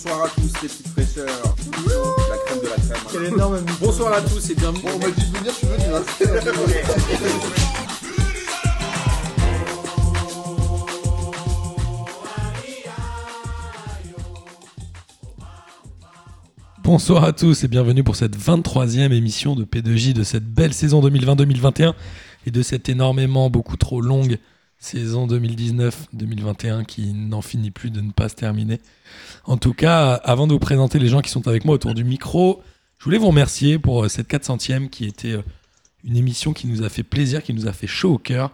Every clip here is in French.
Bonsoir à tous les petites fraîcheurs. La crème de la crème. Quel énorme Bonsoir à tous et bienvenue. Bon, on m'a dit de venir, je suis venu. Hein. Bonsoir à tous et bienvenue pour cette 23e émission de P2J de cette belle saison 2020-2021 et de cette énormément beaucoup trop longue saison 2019-2021 qui n'en finit plus de ne pas se terminer. En tout cas, avant de vous présenter les gens qui sont avec moi autour du micro, je voulais vous remercier pour euh, cette 400e qui était euh, une émission qui nous a fait plaisir, qui nous a fait chaud au cœur.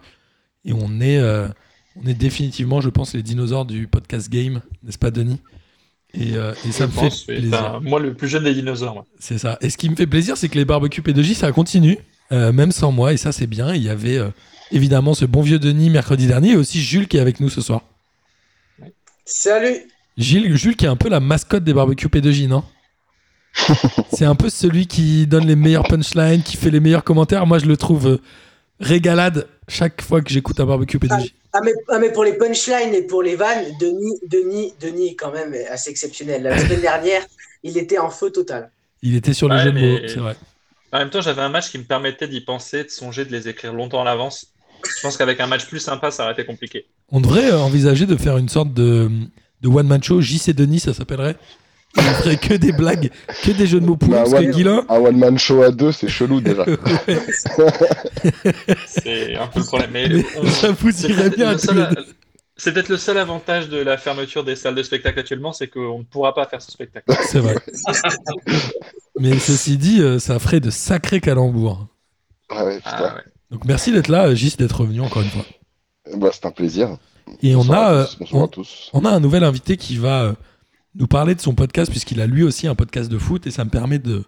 Et on est, euh, on est définitivement, je pense, les dinosaures du podcast game, n'est-ce pas, Denis? Et, euh, et ça Je me pense, fait plaisir. Moi, le plus jeune des dinosaures. C'est ça. Et ce qui me fait plaisir, c'est que les barbecues P2J, ça continue, euh, même sans moi, et ça, c'est bien. Il y avait évidemment ce bon vieux Denis mercredi dernier, et aussi Jules qui est avec nous ce soir. Salut Gilles, Jules qui est un peu la mascotte des barbecues P2J, non? C'est un peu celui qui donne les meilleurs punchlines, qui fait les meilleurs commentaires. Moi, je le trouve euh, régalade chaque fois que j'écoute un barbecue P2J. ah mais, ah, mais pour les punchlines et pour les vannes, Denis, Denis, Denis, quand même, est assez exceptionnel. La semaine dernière, il était en feu total. Il était sur le Ouais, jeu de mais- mots, c'est vrai. En même temps, j'avais un match qui me permettait d'y penser, de songer, de les écrire longtemps à l'avance. Je pense qu'avec un match plus sympa, ça aurait été compliqué. On devrait euh, envisager de faire une sorte de, de one-man show. JC Denis, ça s'appellerait. On ferait que des blagues, que des jeux de mots pourris. Bah, parce ouais. que Guilain, Un one-man show à deux, c'est chelou déjà. C'est un peu le problème. Mais mais on- ça vous c'est irait peut-être bien. C'est peut-être le seul avantage de la fermeture des salles de spectacle actuellement, c'est qu'on ne pourra pas faire ce spectacle. C'est vrai. Mais ceci dit, euh, ça ferait de sacrés calembours. Ouais, ouais, putain. Ah, ouais. Donc merci d'être là, Gis, d'être revenu encore une fois. Bah, c'est un plaisir. Et on a, à euh, tous, bonsoir on, à tous. on a un nouvel invité qui va euh, nous parler de son podcast, puisqu'il a lui aussi un podcast de foot, et ça me permet de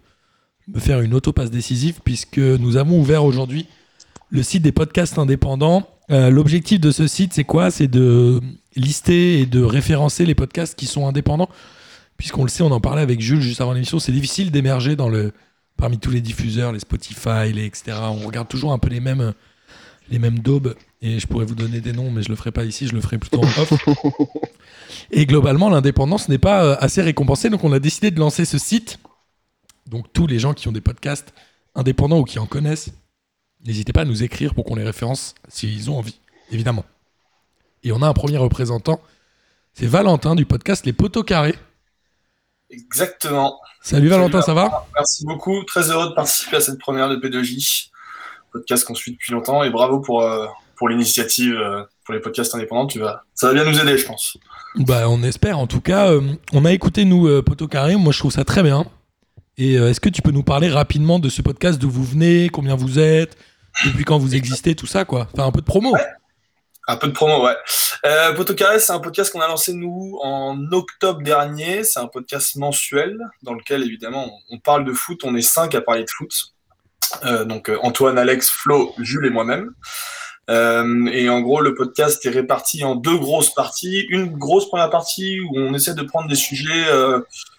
me faire une auto-passe décisive, puisque nous avons ouvert aujourd'hui le site des podcasts indépendants. Euh, L'objectif de ce site, c'est quoi? C'est de lister et de référencer les podcasts qui sont indépendants, puisqu'on le sait, on en parlait avec Jules juste avant l'émission, c'est difficile d'émerger dans le parmi tous les diffuseurs, les Spotify, les etc. On regarde toujours un peu les mêmes les mêmes daubes et je pourrais vous donner des noms mais je le ferai pas ici, je le ferai plutôt en off. et globalement, l'indépendance n'est pas euh, assez récompensée donc on a décidé de lancer ce site. Donc tous les gens qui ont des podcasts indépendants ou qui en connaissent, n'hésitez pas à nous écrire pour qu'on les référence s'ils ont envie, évidemment. Et on a un premier représentant, c'est Valentin du podcast Les Poteaux Carrés. Exactement. Salut Valentin, Salut, ça va Merci beaucoup. Très heureux de participer à cette première de P2J, podcast qu'on suit depuis longtemps. Et bravo pour, euh, pour l'initiative euh, pour les podcasts indépendants. Tu vas, ça va bien nous aider, je pense. Bah, on espère. En tout cas, euh, on a écouté, nous, Poteau Carré. Moi, je trouve ça très bien. Et est-ce que tu peux nous parler rapidement de ce podcast, d'où vous venez, combien vous êtes, depuis quand vous existez, tout ça, quoi Enfin, un peu de promo. Un peu de promo, ouais. Euh, c'est un podcast qu'on a lancé, nous, en octobre dernier. C'est un podcast mensuel dans lequel, évidemment, on parle de foot. On est cinq à parler de foot. Euh, donc, euh, Antoine, Alex, Flo, Jules et moi-même. Euh, et en gros, le podcast est réparti en deux grosses parties. Une grosse première partie où on essaie de prendre des sujets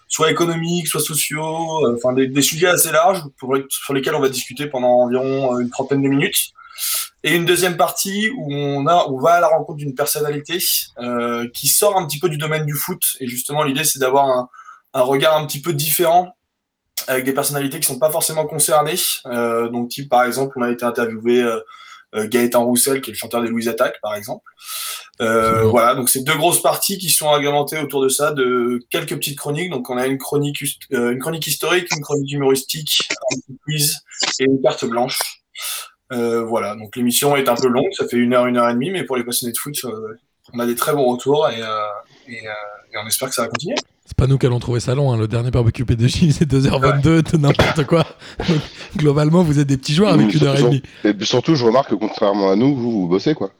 soit économiques, soit sociaux, enfin des, sujets assez larges sur lesquels on va discuter pendant environ une trentaine de minutes. Et une deuxième partie où on, a, on va à la rencontre d'une personnalité euh, qui sort un petit peu du domaine du foot. Et justement, l'idée, c'est d'avoir un, un regard un petit peu différent avec des personnalités qui sont pas forcément concernées. Euh, donc, type, par exemple, on a été interviewé euh, Gaëtan Roussel, qui est le chanteur des Louis Attaque, par exemple. Bon. voilà, donc c'est deux grosses parties qui sont agrémentées autour de ça de quelques petites chroniques. Donc, on a une chronique, une chronique historique, une chronique humoristique, un petit quiz et une carte blanche. Euh, voilà, donc l'émission est un peu longue, ça fait une heure, une heure et demie, mais pour les passionnés de foot, euh, on a des très bons retours et, euh, et, euh, et on espère que ça va continuer. C'est pas nous qui allons trouver ça long. hein. Le dernier barbecue P2J, c'est 2h22 de n'importe quoi. Donc, globalement, vous êtes des petits joueurs avec une heure et demie. Et puis surtout, je remarque que contrairement à nous, vous, vous bossez quoi.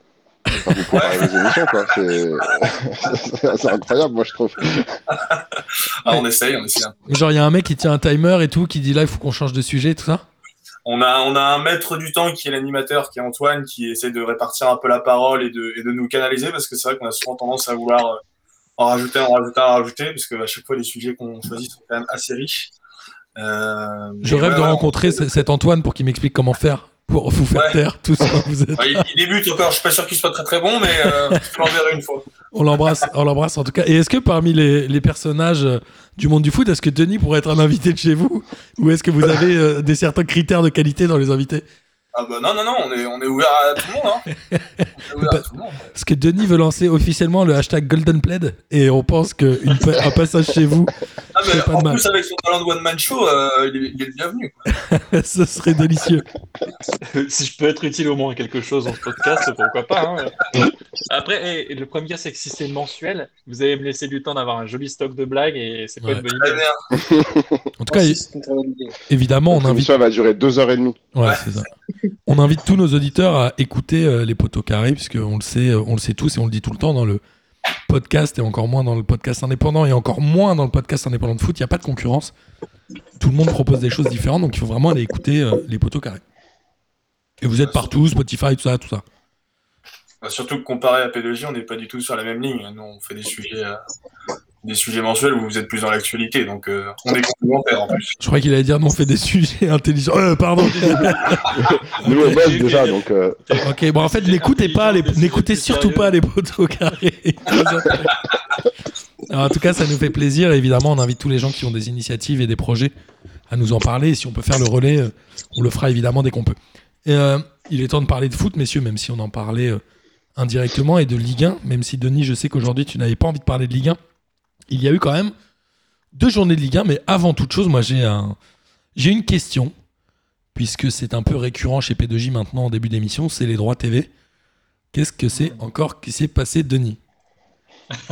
Enfin, vous préparez les émissions quoi. C'est- C'est incroyable, moi je trouve. Ah, on essaye, on essaye. Genre, il y a un mec qui tient un timer et tout, qui dit là, il faut qu'on change de sujet, tout ça. On a, on a un maître du temps qui est l'animateur, qui est Antoine, qui essaie de répartir un peu la parole et de, et de nous canaliser, parce que c'est vrai qu'on a souvent tendance à vouloir euh, en rajouter, en rajouter, en rajouter, parce que à chaque fois les sujets qu'on choisit sont quand même assez riches. Euh, Je rêve ouais, de rencontrer ce- cet Antoine pour qu'il m'explique comment faire pour vous faire Ouais. taire tous quand vous êtes. Ouais, il, il débute encore, je suis pas sûr qu'il soit très très bon, mais euh, je l'enverrai une fois. On l'embrasse, on l'embrasse en tout cas. Et est-ce que parmi les, les personnages euh, du monde du foot, est-ce que Denis pourrait être un invité de chez vous? Ou est-ce que vous avez euh, des certains critères de qualité dans les invités? Ah bah non, non, non, on est, on est ouvert à tout le monde. Hein. On est ouvert à tout le monde. Parce que Denis veut lancer officiellement le hashtag Golden Plaid et on pense qu'un passage chez vous, Ah, mais C'est pas en mal. plus, avec son talent de one-man show, euh, il, est, il est le bienvenu. quoi. ce serait délicieux. si je peux être utile au moins à quelque chose dans ce podcast, pourquoi pas. hein. Après, le problème, c'est que si c'est mensuel, vous allez me laisser du temps d'avoir un joli stock de blagues et c'est pas Ouais. une bonne idée. En tout cas, évidemment, on invite L'émission va durer deux heures et demie. Ouais, Ouais. c'est ça. On invite tous nos auditeurs à écouter euh, les poteaux carrés, puisque on le sait, euh, on le sait tous et on le dit tout le temps dans le podcast et encore moins dans le podcast indépendant et encore moins dans le podcast indépendant de foot. Il n'y a pas de concurrence. Tout le monde propose des choses différentes, donc il faut vraiment aller écouter euh, les poteaux carrés. Et vous êtes partout, Spotify, tout ça, tout ça. Bah, surtout que comparé à P2J, on n'est pas du tout sur la même ligne. Nous, on fait des sujets, des sujets mensuels où vous êtes plus dans l'actualité. Donc, euh, on est complémentaires en plus. Je crois qu'il allait dire non, on fait des sujets intelligents. Euh, pardon. Nous, on bosse déjà, ok. donc euh, ok, bon, en fait, n'écoutez pas, les- n'écoutez surtout pas les poteaux carrés. Alors, en tout cas, ça nous fait plaisir. Évidemment, on invite tous les gens qui ont des initiatives et des projets à nous en parler. Et si on peut faire le relais, euh, on le fera évidemment dès qu'on peut. Et, euh, il est temps de parler de foot, messieurs, même si on en parlait euh, indirectement, et de Ligue 1. Même si, Denis, je sais qu'aujourd'hui, tu n'avais pas envie de parler de Ligue 1. Il y a eu quand même deux journées de Ligue 1, mais avant toute chose, moi, j'ai un... j'ai une question, puisque c'est un peu récurrent chez P2J maintenant en début d'émission, c'est les droits TV. Qu'est-ce que c'est encore qui s'est passé, Denis?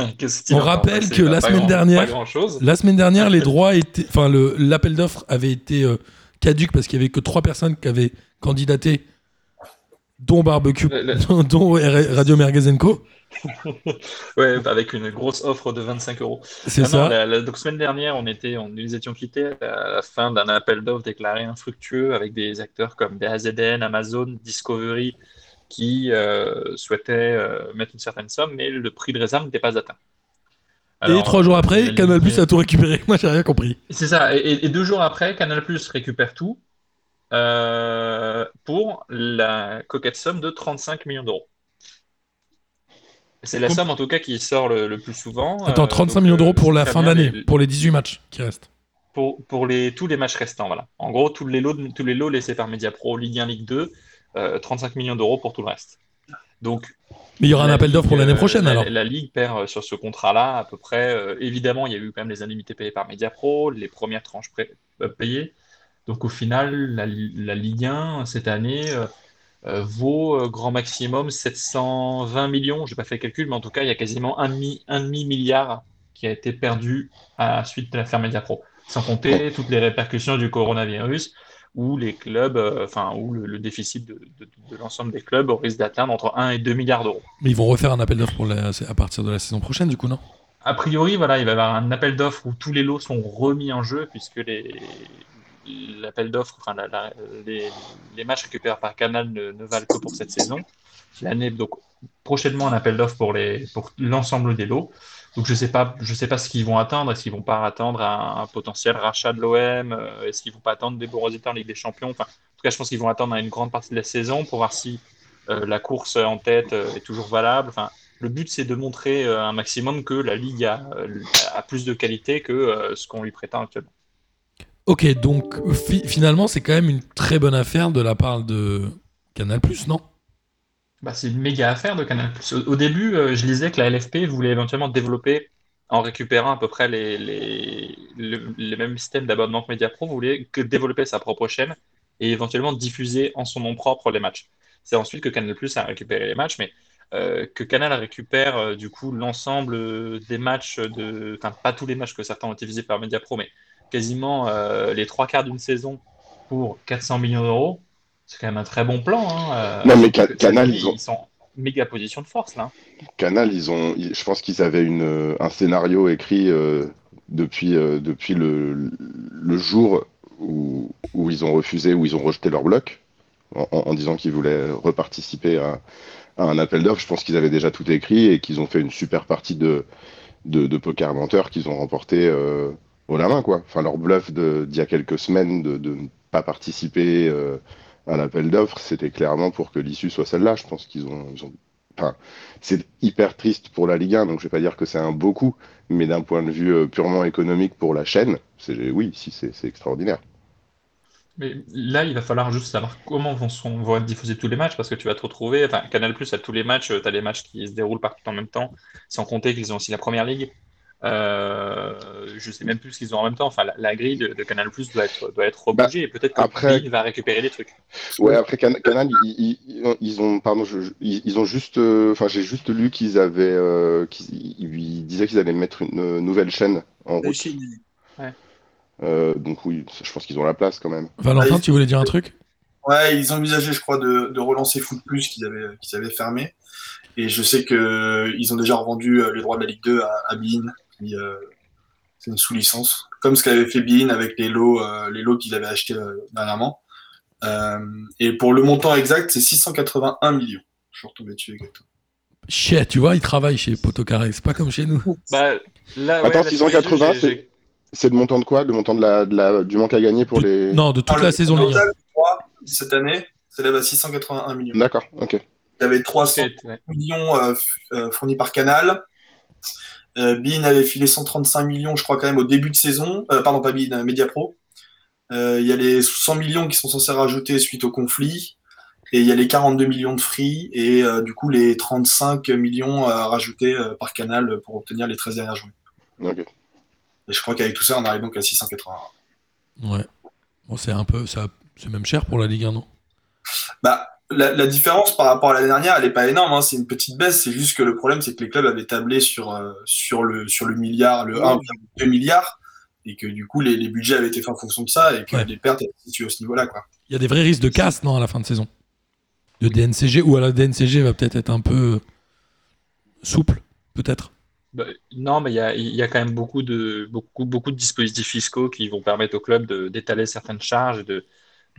On rappelle que la semaine grand- dernière-. La semaine dernière, les droits étaient, enfin, le- l'appel d'offres avait été euh, caduque parce qu'il y avait que trois personnes qui avaient candidaté, dont Barbecue, Le- le- dont Radio Mergazenco. Ouais, avec une grosse offre de 25 euros. C'est Ah ça. non, la, la- donc semaine dernière, on était, on, nous étions quittés à la fin d'un appel d'offres déclaré infructueux avec des acteurs comme BAZN, Amazon, Discovery, qui euh, souhaitaient euh, mettre une certaine somme, mais le prix de réserve n'était pas atteint. et trois jours après, Canal Plus a tout récupéré. Moi, j'ai rien compris. C'est ça. Et, et deux jours après, Canal Plus récupère tout euh, pour la coquette somme de 35 millions d'euros. C'est la somme en tout cas qui sort le, le plus souvent. Attends, Euh, 35 donc, millions euh, d'euros pour c'est la fin d'année, les- pour les 18 matchs qui restent. pour, pour les, tous les matchs restants. Voilà. En gros, tous les lots, tous les lots laissés par Mediapro, Ligue 1, Ligue 2, euh, 35 millions d'euros pour tout le reste. Donc, Mais il y aura un la appel d'offres pour l'année euh, prochaine la, alors. La Ligue perd euh, sur ce contrat-là à peu près. euh, évidemment, il y a eu quand même les indemnités payées par Mediapro, les premières tranches euh, payées. Donc au final, la, la Ligue 1 cette année euh, euh, vaut euh, grand maximum 720 millions. Je n'ai pas fait le calcul, mais en tout cas, il y a quasiment un demi, un demi milliard qui a été perdu à la suite de l'affaire Mediapro. Sans compter toutes les répercussions du coronavirus, où les clubs, euh, enfin, où le, le déficit de, de- de l'ensemble des clubs risque d'atteindre entre 1 et 2 milliards d'euros. Mais ils vont refaire un appel d'offres à partir de la saison prochaine, du coup, non? A priori, voilà, il va y avoir un appel d'offres où tous les lots sont remis en jeu, puisque les l'appel d'offres, enfin les, matchs récupérés par Canal ne, ne valent que pour cette saison. L'année, donc prochainement un appel d'offres pour l'ensemble des lots. Donc je sais pas, sais pas ce qu'ils vont attendre. Est-ce qu'ils vont pas attendre un, potentiel rachat de l'OM euh, Est-ce qu'ils vont pas attendre des bons résultats en Ligue des Champions? Enfin, en tout cas, je pense qu'ils vont attendre une grande partie de la saison pour voir si euh, la course en tête euh, est toujours valable. Enfin, le but, c'est de montrer un maximum que la Ligue a, plus de qualité que ce qu'on lui prétend actuellement. Ok, donc fi- finalement, c'est quand même une très bonne affaire de la part de Canal non? Bah, c'est une méga affaire de Canal+. Au, début, euh, je lisais que la LFP voulait éventuellement développer, en récupérant à peu près les, les, le- les mêmes systèmes d'abonnement que Mediapro, voulait que développer sa propre chaîne et éventuellement diffuser en son nom propre les matchs. C'est ensuite que Canal+ a récupéré les matchs, mais euh, que Canal récupère euh, du coup l'ensemble des matchs de, enfin pas tous les matchs que certains ont été par Mediapro, mais quasiment euh, les trois quarts d'une saison pour 400 millions d'euros. C'est quand même un très bon plan. Hein. euh, Non, mais Canal, ils ont- sont en méga position de force là. Canal, ils ont, ils- je pense qu'ils avaient une, euh, un scénario écrit depuis, depuis le, le jour où, où ils ont refusé, où ils ont rejeté leur bloc, en, en- en disant qu'ils voulaient reparticiper à, à un appel d'offres. Je pense qu'ils avaient déjà tout écrit et qu'ils ont fait une super partie de, de, de poker menteur qu'ils ont remporté euh, au la main, quoi. Enfin, leur bluff d'il y a quelques semaines de de ne pas participer euh, à l'appel d'offres, c'était clairement pour que l'issue soit celle-là. Je pense qu'ils ont. Enfin, c'est hyper triste pour la Ligue 1, donc je vais pas dire que c'est un beau coup, mais d'un point de vue euh, purement économique pour la chaîne, oui, si c'est extraordinaire. Mais là, il va falloir juste savoir comment vont, sont- vont être diffusés tous les matchs parce que tu vas te retrouver. Enfin, Canal Plus a tous les matchs, tu as les matchs qui se déroulent partout en même temps, sans compter qu'ils ont aussi la première ligue. Euh, je sais même plus ce qu'ils ont en même temps. Enfin, la, la grille de, de Canal Plus doit être, doit être rebougée et peut-être que Bah, après- va récupérer des trucs. Ouais, après Can- Canal, ils, ils- ils ont, pardon, je- ils, ils ont juste, euh, enfin, j'ai juste lu qu'ils avaient, euh, qu'ils ils disaient qu'ils allaient mettre une euh, nouvelle chaîne en route. Euh, donc oui, je pense qu'ils ont la place quand même. Valentin, tu voulais dire un truc? Ouais, ils envisageaient, je crois, de, de relancer Foot Plus qu'ils avaient, qu'ils avaient fermé. Et je sais que ils ont déjà revendu les droits de la Ligue 2 à, à Bein, euh, c'est une sous-licence. Comme ce qu'avait fait Bein avec les lots, euh, les lots qu'ils avaient achetés euh, dernièrement. Euh, et pour le montant exact, c'est 681 millions. Je suis retombé dessus exactement. Shit, tu vois, ils travaillent chez Potocaré, c'est pas comme chez nous. Bah, là, Attends, les yeux, 680, j'ai- c'est- le montant de quoi? Le montant de la, de la, du manque à gagner pour De- les. Non, de toute Non, la le saison Ligue 1. total cette année s'élève à 681 millions. D'accord, ok. Il y avait 300 ouais. millions euh, fournis par Canal. Euh, Bein avait filé 135 millions, je crois, quand même au début de saison. Euh, pardon, pas Bein, euh, Mediapro. Euh, Il y a les 100 millions qui sont censés rajouter suite au conflit. Et il y a les 42 millions de free. Et euh, du coup, les 35 millions euh, rajoutés euh, par Canal pour obtenir les 13 dernières journées. ok. Et je crois qu'avec tout ça, on arrive donc à 680. Ouais. Bon, c'est un peu, ça, c'est même cher pour la Ligue 1, non? Bah, la, la différence par rapport à l'année dernière, elle n'est pas énorme. hein, c'est une petite baisse. C'est juste que le problème, c'est que les clubs avaient tablé sur, euh, sur, le, sur le milliard, le 1,2 milliard, et que du coup, les, les budgets avaient été faits en fonction de ça, et que Ouais. les pertes étaient situées à ce niveau-là. Quoi. Il y a des vrais risques de casse, non, à la fin de saison? De DNCG, ou à la DNCG va peut-être être un peu souple, peut-être? Bah, non, mais il y a, il y a quand même beaucoup de, beaucoup, beaucoup de dispositifs fiscaux qui vont permettre au club de- d'étaler certaines charges et de,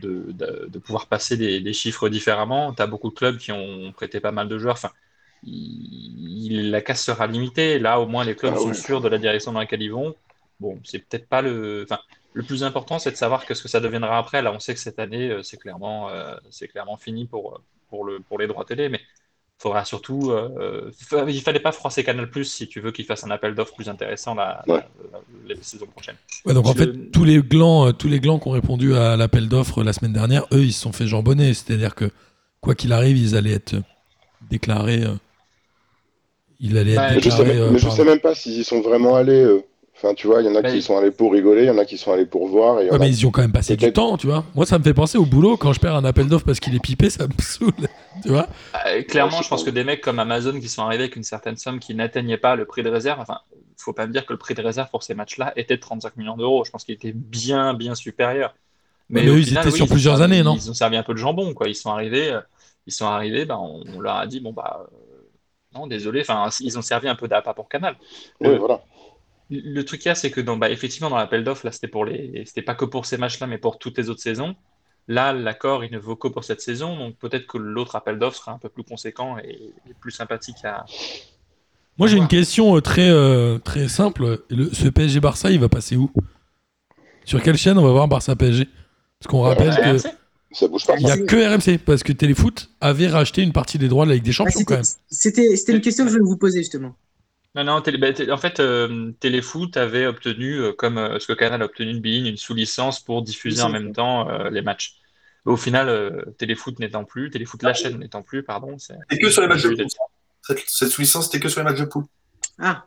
de, de, de pouvoir passer des, des chiffres différemment. Tu as beaucoup de clubs qui ont prêté pas mal de joueurs. Enfin, il- la casse sera limitée. Là, au moins, les clubs Ah sont ouais. sûrs de la direction dans laquelle ils vont. Bon, c'est peut-être pas le. Enfin, le plus important, c'est de savoir que ce que ça deviendra après. Là, on sait que cette année, euh, c'est clairement, euh, c'est clairement fini pour, pour, le, pour les droits télé, mais faudra surtout. euh, fa- il fallait pas froisser Canal Plus si tu veux qu'il fasse un appel d'offres plus intéressant la, Ouais. la- la- les saisons prochaines. Ouais, donc en fait, tous les glands, euh, tous les glands qui ont répondu à l'appel d'offres la semaine dernière, eux, ils se sont fait jambonner. C'est-à-dire que, quoi qu'il arrive, ils allaient être euh, déclarés. euh, ils allaient Bah, être Mais je sais, même- euh, mais je par- sais même pas s'ils y sont vraiment allés. euh. Enfin, tu vois, il y en a Bah, qui sont allés pour rigoler, il y en a qui sont allés pour voir. Et a- mais ils y ont quand même passé du temps, tu vois. Moi, ça me fait penser au boulot quand je perds un appel d'offres parce qu'il est pipé, ça me saoule. Tu vois Euh, clairement, Ouais, je pense que des mecs comme Amazon qui sont arrivés avec une certaine somme qui n'atteignaient pas le prix de réserve, enfin, faut pas me dire que le prix de réserve pour ces matchs-là était de 35 millions d'euros. Je pense qu'il était bien, bien supérieur. mais eux, ils étaient sur ils plusieurs servi- années, non? Ils ont servi un peu de jambon, quoi. Ils sont arrivés, euh, ils sont arrivés, ben, on, on leur a dit, bon, bah, euh, non, désolé, enfin, ils ont servi un peu d'appât pour Canal. Ouais, le- voilà. Le truc qu'il y a, c'est que dans, bah, effectivement, dans l'appel d'offres, là, c'était pour les, c'était pas que pour ces matchs-là, mais pour toutes les autres saisons. Là, l'accord, il ne vaut que pour cette saison, donc peut-être que l'autre appel d'offres sera un peu plus conséquent et, et plus sympathique à. Moi, j'ai une question euh, très, euh, très simple. Le- ce PSG Barça, il va passer où? Sur quelle chaîne on va voir Barça PSG Parce qu'on rappelle Ouais, que RMC Ça bouge pas. il y a que RMC parce que Téléfoot avait racheté une partie des droits de la Ligue des Ah, Champions quand C'était même. c'était- c'était une question que je voulais vous poser justement. Non, non, télé- bah, en fait, euh, Téléfoot avait obtenu, euh, comme euh, ce que Canal a obtenu de Bein, une sous-licence pour diffuser en même temps euh, les matchs. Au final, euh, Téléfoot n'étant plus, Téléfoot la chaîne n'étant plus, pardon, c'est Et que sur les matchs de poule. Cette, cette sous-licence, c'était que sur les matchs de poule. Ah,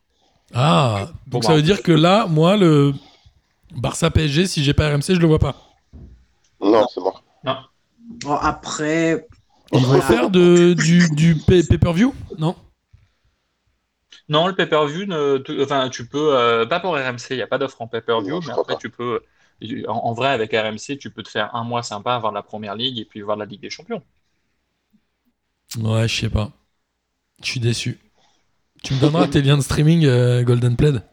Ah, Bon, donc bah, ça veut dire que là, moi, le Barça PSG, si j'ai pas RMC, je le vois pas. Non, c'est mort. bon, après, Ils vont faire de, du, du pay- pay-per-view? Non? Non, le pay-per-view, tu- enfin, tu peux, euh, pas pour RMC, il n'y a pas d'offre en pay-per-view, mais après, pas. tu peux, en, en vrai, avec RMC, tu peux te faire un mois sympa, voir la première ligue et puis voir la Ligue des Champions. Ouais, je sais pas. Je suis déçu. Tu me donneras tes liens de streaming euh, Golden Plaid?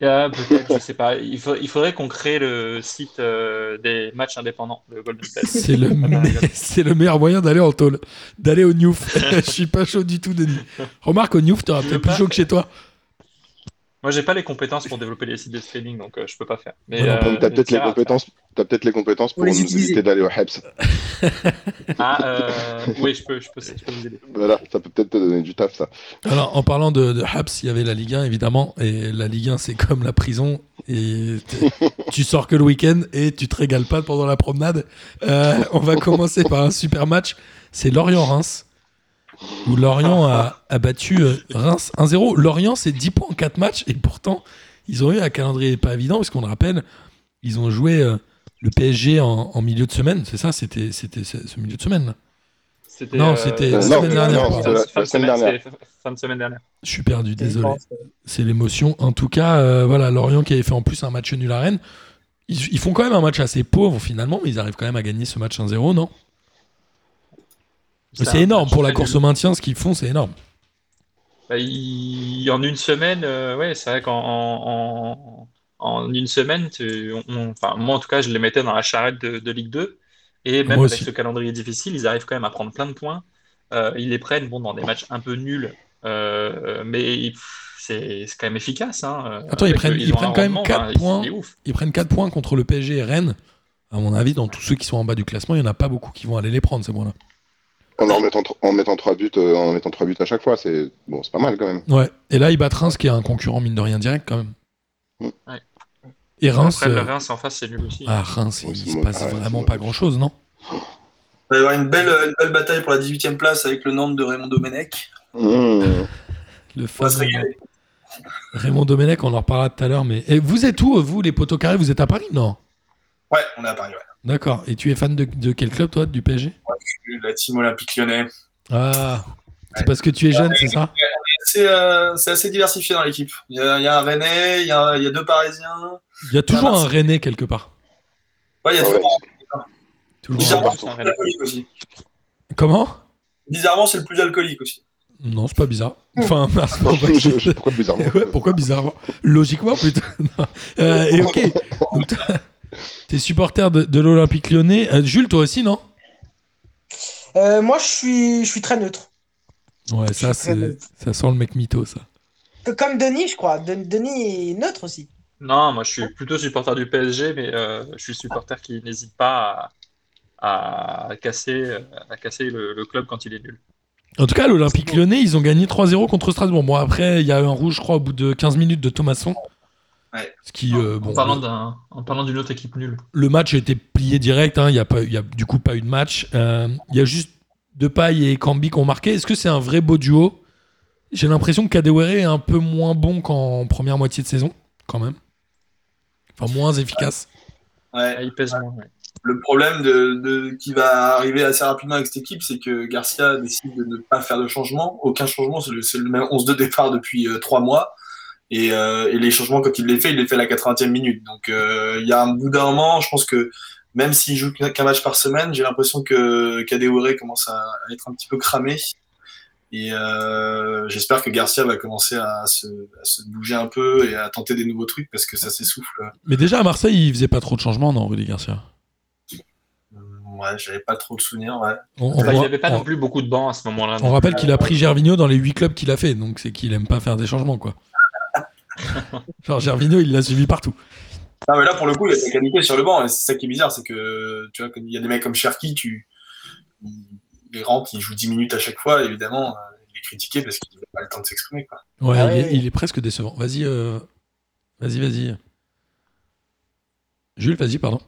Ah, peut-être, je sais pas. Il, faut- il faudrait qu'on crée le site euh, des matchs indépendants de Golden State. C'est le, me- c'est le meilleur moyen d'aller en tôle. D'aller au Newf. Je suis pas chaud du tout, Denis. Remarque, au Newf, t'auras peut-être plus chaud que chez toi. Moi, j'ai pas les compétences pour développer les sites de streaming, donc euh, je peux pas faire. Mais, Ouais, euh, t'as peut-être les Tira, compétences, t'as peut-être les compétences pour Pour les nous utiliser. éviter d'aller au HEPS. Ah, euh, oui, je peux, je, peux, je peux vous aider. Voilà, ça peut peut-être te donner du taf, ça. Alors, en parlant de, de Haps, il y avait la Ligue 1, évidemment. Et la Ligue 1, c'est comme la prison. Et tu sors que le week-end et tu te régales pas pendant la promenade. Euh, on va commencer par un super match. C'est Lorient-Reims. Où Lorient a, a battu euh, Reims 1-0. Lorient, c'est 10 points en 4 matchs. Et pourtant, ils ont eu un calendrier pas évident. Parce qu'on le rappelle, ils ont joué euh, le PSG en, en milieu de semaine. C'est ça C'était c'était ce ce milieu de semaine. là. C'était, Non, euh, c'était la fin- semaine dernière, fin- pardon. fin- La- fin la de semaine semaine, dernière. c'était fin de semaine dernière. Je suis perdu, désolé. C'est l'émotion. En tout cas, euh, voilà, Lorient qui avait fait en plus un match nul à Rennes. Ils, ils font quand même un match assez pauvre finalement, mais ils arrivent quand même à gagner ce match 1-0, non? C'est énorme pour la course au maintien, ce qu'ils font, c'est énorme. Bah, il- En une semaine, euh, ouais, c'est vrai qu'en en, une semaine, tu- on- on- enfin, moi en tout cas, je les mettais dans la charrette de, de Ligue 2. Et même Moi avec aussi. ce calendrier difficile, ils arrivent quand même à prendre plein de points. Euh, ils les prennent bon, dans des matchs un peu nuls, euh, mais c'est quand même efficace. Hein, euh, Attends, ils avec prennent- ils quand même rendement, quatre bah, il- points. Ils prennent 4 points contre le PSG et Rennes. À mon avis, dans tous ceux qui sont en bas du classement, il n'y en a pas beaucoup qui vont aller les prendre, ces points-là. En en mettant, en mettant trois buts, euh, en mettant trois buts à chaque fois, c'est bon, c'est pas mal quand même. Ouais. Et là, ils battent Reims, qui est un concurrent, mine de rien, direct quand même. Ouais. Et Reims. Après, le euh, Reims en face, c'est nul aussi. Ah, Reims, Ouais, il c'est se passe ah vraiment pas moche. grand-chose, non Il va y avoir une belle, une belle bataille pour la 18 e place avec le Nantes de Raymond Domenech. Mmh. Le fameux- régaler. Raymond Domenech, on en reparlera tout à l'heure. Mais et vous êtes où, vous, les poteaux carrés? Vous êtes à Paris Non Ouais, on est à Paris. Ouais. D'accord. Et tu es fan de, de quel club, toi, du PSG Je suis La team olympique lyonnais. Ah, c'est parce que tu es jeune, c'est ça C'est euh, c'est assez diversifié dans l'équipe. Il y, a, il y a un Rennais, il y a, il y a deux Parisiens. Il y a toujours un Rennais quelque part. Ouais, il y a toujours ouais. Toujours Bizarrement, un- c'est le plus alcoolique aussi. Comment? Bizarrement, c'est le plus alcoolique aussi. Non, c'est pas bizarre. Enfin, non, c'est pas Je- je- pourquoi bizarrement Ouais, pourquoi bizarrement? Logiquement, plutôt. Non. Euh, et ok. T'es supporter de, de l'Olympique lyonnais. Euh, Jules, toi aussi, non? Euh, moi, je suis, je suis très neutre. Ouais, ça, sent le mec mytho, ça. Comme Denis, je crois. De- Denis est neutre aussi. Non, moi je suis plutôt supporter du PSG, mais euh, je suis supporter qui n'hésite pas à, à casser, à casser le, le club quand il est nul. En tout cas, l'Olympique lyonnais, ils ont gagné 3-0 contre Strasbourg. Bon, après, il y a eu un rouge, je crois, au bout de 15 minutes de Thomasson. Ouais. Ce qui, euh, bon, en parlant d'un, en parlant d'une autre équipe nulle. le match a été plié direct. hein. Il n'y a, pas- il y a du coup pas eu de match. Euh, Il y a juste Depay et Cambi qui ont marqué. Est-ce que c'est un vrai beau duo? J'ai l'impression que Kadewere est un peu moins bon qu'en première moitié de saison, quand même. Enfin, moins efficace. Ouais. Ah, il pèse moins. ouais. Le problème de, de- qui va arriver assez rapidement avec cette équipe, c'est que Garcia décide de ne pas faire de changement. Aucun changement, c'est le, c'est le même 11 de départ depuis euh, trois mois. Et, euh, et les changements, quand il les fait, il les fait à la 80e minute. Donc euh, il y a un bout d'un moment, je pense que même s'il joue qu'un match par semaine, j'ai l'impression que Kadewere commence à, être un petit peu cramé. Et euh, j'espère que Garcia va commencer à se, à se bouger un peu et à tenter des nouveaux trucs parce que ça s'essouffle. Mais déjà, à Marseille, il faisait pas trop de changements, non, Rudy Garcia? Ouais, j'avais pas trop de souvenirs, ouais. on, on Enfin, il voit- n'avait pas on- non plus beaucoup de bancs à ce moment-là. on rappelle qu'il a pris Gervinho dans les 8 clubs qu'il a fait. Donc, c'est qu'il aime pas faire des changements, quoi. Genre, Gervinho, il l'a suivi partout. Non, mais là, pour le coup, il y a des qualités sur le banc. Et c'est ça qui est bizarre, c'est que, tu vois, quand il y a des mecs comme Cherki, tu, il rentre, il joue 10 minutes à chaque fois, évidemment, euh, il est critiqué parce qu'il n'a pas le temps de s'exprimer, quoi. Ouais, Ah il, est, ouais. il est presque décevant. Vas-y, euh, vas-y, vas-y. Jules, vas-y, pardon.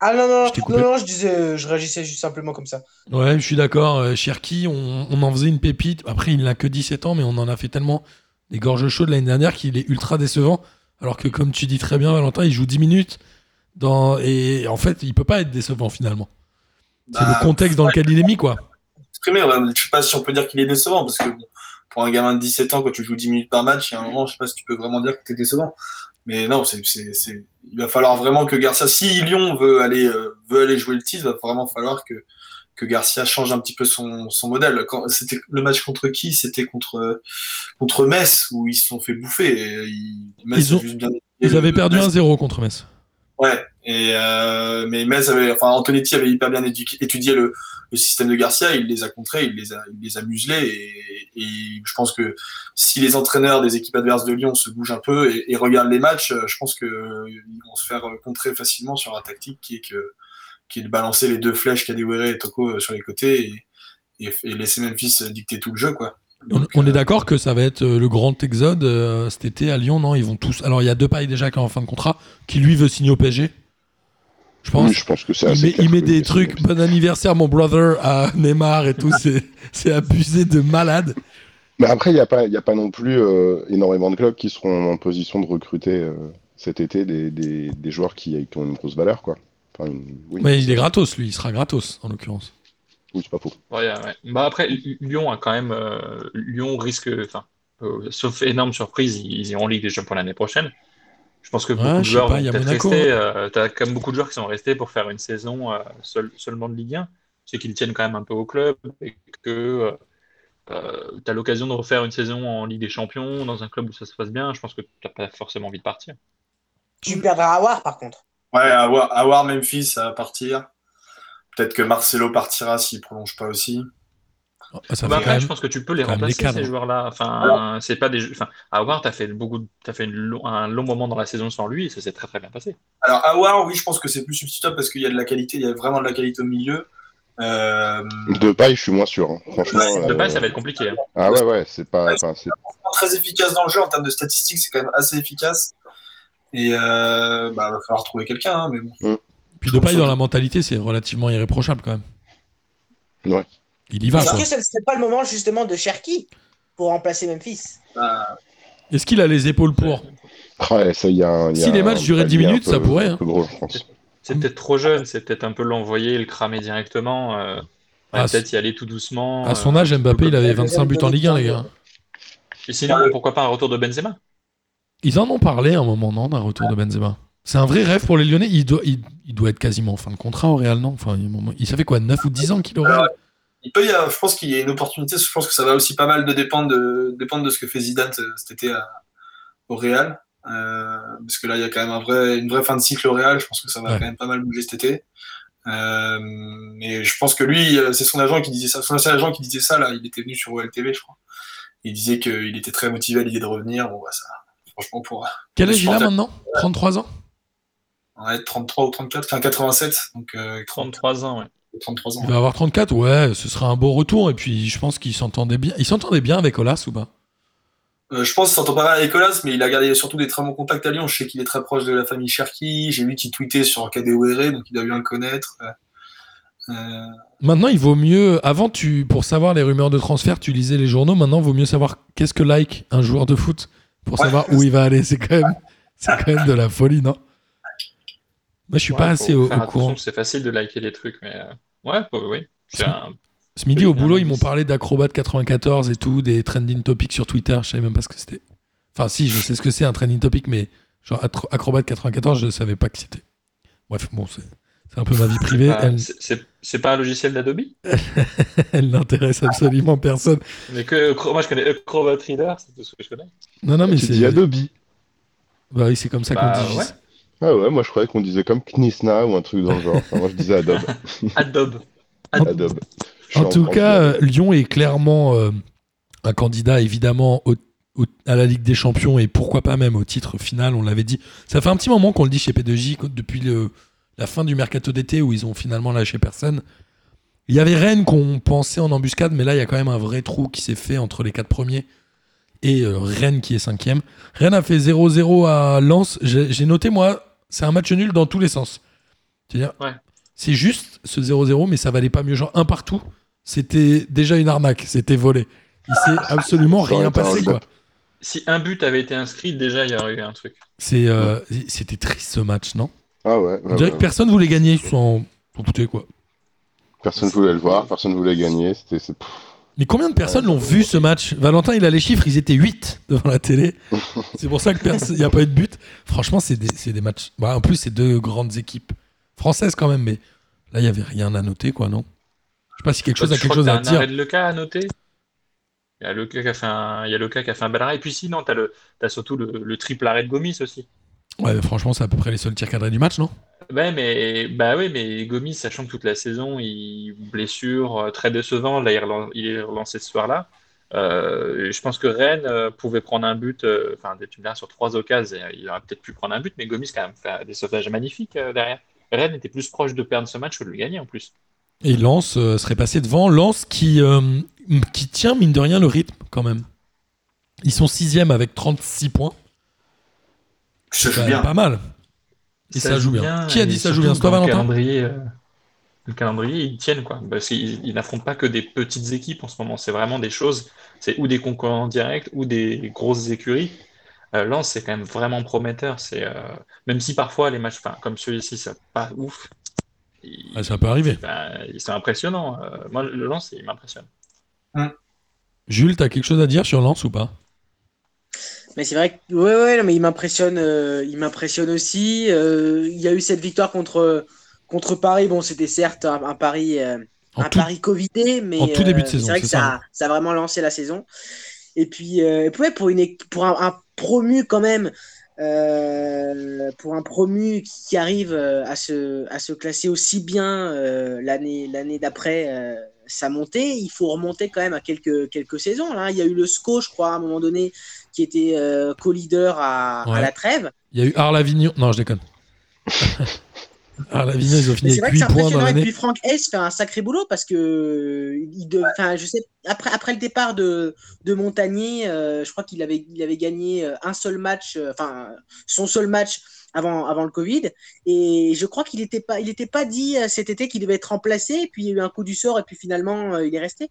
Ah non, non, Je non, non, je disais, je réagissais juste simplement comme ça. Ouais, je suis d'accord. Euh, Cherki, on, on en faisait une pépite. Après, il n'a que 17 ans, mais on en a fait tellement des gorges chaudes l'année dernière qu'il est ultra décevant. Alors que, comme tu dis très bien, Valentin, il joue 10 minutes. Dans... Et en fait, il peut pas être décevant finalement. C'est Bah, le contexte dans lequel il est mis, quoi. Exprimé, ouais, je sais pas si on peut dire qu'il est décevant, parce que pour un gamin de 17 ans, quand tu joues 10 minutes par match, il y a un moment, je sais pas si tu peux vraiment dire que t'es décevant. Mais non, c'est, c'est, c'est- il va falloir vraiment que Garcia, si Lyon veut aller, euh, veut aller jouer le titre, il va vraiment falloir que, que Garcia change un petit peu son, son modèle. Quand, c'était le match contre qui? C'était contre, contre Metz, où ils se sont fait bouffer. Et, ils, Metz Ils a ont- juste bien- Ils avaient perdu Metz- 1-0 contre Metz. Ouais, et euh, mais Metz avait, enfin Antonetti avait hyper bien étudié le, le système de Garcia, il les a contrés, il les a, il les a muselés et, et je pense que si les entraîneurs des équipes adverses de Lyon se bougent un peu et, et regardent les matchs, je pense qu'ils vont se faire contrer facilement sur la tactique qui est, que, qui est de balancer les deux flèches Kadewere et Toko euh, sur les côtés et, et, et laisser Memphis dicter tout le jeu. Quoi. On, Donc, on est euh, d'accord que ça va être euh, le grand exode euh, cet été à Lyon, non? Ils vont tous. Alors il y a deux pailles déjà qui est en fin de contrat, qui lui veut signer au PSG. Je pense. Oui, je pense que c'est il assez met, clair il met des trucs, bon anniversaire mon brother à Neymar et tout, c'est c'est abusé de malade. Mais après, il n'y a, pas- il y a pas non plus euh, énormément de clubs qui seront en position de recruter euh, cet été des, des, des joueurs qui, qui ont une grosse valeur. Quoi. Enfin, une- oui, Mais il est gratos, lui, il sera gratos en l'occurrence. oui, c'est pas faux. Ouais, ouais. Bah après, Lyon a quand même. euh, Lyon risque. Enfin, euh, sauf énorme surprise, ils iront en Ligue des Champions l'année prochaine. Je pense que Ouais, beaucoup de joueurs pas, vont peut-être rester. euh, T'as quand même beaucoup de joueurs qui sont restés pour faire une saison euh, seul- seulement de Ligue 1. C'est qu'ils tiennent quand même un peu au club et que euh, tu as l'occasion de refaire une saison en Ligue des Champions dans un club où ça se passe bien. Je pense que tu n'as pas forcément envie de partir. Tu perdras Awar par contre. Ouais, avoir, avoir Memphis à partir. Peut-être que Marcelo partira s'il prolonge pas aussi. Ça Bah après, même- je pense que tu peux les remplacer, ces joueurs-là. Enfin, c'est pas des Enfin, Howard, t'as fait beaucoup, t'as fait lo- un long moment dans la saison sans lui et ça s'est très très bien passé. Alors, Awar, oui, je pense que c'est plus substituable parce qu'il y a de la qualité, il y a vraiment de la qualité au milieu. Euh, De paille, je suis moins sûr. hein. Franchement. Ouais, De euh, base, ça va être compliqué. hein. Ah ouais, ouais, c'est pas. enfin, c'est- très efficace dans le jeu en termes de statistiques, c'est quand même assez efficace. Et euh, bah, va falloir trouver quelqu'un, hein, mais bon. Puis de paille dans la mentalité, c'est relativement irréprochable quand même. Ouais. Il y va Est-ce que ce ne serait pas le moment justement de Cherki pour remplacer Memphis? Bah, Est-ce qu'il a les épaules pour? Ouais, ça, il y a un- il y a Si les matchs duraient 10 palier un minutes, peu- ça pourrait, hein. C'est peut-être trop jeune, c'est peut-être un peu l'envoyer, le cramer directement. euh, Ah, peut-être y aller tout doucement. À son euh, âge, Mbappé, il avait 25 buts en Ligue 1, les gars. Et sinon, pourquoi pas un retour de Benzema? Ils en ont parlé à un moment, non, d'un retour de Benzema? C'est un vrai rêve pour les Lyonnais. Il doit, il, il doit être quasiment en fin de contrat au Real, non? Enfin, il, il savait quoi, 9 ou 10 ans qu'il aurait il peut y avoir, je pense qu'il y a une opportunité. Je pense que ça va aussi pas mal de dépendre de, dépendre de ce que fait Zidane cet été à- au Real. Euh, parce que là, il y a quand même un vrai, une vraie fin de cycle au Real. Je pense que ça va Ouais. quand même pas mal bouger cet été. Euh, mais je pense que lui, euh, c'est son agent qui disait ça. Son ancien agent qui disait ça, là, il était venu sur OLTV, je crois. Il disait qu'il était très motivé à l'idée de revenir. Bon, bah, ça, franchement, pour Quel âge il a maintenant 33 ans ouais, 33 ou 34, enfin 87, donc euh, 30, 33 ans, ouais. 33 ans. Il va avoir 34, ouais, ce sera un beau retour. Et puis, je pense qu'il s'entendait bien. Il s'entendait bien avec Olas ou pas? Euh, je pense qu'il s'entend pas mal avec Olas, mais il a gardé surtout des très bons contacts à Lyon. Je sais qu'il est très proche de la famille Cherki. J'ai vu qu'il tweetait sur Kadewere, donc il a bien le connaître. Euh, euh, Maintenant, il vaut mieux. Avant, tu, pour savoir les rumeurs de transfert, tu lisais les journaux. Maintenant, il vaut mieux savoir qu'est-ce que like un joueur de foot? Pour Ouais. savoir où il va aller. C'est quand même, c'est quand même de la folie, non? Moi, je suis Ouais, pas assez au, courant. C'est facile de liker les trucs, mais euh, ouais, oui. Un- Ce midi, au boulot, ils m'ont parlé d'Acrobat 94 et tout, des trending topics sur Twitter. Je savais même pas ce que c'était. Enfin, si, je sais ce que c'est un trending topic, mais genre Acro- Acrobat 94, je savais pas que c'était. Bref, bon, c'est c'est un peu ma vie privée. Ah, Elle, c'est- c'est c'est pas un logiciel d'Adobe? Elle n'intéresse absolument personne. Mais que moi je connais Acrobat Reader, c'est tout ce que je connais. Non, non, mais Tu dis c'est. Adobe. Bah oui, c'est comme ça Bah, qu'on dit. ouais. Ah ouais, moi je croyais qu'on disait comme Knisna ou un truc dans le genre. Enfin, moi je disais Adobe. Adobe. Adobe. En tout cas, euh, Lyon est clairement euh, un candidat évidemment au- au- à la Ligue des Champions et pourquoi pas même au titre final. On l'avait dit. Ça fait un petit moment qu'on le dit chez P2J que depuis le- la fin du mercato d'été où ils ont finalement lâché personne. Il y avait Rennes qu'on pensait en embuscade, mais là il y a quand même un vrai trou qui s'est fait entre les quatre premiers et euh, Rennes qui est cinquième. Rennes a fait 0-0 à Lens. J'ai noté moi, c'est un match nul dans tous les sens. C'est-à-dire, Ouais. c'est juste ce 0-0, mais ça valait pas mieux. Genre un partout, c'était déjà une arnaque, c'était volé. Il s'est absolument rien passé, quoi. Si un but avait été inscrit, déjà il y aurait eu un truc. C'est, euh, C'était triste ce match, non? Ah ouais, On dirait que personne voulait gagner, ils se sont s'en foutaient, quoi. personne voulait le voir, personne voulait gagner. C'était Mais combien de personnes l'ont vu ce match? Valentin, il a les chiffres, ils étaient 8 devant la télé. c'est pour ça qu'il n'y a pas eu de but. Franchement, c'est des, c'est des matchs. Bah, en plus, c'est deux grandes équipes françaises quand même, mais là, il n'y avait rien à noter, quoi, non? Je sais pas si quelque chose a quelque chose à un dire. arrêt de Leca à noter? Il y a Leca qui a fait un, il y a Leca qui a fait un bel arrêt. Et puis sinon, t'as le, t'as surtout le, le triple arrêt de Gomis aussi. Ouais, franchement, c'est à peu près les seuls tirs cadrés du match, non? Ouais, mais bah oui, mais Gomis, sachant que toute la saison, il blessure euh, très décevant. Là, il, relan- il est relancé ce soir-là. Euh, je pense que Rennes euh, pouvait prendre un but, enfin, tu me diras, sur trois occasions, et, il aurait peut-être pu prendre un but, mais Gomis, quand même, fait des sauvetages magnifiques euh, derrière. Rennes était plus proche de perdre ce match que de le gagner en plus. Et Lens serait passé devant. Lens qui, qui tient, mine de rien, le rythme quand même. Ils sont sixième avec 36 points. Ça C'est joue quand bien. même pas mal. Et ça joue bien. Qui a dit ça joue bien? C'est toi, Valentin? calendrier, euh, Le calendrier, ils tiennent quoi. Parce qu'ils ils n'affrontent pas que des petites équipes en ce moment. C'est vraiment des choses. C'est ou des concurrents directs ou des grosses écuries. Euh, Lens, c'est quand même vraiment prometteur. C'est euh, même si parfois les matchs, enfin, comme celui-ci, c'est pas ouf. Ah, ça peut arriver. ben, ils sont impressionnants. Euh, moi, le Lens, il m'impressionne. Jules, t'as quelque chose à dire sur Lens ou pas? Mais c'est vrai que ouais ouais non, mais il m'impressionne euh, il m'impressionne aussi. Euh, il y a eu cette victoire contre contre Paris. Bon c'était certes un, un pari euh, En un tout- pari covidé mais en tout début de euh, saison, c'est vrai que ça, ça, hein. ça a vraiment lancé la saison. Et puis euh, ouais, pour une pour un, un promu quand même euh, pour un promu qui arrive euh, à se à se classer aussi bien euh, l'année l'année d'après euh, sa montée il faut remonter quand même à quelques quelques saisons là il y a eu le SCO je crois à un moment donné qui était euh, co-leader à, Ouais. à la trêve Il y a eu Arlavignon. Non, je déconne. Arlavignon, ils ont fini c'est vrai avec que c'est 8 points dans impressionnant. Et l'année. puis Franck Hess fait un sacré boulot parce que il de, enfin, je sais, après, après le départ de, de Montagnier, euh, je crois qu'il avait, il avait gagné euh, un seul match, euh, enfin son seul match avant, avant le Covid. Et je crois qu'il n'était pas, il était pas dit euh, cet été qu'il devait être remplacé. Et puis il y a eu un coup du sort et puis finalement euh, il est resté.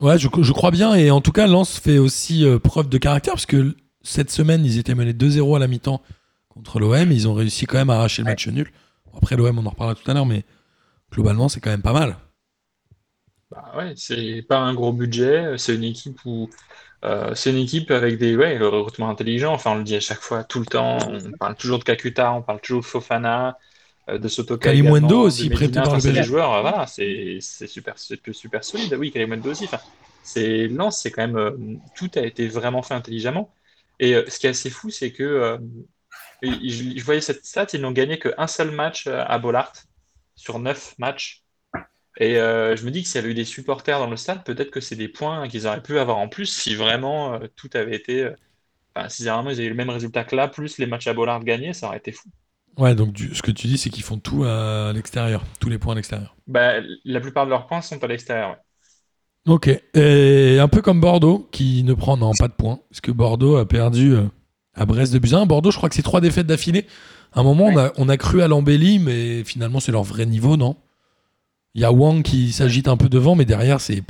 Ouais, je, je crois bien. Et en tout cas, Lens fait aussi euh, preuve de caractère parce que cette semaine, ils étaient menés 2-0 à la mi-temps contre l'OM. Ils ont réussi quand même à arracher le match nul. Après, l'OM, on en reparlera tout à l'heure, mais globalement, c'est quand même pas mal. Bah ouais, c'est pas un gros budget, c'est une équipe où euh, c'est une équipe avec des ouais, le recrutement intelligent, enfin on le dit à chaque fois, tout le temps, on parle toujours de Kakuta, on parle toujours de Fofana, euh, de Sotoka Kalimundo aussi, de prêté par le c'est des joueurs, euh, voilà, c'est super, super solide, oui, Kalimundo aussi, enfin, c'est Lens, c'est quand même, tout a été vraiment fait intelligemment, et ce qui est assez fou, c'est que, je, voyais cette stat, ils n'ont gagné qu'un seul match à Bollard sur neuf matchs, et euh, je me dis que s'il y avait eu des supporters dans le stade, peut-être que c'est des points qu'ils auraient pu avoir en plus si vraiment euh, tout avait été. euh, Enfin, si vraiment ils avaient eu le même résultat que là, plus les matchs à Bollard gagnés, ça aurait été fou. Ouais, donc du- ce que tu dis, c'est qu'ils font tout à l'extérieur, tous les points à l'extérieur. Bah, la plupart de leurs points sont à l'extérieur. ouais. Ok. Et un peu comme Bordeaux, qui ne prend non, pas de points, parce que Bordeaux a perdu à Brest de Buzyn. Bordeaux, je crois que c'est trois défaites d'affilée. À un moment, on, a, on a cru à l'embellie, mais finalement, c'est leur vrai niveau, non? Il y a Wang qui s'agite un peu devant, mais derrière, c'est.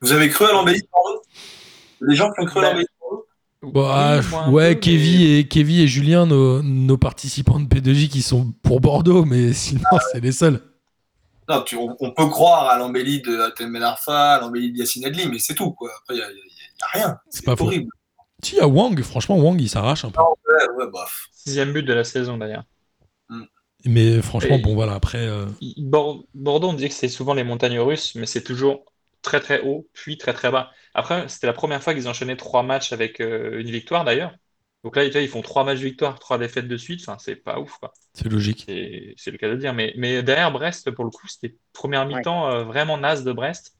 Vous avez cru à l'embellie de Bordeaux Les gens qui ont cru à Bah, l'embellie de Bordeaux Bon, ah, ouais, Kevin, et, Kevin et Julien, nos, nos participants de P2J qui sont pour Bordeaux, mais sinon, c'est les seuls. Non, tu- on, on peut croire à l'embellie de Atem Ben Arfa, à l'embellie de Yacine Adli, mais c'est tout. Quoi. Après, il n'y a, rien. C'est pas faux. horrible. Si, il y a Wang, franchement, Wang, il s'arrache un peu. Ouais, ouais, bof. Sixième but de la saison d'ailleurs. Mais franchement, Et- bon, voilà, après. euh, Bordeaux, on dit que c'est souvent les montagnes russes, mais c'est toujours très très haut, puis très très bas. Après, c'était la première fois qu'ils enchaînaient trois matchs avec euh, une victoire d'ailleurs. Donc là, tu vois, ils font trois matchs de victoire, trois défaites de suite. Enfin, c'est pas ouf, quoi. c'est logique. C'est le cas de le dire. Mais, mais derrière Brest, pour le coup, c'était première mi-temps euh, vraiment naze de Brest.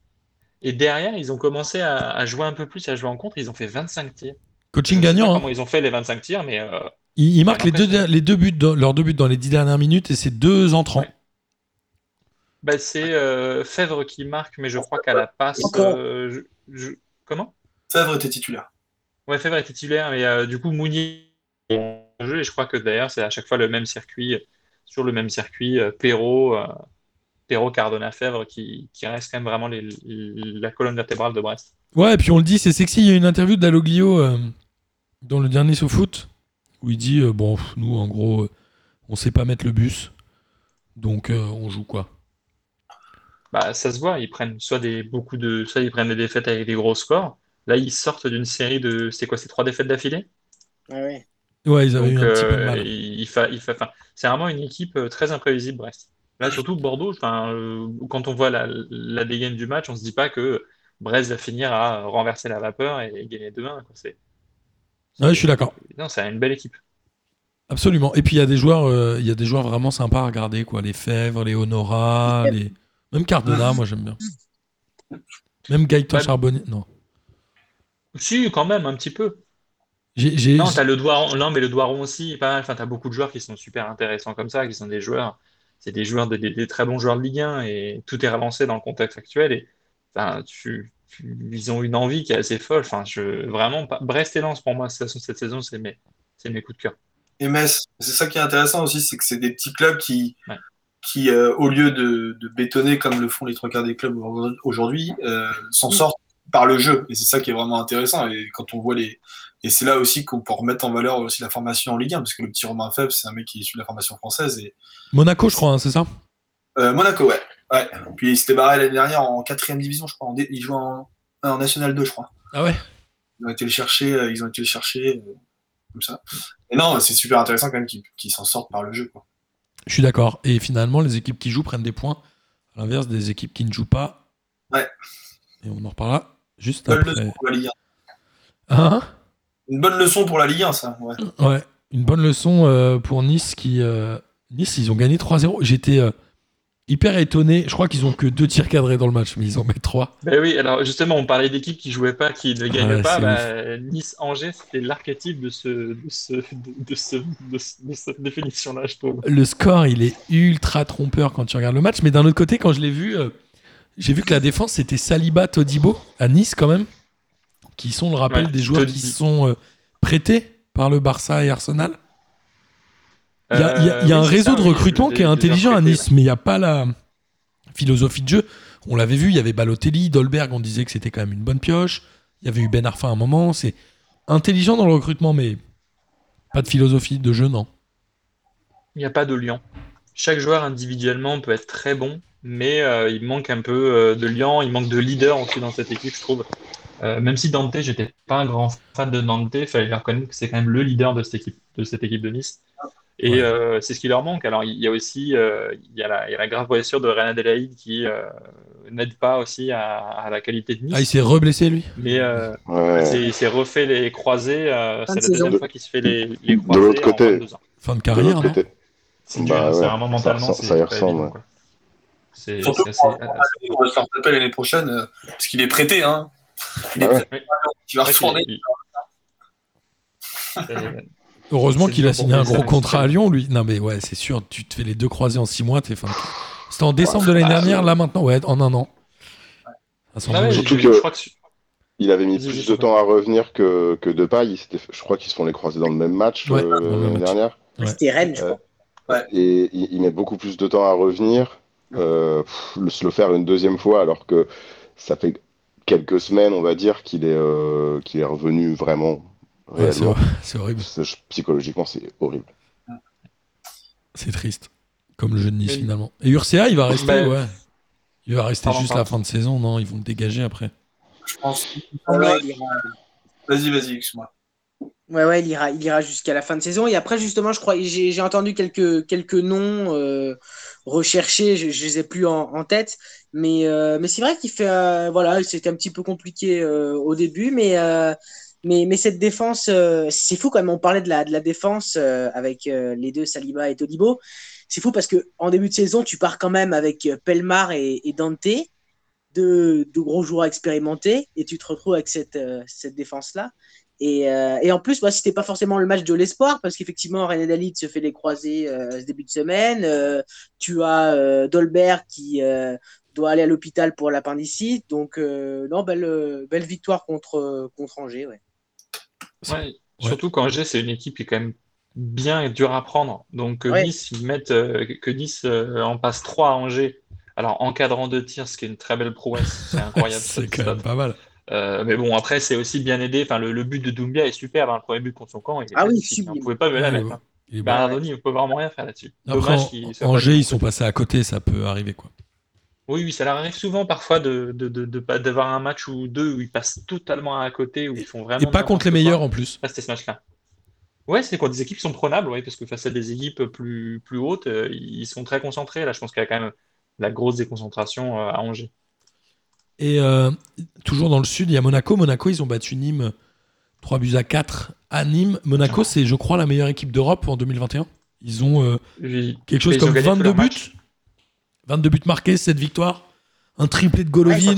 Et derrière, ils ont commencé à, à jouer un peu plus, à jouer en contre. Ils ont fait 25 tirs. Coaching Je sais pas gagnant, hein. comment ils ont fait les 25 tirs, mais euh, Ils, ils marquent les deux, les deux buts, dans- leurs deux buts dans les dix dernières minutes et c'est deux entrants. Ouais. bah, c'est euh, Fèvre qui marque, mais je crois qu'à la passe. Euh, je- je- Comment? Fèvre était titulaire. Ouais, Fèvre est titulaire, mais euh, du coup, Mounier est en jeu, et je crois que d'ailleurs, c'est à chaque fois le même circuit, sur le même circuit, euh, Perrault, euh, Perrault, Cardona, Fèvre, qui, qui reste quand même vraiment les- la colonne vertébrale de Brest. Ouais, et puis on le dit, c'est sexy. Il y a une interview d'Aloglio euh, dans le dernier SoFoot où il dit euh, Bon, pff, nous, en gros, euh, on sait pas mettre le bus, donc euh, on joue quoi. Bah, ça se voit, ils prennent soit des, beaucoup de, soit ils prennent des défaites avec des gros scores. Là, ils sortent d'une série de, c'est quoi, c'est trois défaites d'affilée? Ah ouais. Ouais, ils avaient Donc, eu un petit peu de mal. il, il fa- il fa- enfin, c'est vraiment une équipe très imprévisible, Brest. Là, surtout Bordeaux, enfin, euh, quand on voit la, la dégaine du match, on se dit pas que Brest va finir à renverser la vapeur et, gagner 2-1. quoi. C'est, Ouais, je suis d'accord. non, c'est une belle équipe. Absolument. Et puis il y a des joueurs, euh, il y a des joueurs vraiment sympas à regarder, quoi. Les Fèvres, les Honora, les... même Cardona, moi j'aime bien. Même Gaëtan Ouais. Charbonnier. Non. Si, quand même, un petit peu. J'ai- Non, t'as le doigt rond, non, mais le doigt rond aussi, pas mal. Enfin, t'as beaucoup de joueurs qui sont super intéressants comme ça, qui sont des joueurs, c'est des joueurs, des, des- des très bons joueurs de Ligue 1 et tout est relancé dans le contexte actuel et enfin, tu- ils ont une envie qui est assez folle. Enfin, je, vraiment, pas- Brest et Lens pour moi, cette saison, cette saison, c'est mes, c'est mes coups de cœur. Et Metz, c'est ça qui est intéressant aussi, c'est que c'est des petits clubs qui, Ouais. qui euh, au lieu de, de bétonner comme le font les trois quarts des clubs aujourd'hui, euh, s'en sortent par le jeu. Et c'est ça qui est vraiment intéressant. Et quand on voit les. Et c'est là aussi qu'on peut remettre en valeur aussi la formation en Ligue 1, parce que le petit Romain Febvre, c'est un mec qui est issu de la formation française. Et Monaco, je crois, hein, c'est ça? Euh, Monaco, ouais. Ouais. Puis il s'était barré l'année dernière en quatrième division, je crois. En dé- Il joue en, en National 2, je crois. Ah ouais? Ils ont été le chercher, euh, ils ont été le chercher euh, comme ça. Et non, c'est super intéressant quand même qu'ils s'en sortent par le jeu. Quoi. Je suis d'accord. Et finalement, les équipes qui jouent prennent des points, à l'inverse des équipes qui ne jouent pas. Ouais. Et on en reparlera juste Bonne après. leçon pour la Ligue 1. Hein? Une bonne leçon pour la Ligue 1, ça. Ouais. Ouais, une bonne leçon euh, pour Nice qui. Nice, ils ont gagné 3-0. J'étais euh, hyper étonné. Je crois qu'ils ont que deux tirs cadrés dans le match, mais ils en mettent trois. Ben oui, alors justement, on parlait d'équipes qui jouaient pas, qui ne gagnaient Ouais, pas. Bah, Nice-Angers, c'était l'archétype de, ce, de, ce, de, de ce, de, ce- de cette définition-là, je trouve. Le score, il est ultra trompeur quand tu regardes le match. Mais d'un autre côté, quand je l'ai vu, euh, j'ai vu que la défense, c'était Saliba, Todibo, à Nice quand même, qui sont, le rappel, Ouais, des joueurs qui Todibo. sont euh, prêtés par le Barça et Arsenal. Il y a, il y a- il y a Euh, un c'est réseau ça, de recrutement qui est intelligent à Nice, mais il n'y a pas la philosophie de jeu. On l'avait vu, il y avait Balotelli, Dolberg, on disait que c'était quand même une bonne pioche. Il y avait eu Ben Arfa à un moment. C'est intelligent dans le recrutement, mais pas de philosophie de jeu, non. Il n'y a pas de lion. Chaque joueur individuellement peut être très bon, mais euh, il manque un peu euh, de lion, il manque de leader aussi dans cette équipe, je trouve. Euh, même si Dante, j'étais pas un grand fan de Dante, il fallait reconnaître que c'est quand même le leader de cette équipe, de cette équipe de Nice. Et Ouais. euh, c'est ce qui leur manque. Alors, il y a aussi euh, il y a la, il y a la grave blessure de Renan Adelaide qui euh, n'aide pas aussi à, à la qualité de Nice. Ah, il s'est reblessé, lui? Mais euh, Ouais. il s'est refait les croisés. euh, c'est de la deuxième saison. fois qu'il se fait les, les De croisés l'autre en côté. 22 ans. Fin de De carrière, côté, C'est Bah hein, c'est ouais, vraiment ça mentalement, ressemble- c'est ça y ressemble. C'est On va faire taper l'année prochaine, parce qu'il est prêté. Hein. Il est Ah ouais. prêté. Il va c'est vrai retourner. Heureusement qu'il a signé un gros contrat à Lyon, lui. Non, mais ouais, c'est sûr, tu te fais les deux croisés en six mois, t'es fin. C'était en décembre de l'année bah, dernière, là maintenant, ouais, en un an. Ah ouais, âge. Surtout je, que- je crois que Il avait mis plus de temps à revenir que, que Depay. Je crois qu'ils se font les croiser dans le même match Ouais, euh, l'année dernière. Ouais. C'était Rennes, je Euh, crois. Et il, il met beaucoup plus de temps à revenir, euh, pff, le- se le faire une deuxième fois, alors que ça fait quelques semaines, on va dire, qu'il est, euh, qu'il est revenu vraiment Ouais, c'est horrible, Psychologiquement, c'est horrible. c'est triste. Comme le jeu de Nice, finalement. Et Urcia, il va rester, ouais. Il va rester juste la fin de saison, non Ils vont le dégager après. Je pense. Ira, Vas-y, vas-y, excuse-moi. ouais, ouais, il ira, il ira jusqu'à la fin de saison. Et après, justement, je crois, j'ai entendu quelques, quelques noms euh, recherchés. Je, je les ai plus en, en tête, mais, euh, mais c'est vrai qu'il fait, euh, voilà, c'était un petit peu compliqué euh, au début, mais. Mais, cette défense, euh, c'est fou quand même. On parlait de la, de la défense euh, avec euh, les deux, Saliba et Todibo. C'est fou parce que en début de saison, tu pars quand même avec Pelmar et, Dante, deux, gros joueurs expérimentés, et tu te retrouves avec cette, défense-là. Et, en plus, bah, c'était pas forcément le match de l'espoir, parce qu'effectivement, René Dalit se fait les croisés ce début de semaine. Tu as Dolberg qui doit aller à l'hôpital pour l'appendicite. Donc, non, belle, victoire contre, Angers. Ouais, Surtout qu'Angers, c'est une équipe qui est quand même bien et dure à prendre. Donc que Ouais. Nice, ils mettent, euh, que Nice euh, en passe 3 à Angers. Alors encadrant de tir, ce qui est une très belle prouesse, c'est incroyable. c'est quand même pas mal. Euh, mais bon, après, c'est aussi bien aidé. Enfin, le, le but de Doumbia est super. hein, le premier but contre son camp, il est Ah oui, sublime. On pouvait pas me la mettre. hein. Bon. Bernardoni, il ne peut vraiment rien faire là-dessus. Après, Dommage en- Angers, ils sont passés à côté, ça peut arriver, quoi. Oui, oui, ça leur arrive souvent parfois de, de, de, de pas- d'avoir un match ou deux où ils passent totalement à côté, où ils font vraiment. Et pas contre les quoi. meilleurs, en plus. Là, c'était ce match-là. Ouais, c'est contre des équipes qui sont prenables, ouais, parce que face à des équipes plus, plus hautes, euh, ils sont très concentrés. Là, je pense qu'il y a quand même la grosse déconcentration euh, à Angers. Et euh, toujours dans le sud, il y a Monaco. Monaco, ils ont battu Nîmes 3 buts à 4 à Nîmes. Monaco, c'est, je crois, la meilleure équipe d'Europe en 2021. Ils ont quelque chose Ils comme gagné tous 22 leurs buts. Matchs. 22 buts marqués, 7 victoires. Un triplé de Golovin.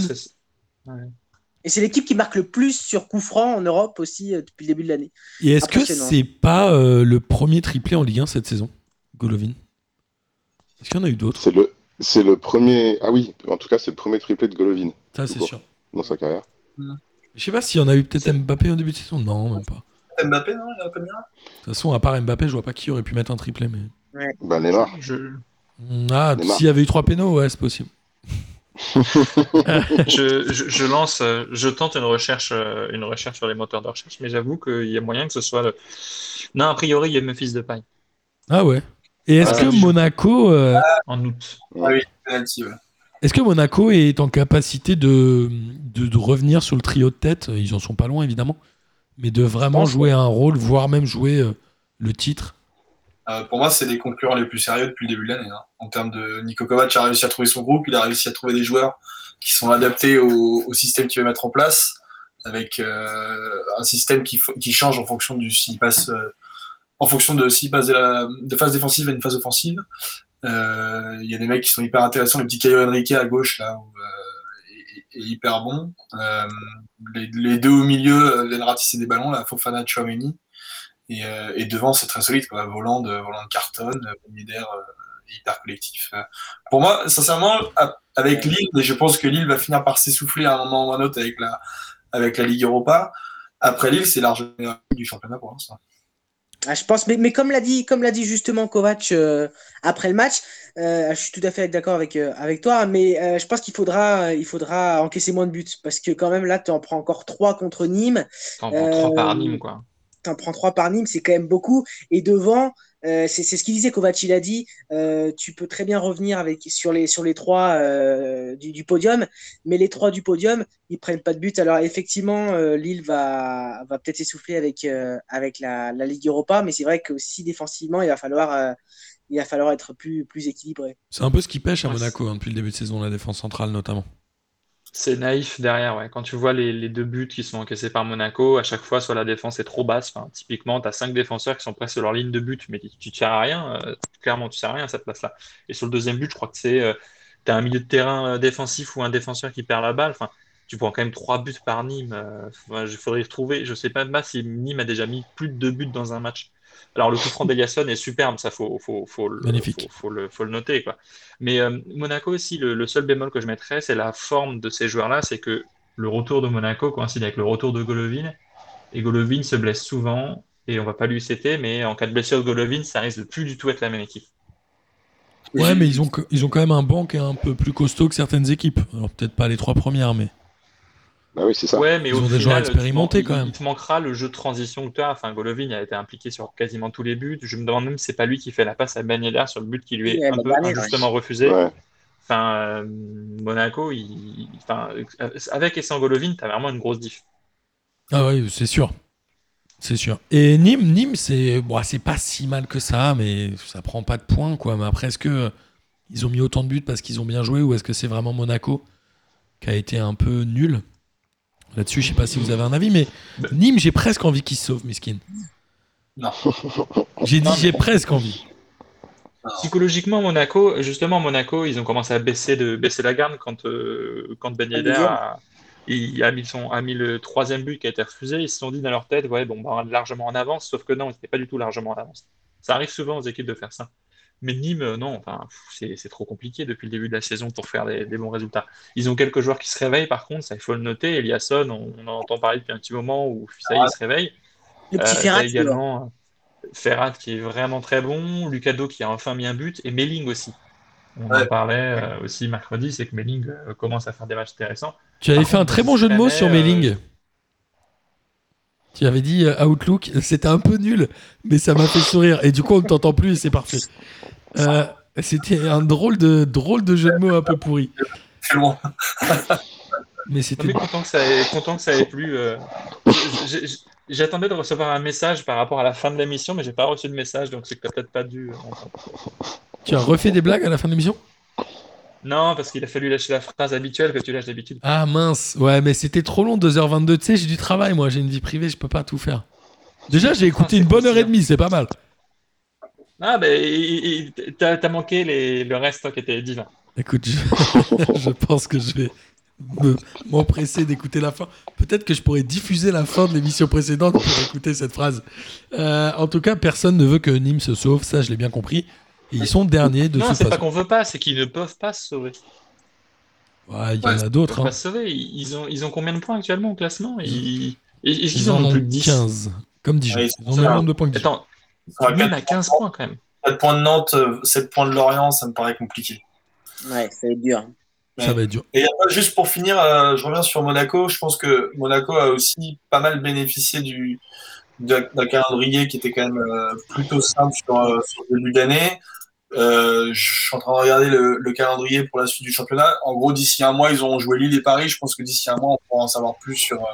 Et c'est l'équipe qui marque le plus sur coup franc en Europe aussi euh, depuis le début de l'année. Et est-ce que c'est pas euh, le premier triplé en Ligue 1 cette saison, Golovin? Est-ce qu'il y en a eu d'autres? C'est le, c'est le premier. Ah oui, en tout cas, c'est le premier triplé de Golovin Ça, c'est sûr. dans sa carrière. Je sais pas s'il y en a eu peut-être Mbappé en début de saison. Non, même pas. Mbappé, non, il y a pas bien. De toute façon, à part Mbappé, je vois pas qui aurait pu mettre un triplé. Mais... Bah, Neymar. Je, Ah, s'il y avait eu trois pénaux, ouais, c'est possible. je, je, je lance, euh, je tente une recherche, euh, une recherche sur les moteurs de recherche, mais j'avoue qu'il y a moyen que ce soit le. Non, a priori, il y a Memphis de paille Ah ouais. Et est-ce Ah, que. Monaco, euh, en août. Ah oui, est-ce que Monaco est en capacité de, de, de revenir sur le trio de tête? Ils en sont pas loin évidemment, mais de vraiment jouer un rôle, voire même jouer euh, le titre? Euh, pour moi, c'est les concurrents les plus sérieux depuis le début de l'année. hein. En termes de Nico Kovac a réussi à trouver son groupe, il a réussi à trouver des joueurs qui sont adaptés au, au système qu'il va mettre en place, avec euh, un système qui, qui change en fonction du s'il passe, euh, en fonction de s'il passe de, la, de phase défensive à une phase offensive. Euh, Il y a des mecs qui sont hyper intéressants, le petit Caio Henrique à gauche là, où, euh, est, est hyper bon. Les, les deux au milieu viennent ratisser des ballons, là, Fofana, Chouameni. Et, euh, et devant, c'est très solide, quoi. Volant de, volant de carton, premier d'air euh, hyper collectif. Euh, Pour moi, sincèrement, avec Lille, et je pense que Lille va finir par s'essouffler à un moment ou à un autre avec la, avec la Ligue Europa. Après Lille, c'est largement du championnat pour l'instant. Ah, je pense, mais, mais comme l'a dit, comme l'a dit justement Kovac euh, après le match, euh, je suis tout à fait d'accord avec, euh, avec toi, mais euh, je pense qu'il faudra, il faudra encaisser moins de buts parce que quand même là, tu en prends encore trois contre Nîmes, T'en prends trois Euh, par Nîmes, quoi. Tu en prends trois par Nîmes, c'est quand même beaucoup. Et devant, euh, c'est ce qu'il disait Kovac, il a dit, euh, tu peux très bien revenir avec sur les sur les trois euh, du, du podium, mais les trois du podium, ils prennent pas de but. Alors effectivement, euh, Lille va va peut-être essouffler avec euh, avec la, la Ligue Europa, mais c'est vrai que aussi défensivement, il va falloir euh, il va falloir être plus plus équilibré. C'est un peu ce qui pêche à Monaco hein, depuis le début de saison, la défense centrale notamment. C'est naïf derrière, ouais. Quand tu vois les, deux buts qui sont encaissés par Monaco, à chaque fois, soit la défense est trop basse. Typiquement, tu as cinq défenseurs qui sont presque sur leur ligne de but, mais tu ne sers à rien. euh, clairement, tu ne sers à rien à cette place-là. Et sur le deuxième but, je crois que c'est. euh, un milieu de terrain euh, défensif ou un défenseur qui perd la balle. Enfin, tu prends quand même trois buts par Nîmes. il faudrait y retrouver. Je sais pas même si Nîmes a déjà mis plus de deux buts dans un match. Alors, le coup franc d'Eliasson est superbe, ça, faut, faut, faut, le, Magnifique. faut, faut le, faut le noter, quoi. Mais euh, Monaco aussi, le, le seul bémol que je mettrais, c'est la forme de ces joueurs-là. C'est que le retour de Monaco coïncide avec le retour de Golovin. Et Golovin se blesse souvent. Et on va pas lui citer, mais en cas de blessure de Golovin, ça risque de plus du tout être la même équipe. Ouais, mais ils ont, ils ont quand même un banc qui est un peu plus costaud que certaines équipes. Alors peut-être pas les trois premières, mais Bah oui, c'est ça. Ouais, mais Ils au ont des final, joueurs tu expérimentés, man- quand il- même. Il te manquera le jeu de transition que tu as. Enfin, Golovin a été impliqué sur quasiment tous les buts. Je me demande même si c'est pas lui qui fait la passe à Ben Yedder sur le but qui lui est Ouais, un la peu dernière, injustement refusé. Ouais. Enfin, euh, Monaco, il, enfin, avec et sans Golovin, tu as vraiment une grosse diff. ah ouais, c'est sûr. C'est sûr. Et Nîmes, Nîmes, c'est bon, c'est pas si mal que ça, mais ça prend pas de points quoi. Mais après, est-ce que euh, ils ont mis autant de buts parce qu'ils ont bien joué ou est-ce que c'est vraiment Monaco qui a été un peu nul? Là-dessus, je sais pas si vous avez un avis, mais Nîmes, j'ai presque envie qu'ils se sauvent, Miskin. Non. J'ai dit j'ai presque envie. Psychologiquement, Monaco, justement, Monaco, ils ont commencé à baisser, de, baisser la garde quand, euh, quand Ben Yedder a, il a, mis son, a mis le troisième but qui a été refusé. Ils se sont dit dans leur tête, ouais, bon, bah, on est largement en avance, sauf que non, ils n'étaient pas du tout largement en avance. Ça arrive souvent aux équipes de faire ça. Mais Nîmes, euh, non, enfin, c'est trop compliqué depuis le début de la saison pour faire des, des bons résultats. Ils ont quelques joueurs qui se réveillent, par contre, ça il faut le noter. Eliasson, on, on en entend parler depuis un petit moment où ça y est, il se réveille. Le petit Euh, Ferrat, également euh, Ferrat qui est vraiment très bon, Lucado qui a enfin mis un but, et Melling aussi. On en parlait euh, aussi mercredi, c'est que Melling euh, commence à faire des matchs intéressants. Tu avais Par fait un très bon jeu de mots sur euh, Melling. Tu avais dit euh, Outlook, c'était un peu nul, mais ça m'a fait sourire. Et du coup, on ne t'entend plus et c'est parfait. Euh, c'était un drôle de, drôle de jeu de mots un peu pourri. C'est loin. Mais c'était. content que ça ait, content que ça ait plu. euh, J'attendais de recevoir un message par rapport à la fin de l'émission, mais j'ai pas reçu de message, donc c'est peut-être pas dû. Tu as refait des blagues à la fin de l'émission? Non, parce qu'il a fallu lâcher la phrase habituelle que tu lâches d'habitude. Ah mince, ouais, mais c'était trop long, 2h22. Tu sais, j'ai du travail, moi, j'ai une vie privée, je peux pas tout faire. Déjà, j'ai écouté Ah, une bonne heure et demie, c'est pas mal. Ah, ben, t'as manqué les, le reste qui était divin. Écoute, je, je pense que je vais me- m'empresser d'écouter la fin. Peut-être que je pourrais diffuser la fin de l'émission précédente pour écouter cette phrase. Euh, en tout cas, personne ne veut que Nîmes se sauve, ça je l'ai bien compris. Et ils sont derniers de Non, toute c'est pas qu'on veut pas, c'est qu'ils ne peuvent pas se sauver. Ouais, Il y en Ouais, a Ils peuvent d'autres. hein. pas se sauver. Ils ont, ils ont combien de points actuellement au classement? Ils, Est-ce Ils qu'ils en en ont ont plus de 10 15. Comme Dijon. Ouais, Ils ont le nombre de points que Dijon. Attends, Ils même à 4, 15 points quand même. points de Nantes, euh, 7 points de Lorient, ça me paraît compliqué. Ouais, ça va être dur. Ça va être dur. Et euh, juste pour finir, euh, je reviens sur Monaco. Je pense que Monaco a aussi pas mal bénéficié du d'un d'un calendrier qui était quand même euh, plutôt simple sur, euh, sur le début d'année. Euh, je suis en train de regarder le, le calendrier pour la suite du championnat. En gros, d'ici un mois, ils auront joué Lille et Paris. Je pense que d'ici un mois, on pourra en savoir plus sur euh,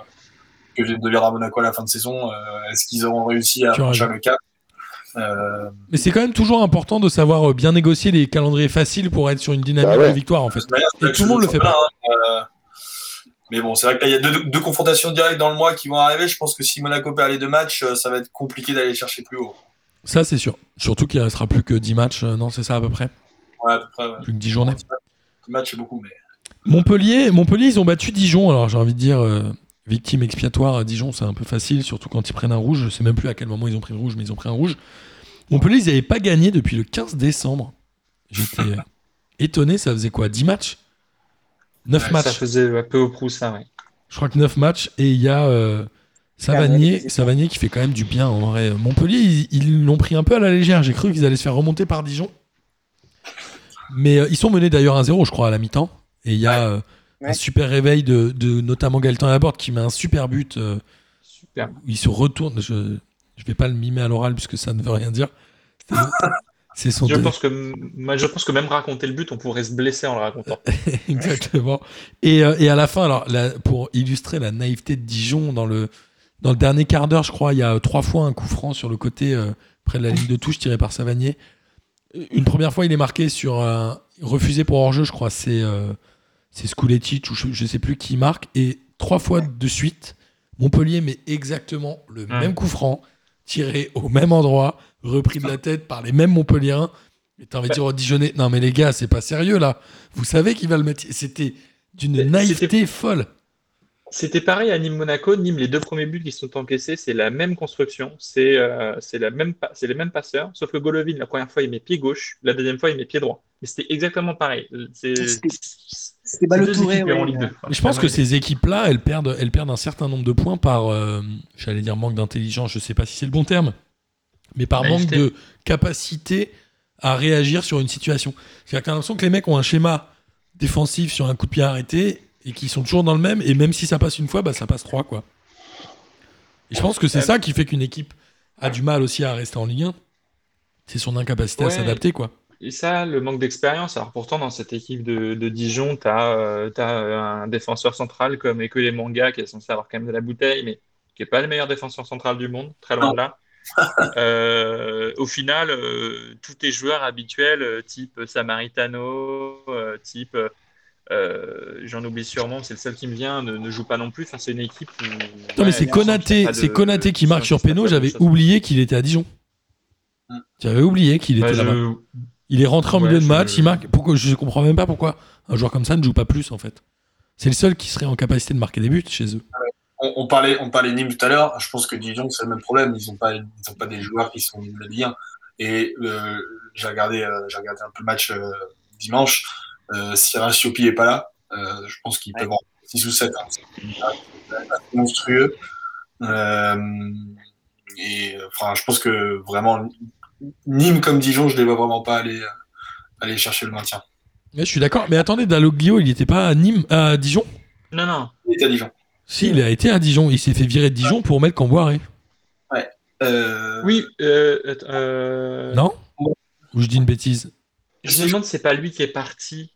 que viennent de lire à Monaco à la fin de saison. Euh, Est-ce qu'ils auront réussi à franchir le cap? Euh, Mais c'est quand même toujours important de savoir bien négocier les calendriers faciles pour être sur une dynamique Bah ouais. de victoire en fait. manière, Et tout le monde le fait championnat, hein. Euh, mais bon, c'est vrai qu'il y a deux, deux confrontations directes dans le mois qui vont arriver. Je pense que si Monaco perd les deux matchs, euh, ça va être compliqué d'aller chercher plus haut. Ça c'est sûr. Surtout qu'il restera plus que 10 matchs. euh, Non, c'est ça à peu près? Ouais, à peu près. Ouais. Plus que 10 journées. 10 matchs, c'est beaucoup, mais. Montpellier, Montpellier, ils ont battu Dijon. Alors j'ai envie de dire euh, victime expiatoire à Dijon, c'est un peu facile, surtout quand ils prennent un rouge. Je sais même plus à quel moment ils ont pris le rouge, mais ils ont pris un rouge. Montpellier, ils n'avaient pas gagné depuis le 15 décembre. J'étais euh, étonné, ça faisait quoi? 10 matchs? 9 Ouais, matchs. Ça faisait un peu au prou, ça, ouais. Je crois que 9 matchs et il y a euh, Savanier. Savanier qui fait quand même du bien en vrai. Montpellier, ils- l'ont pris un peu à la légère. J'ai cru qu'ils allaient se faire remonter par Dijon. Mais euh, ils sont menés d'ailleurs 1-0, je crois, à la mi-temps. Et il y a euh, un super réveil de, de notamment Gaëtan Laborde qui met un super but. euh, Super. où il se retourne. Je ne vais pas le mimer à l'oral puisque ça ne veut rien dire. Son Je deux- pense, que, moi, je pense que même raconter le but, on pourrait se blesser en le racontant. Exactement. Et, euh, et à la fin, alors, pour illustrer la naïveté de Dijon, dans le, dans le dernier quart d'heure, je crois, il y a trois fois un coup franc sur le côté, euh, près de la ligne de touche, tiré par Savanier. Une première fois, il est marqué sur un refusé pour hors-jeu, je crois, c'est euh, Skuletic ou je, je sais plus qui marque. Et trois fois de suite, Montpellier met exactement le Ouais. même coup franc, tiré au même endroit, repris de la tête par les mêmes Montpelliérains. Et t'as envie de dire aux Dijonais, non mais les gars, c'est pas sérieux là. Vous savez qu'il va le mettre. C'était d'une naïveté folle. C'était pareil à Nîmes-Monaco. Nîmes, les deux premiers buts qui sont encaissés, c'est la même construction, c'est euh, c'est la même c'est les mêmes passeurs, sauf que Golovin, la première fois, il met pied gauche, la deuxième fois, il met pied droit. Mais c'était exactement pareil. C'est C'était- pas le touré. équipes en ouais. Ligue 2. Mais je pense que ces équipes-là, elles perdent, elles perdent un certain nombre de points par, euh, j'allais dire manque d'intelligence, je sais pas si c'est le bon terme, mais par manque de capacité à réagir sur une situation. C'est-à-dire que l'impression que les mecs ont un schéma défensif sur un coup de pied arrêté et qu'ils sont toujours dans le même, et même si ça passe une fois, bah, ça passe trois, quoi. Et je pense que c'est Euh, ça qui fait qu'une équipe a du mal aussi à rester en Ligue 1. C'est son incapacité à s'adapter, quoi. Et ça, le manque d'expérience. Alors pourtant, dans cette équipe de, de Dijon, tu as, un défenseur central comme Ekele Manga qui est censé avoir quand même de la bouteille, mais qui n'est pas le meilleur défenseur central du monde, très loin de là. Euh, au final, euh, tous tes joueurs habituels, euh, type Samaritano, euh, type, euh, j'en oublie sûrement, c'est le seul qui me vient, ne, ne joue pas non plus. Enfin, c'est une équipe où. Non, ouais, mais c'est Konaté, c'est qui marque sur Péno. pas de J'avais oublié qu'il était à Dijon. Mm. J'avais oublié qu'il était Bah, là-bas. je- Il est rentré en Ouais, milieu de je- match, il marque. Pourquoi Je comprends même pas pourquoi un joueur comme ça ne joue pas plus en fait. C'est le seul qui serait en capacité de marquer des buts chez eux. On, on parlait, on parlait Nîmes tout à l'heure. Je pense que Dijon, c'est le même problème. Ils n'ont pas, ils ont pas des joueurs qui sont de Ligue 1. Et euh, j'ai regardé, euh, j'ai regardé un peu le match euh, dimanche. Euh, si Siopi est pas là, euh, je pense qu'ils Ouais. peuvent en 6 ou 7. Hein. C'est monstrueux. Euh, et enfin, je pense que vraiment Nîmes comme Dijon, je les vois vraiment pas aller, aller chercher le maintien. Ouais, je suis d'accord. Mais attendez, Dalloglio, il n'était pas à Nîmes, à Dijon? Non, non. Il est à Dijon. Si, il a été à Dijon. Il s'est fait virer de Dijon pour mettre Camboiré. Euh, Oui, euh, euh, Non Ou je dis une bêtise Je me demande si c'est pas lui qui est parti.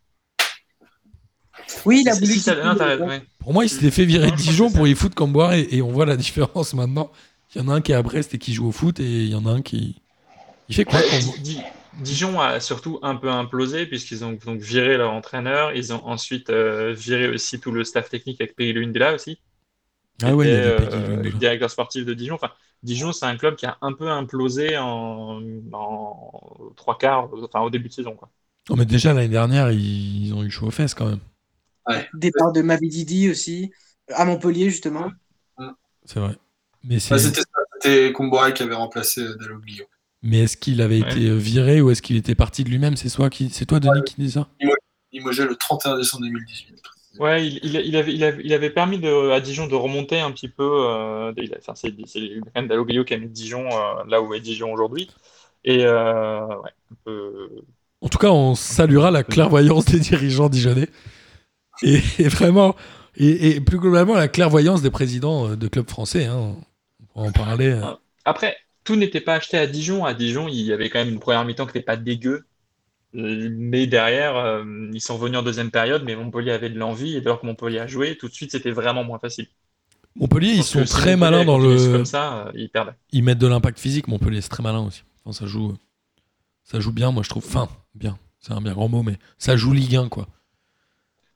Oui, il a voulu. si, ouais. Pour moi, il s'était fait virer de Dijon pour y foutre Camboiré. Et on voit la différence maintenant. Il y en a un qui est à Brest et qui joue au foot, et il y en a un qui. Il fait quoi Ouais, Dijon a surtout un peu implosé puisqu'ils ont donc viré leur entraîneur. Ils ont ensuite euh, viré aussi tout le staff technique avec Peggy Lundela aussi. Ah ouais, avait euh, Lundela. directeur sportif de Dijon. Enfin, Dijon, c'est un club qui a un peu implosé en, en trois quarts, enfin au début de saison. Quoi. Non, mais déjà l'année dernière, ils, ils ont eu chaud aux fesses quand même. Ouais. Départ de Mavididi aussi, à Montpellier justement. C'est vrai. Mais, c'est- Bah, C'était c'était Comboiré qui avait remplacé euh, Dalloglio. Mais est-ce qu'il avait Ouais. été euh, viré ou est-ce qu'il était parti de lui-même? C'est toi, qui... c'est toi, Denis, qui dis ça? Limogé le 31 décembre 2018. Ouais, il, il, il avait, il, avait, il avait permis de, à Dijon de remonter un petit peu. euh, il enfin, c'est quand même Dalloglio qui a mis Dijon euh, là où est Dijon aujourd'hui. Et euh, ouais, un peu. En tout cas, on saluera la clairvoyance des dirigeants dijonnais. Et, et vraiment, et, et plus globalement, la clairvoyance des présidents euh, de clubs français. hein. On va en parler. euh. Après, tout n'était pas acheté à Dijon. À Dijon, il y avait quand même une première mi-temps qui n'était pas dégueu. Euh, Mais derrière, euh, ils sont revenus en deuxième période, mais Montpellier avait de l'envie. Et dès lors que Montpellier a joué, tout de suite, c'était vraiment moins facile. Montpellier, ils sont très malins dans le. Comme ça, euh, ils mettent de l'impact physique, Montpellier. C'est très malin aussi. Enfin, ça joue. Ça joue bien, moi, je trouve. Enfin, bien. C'est un bien grand mot, mais ça joue Ligue 1, quoi.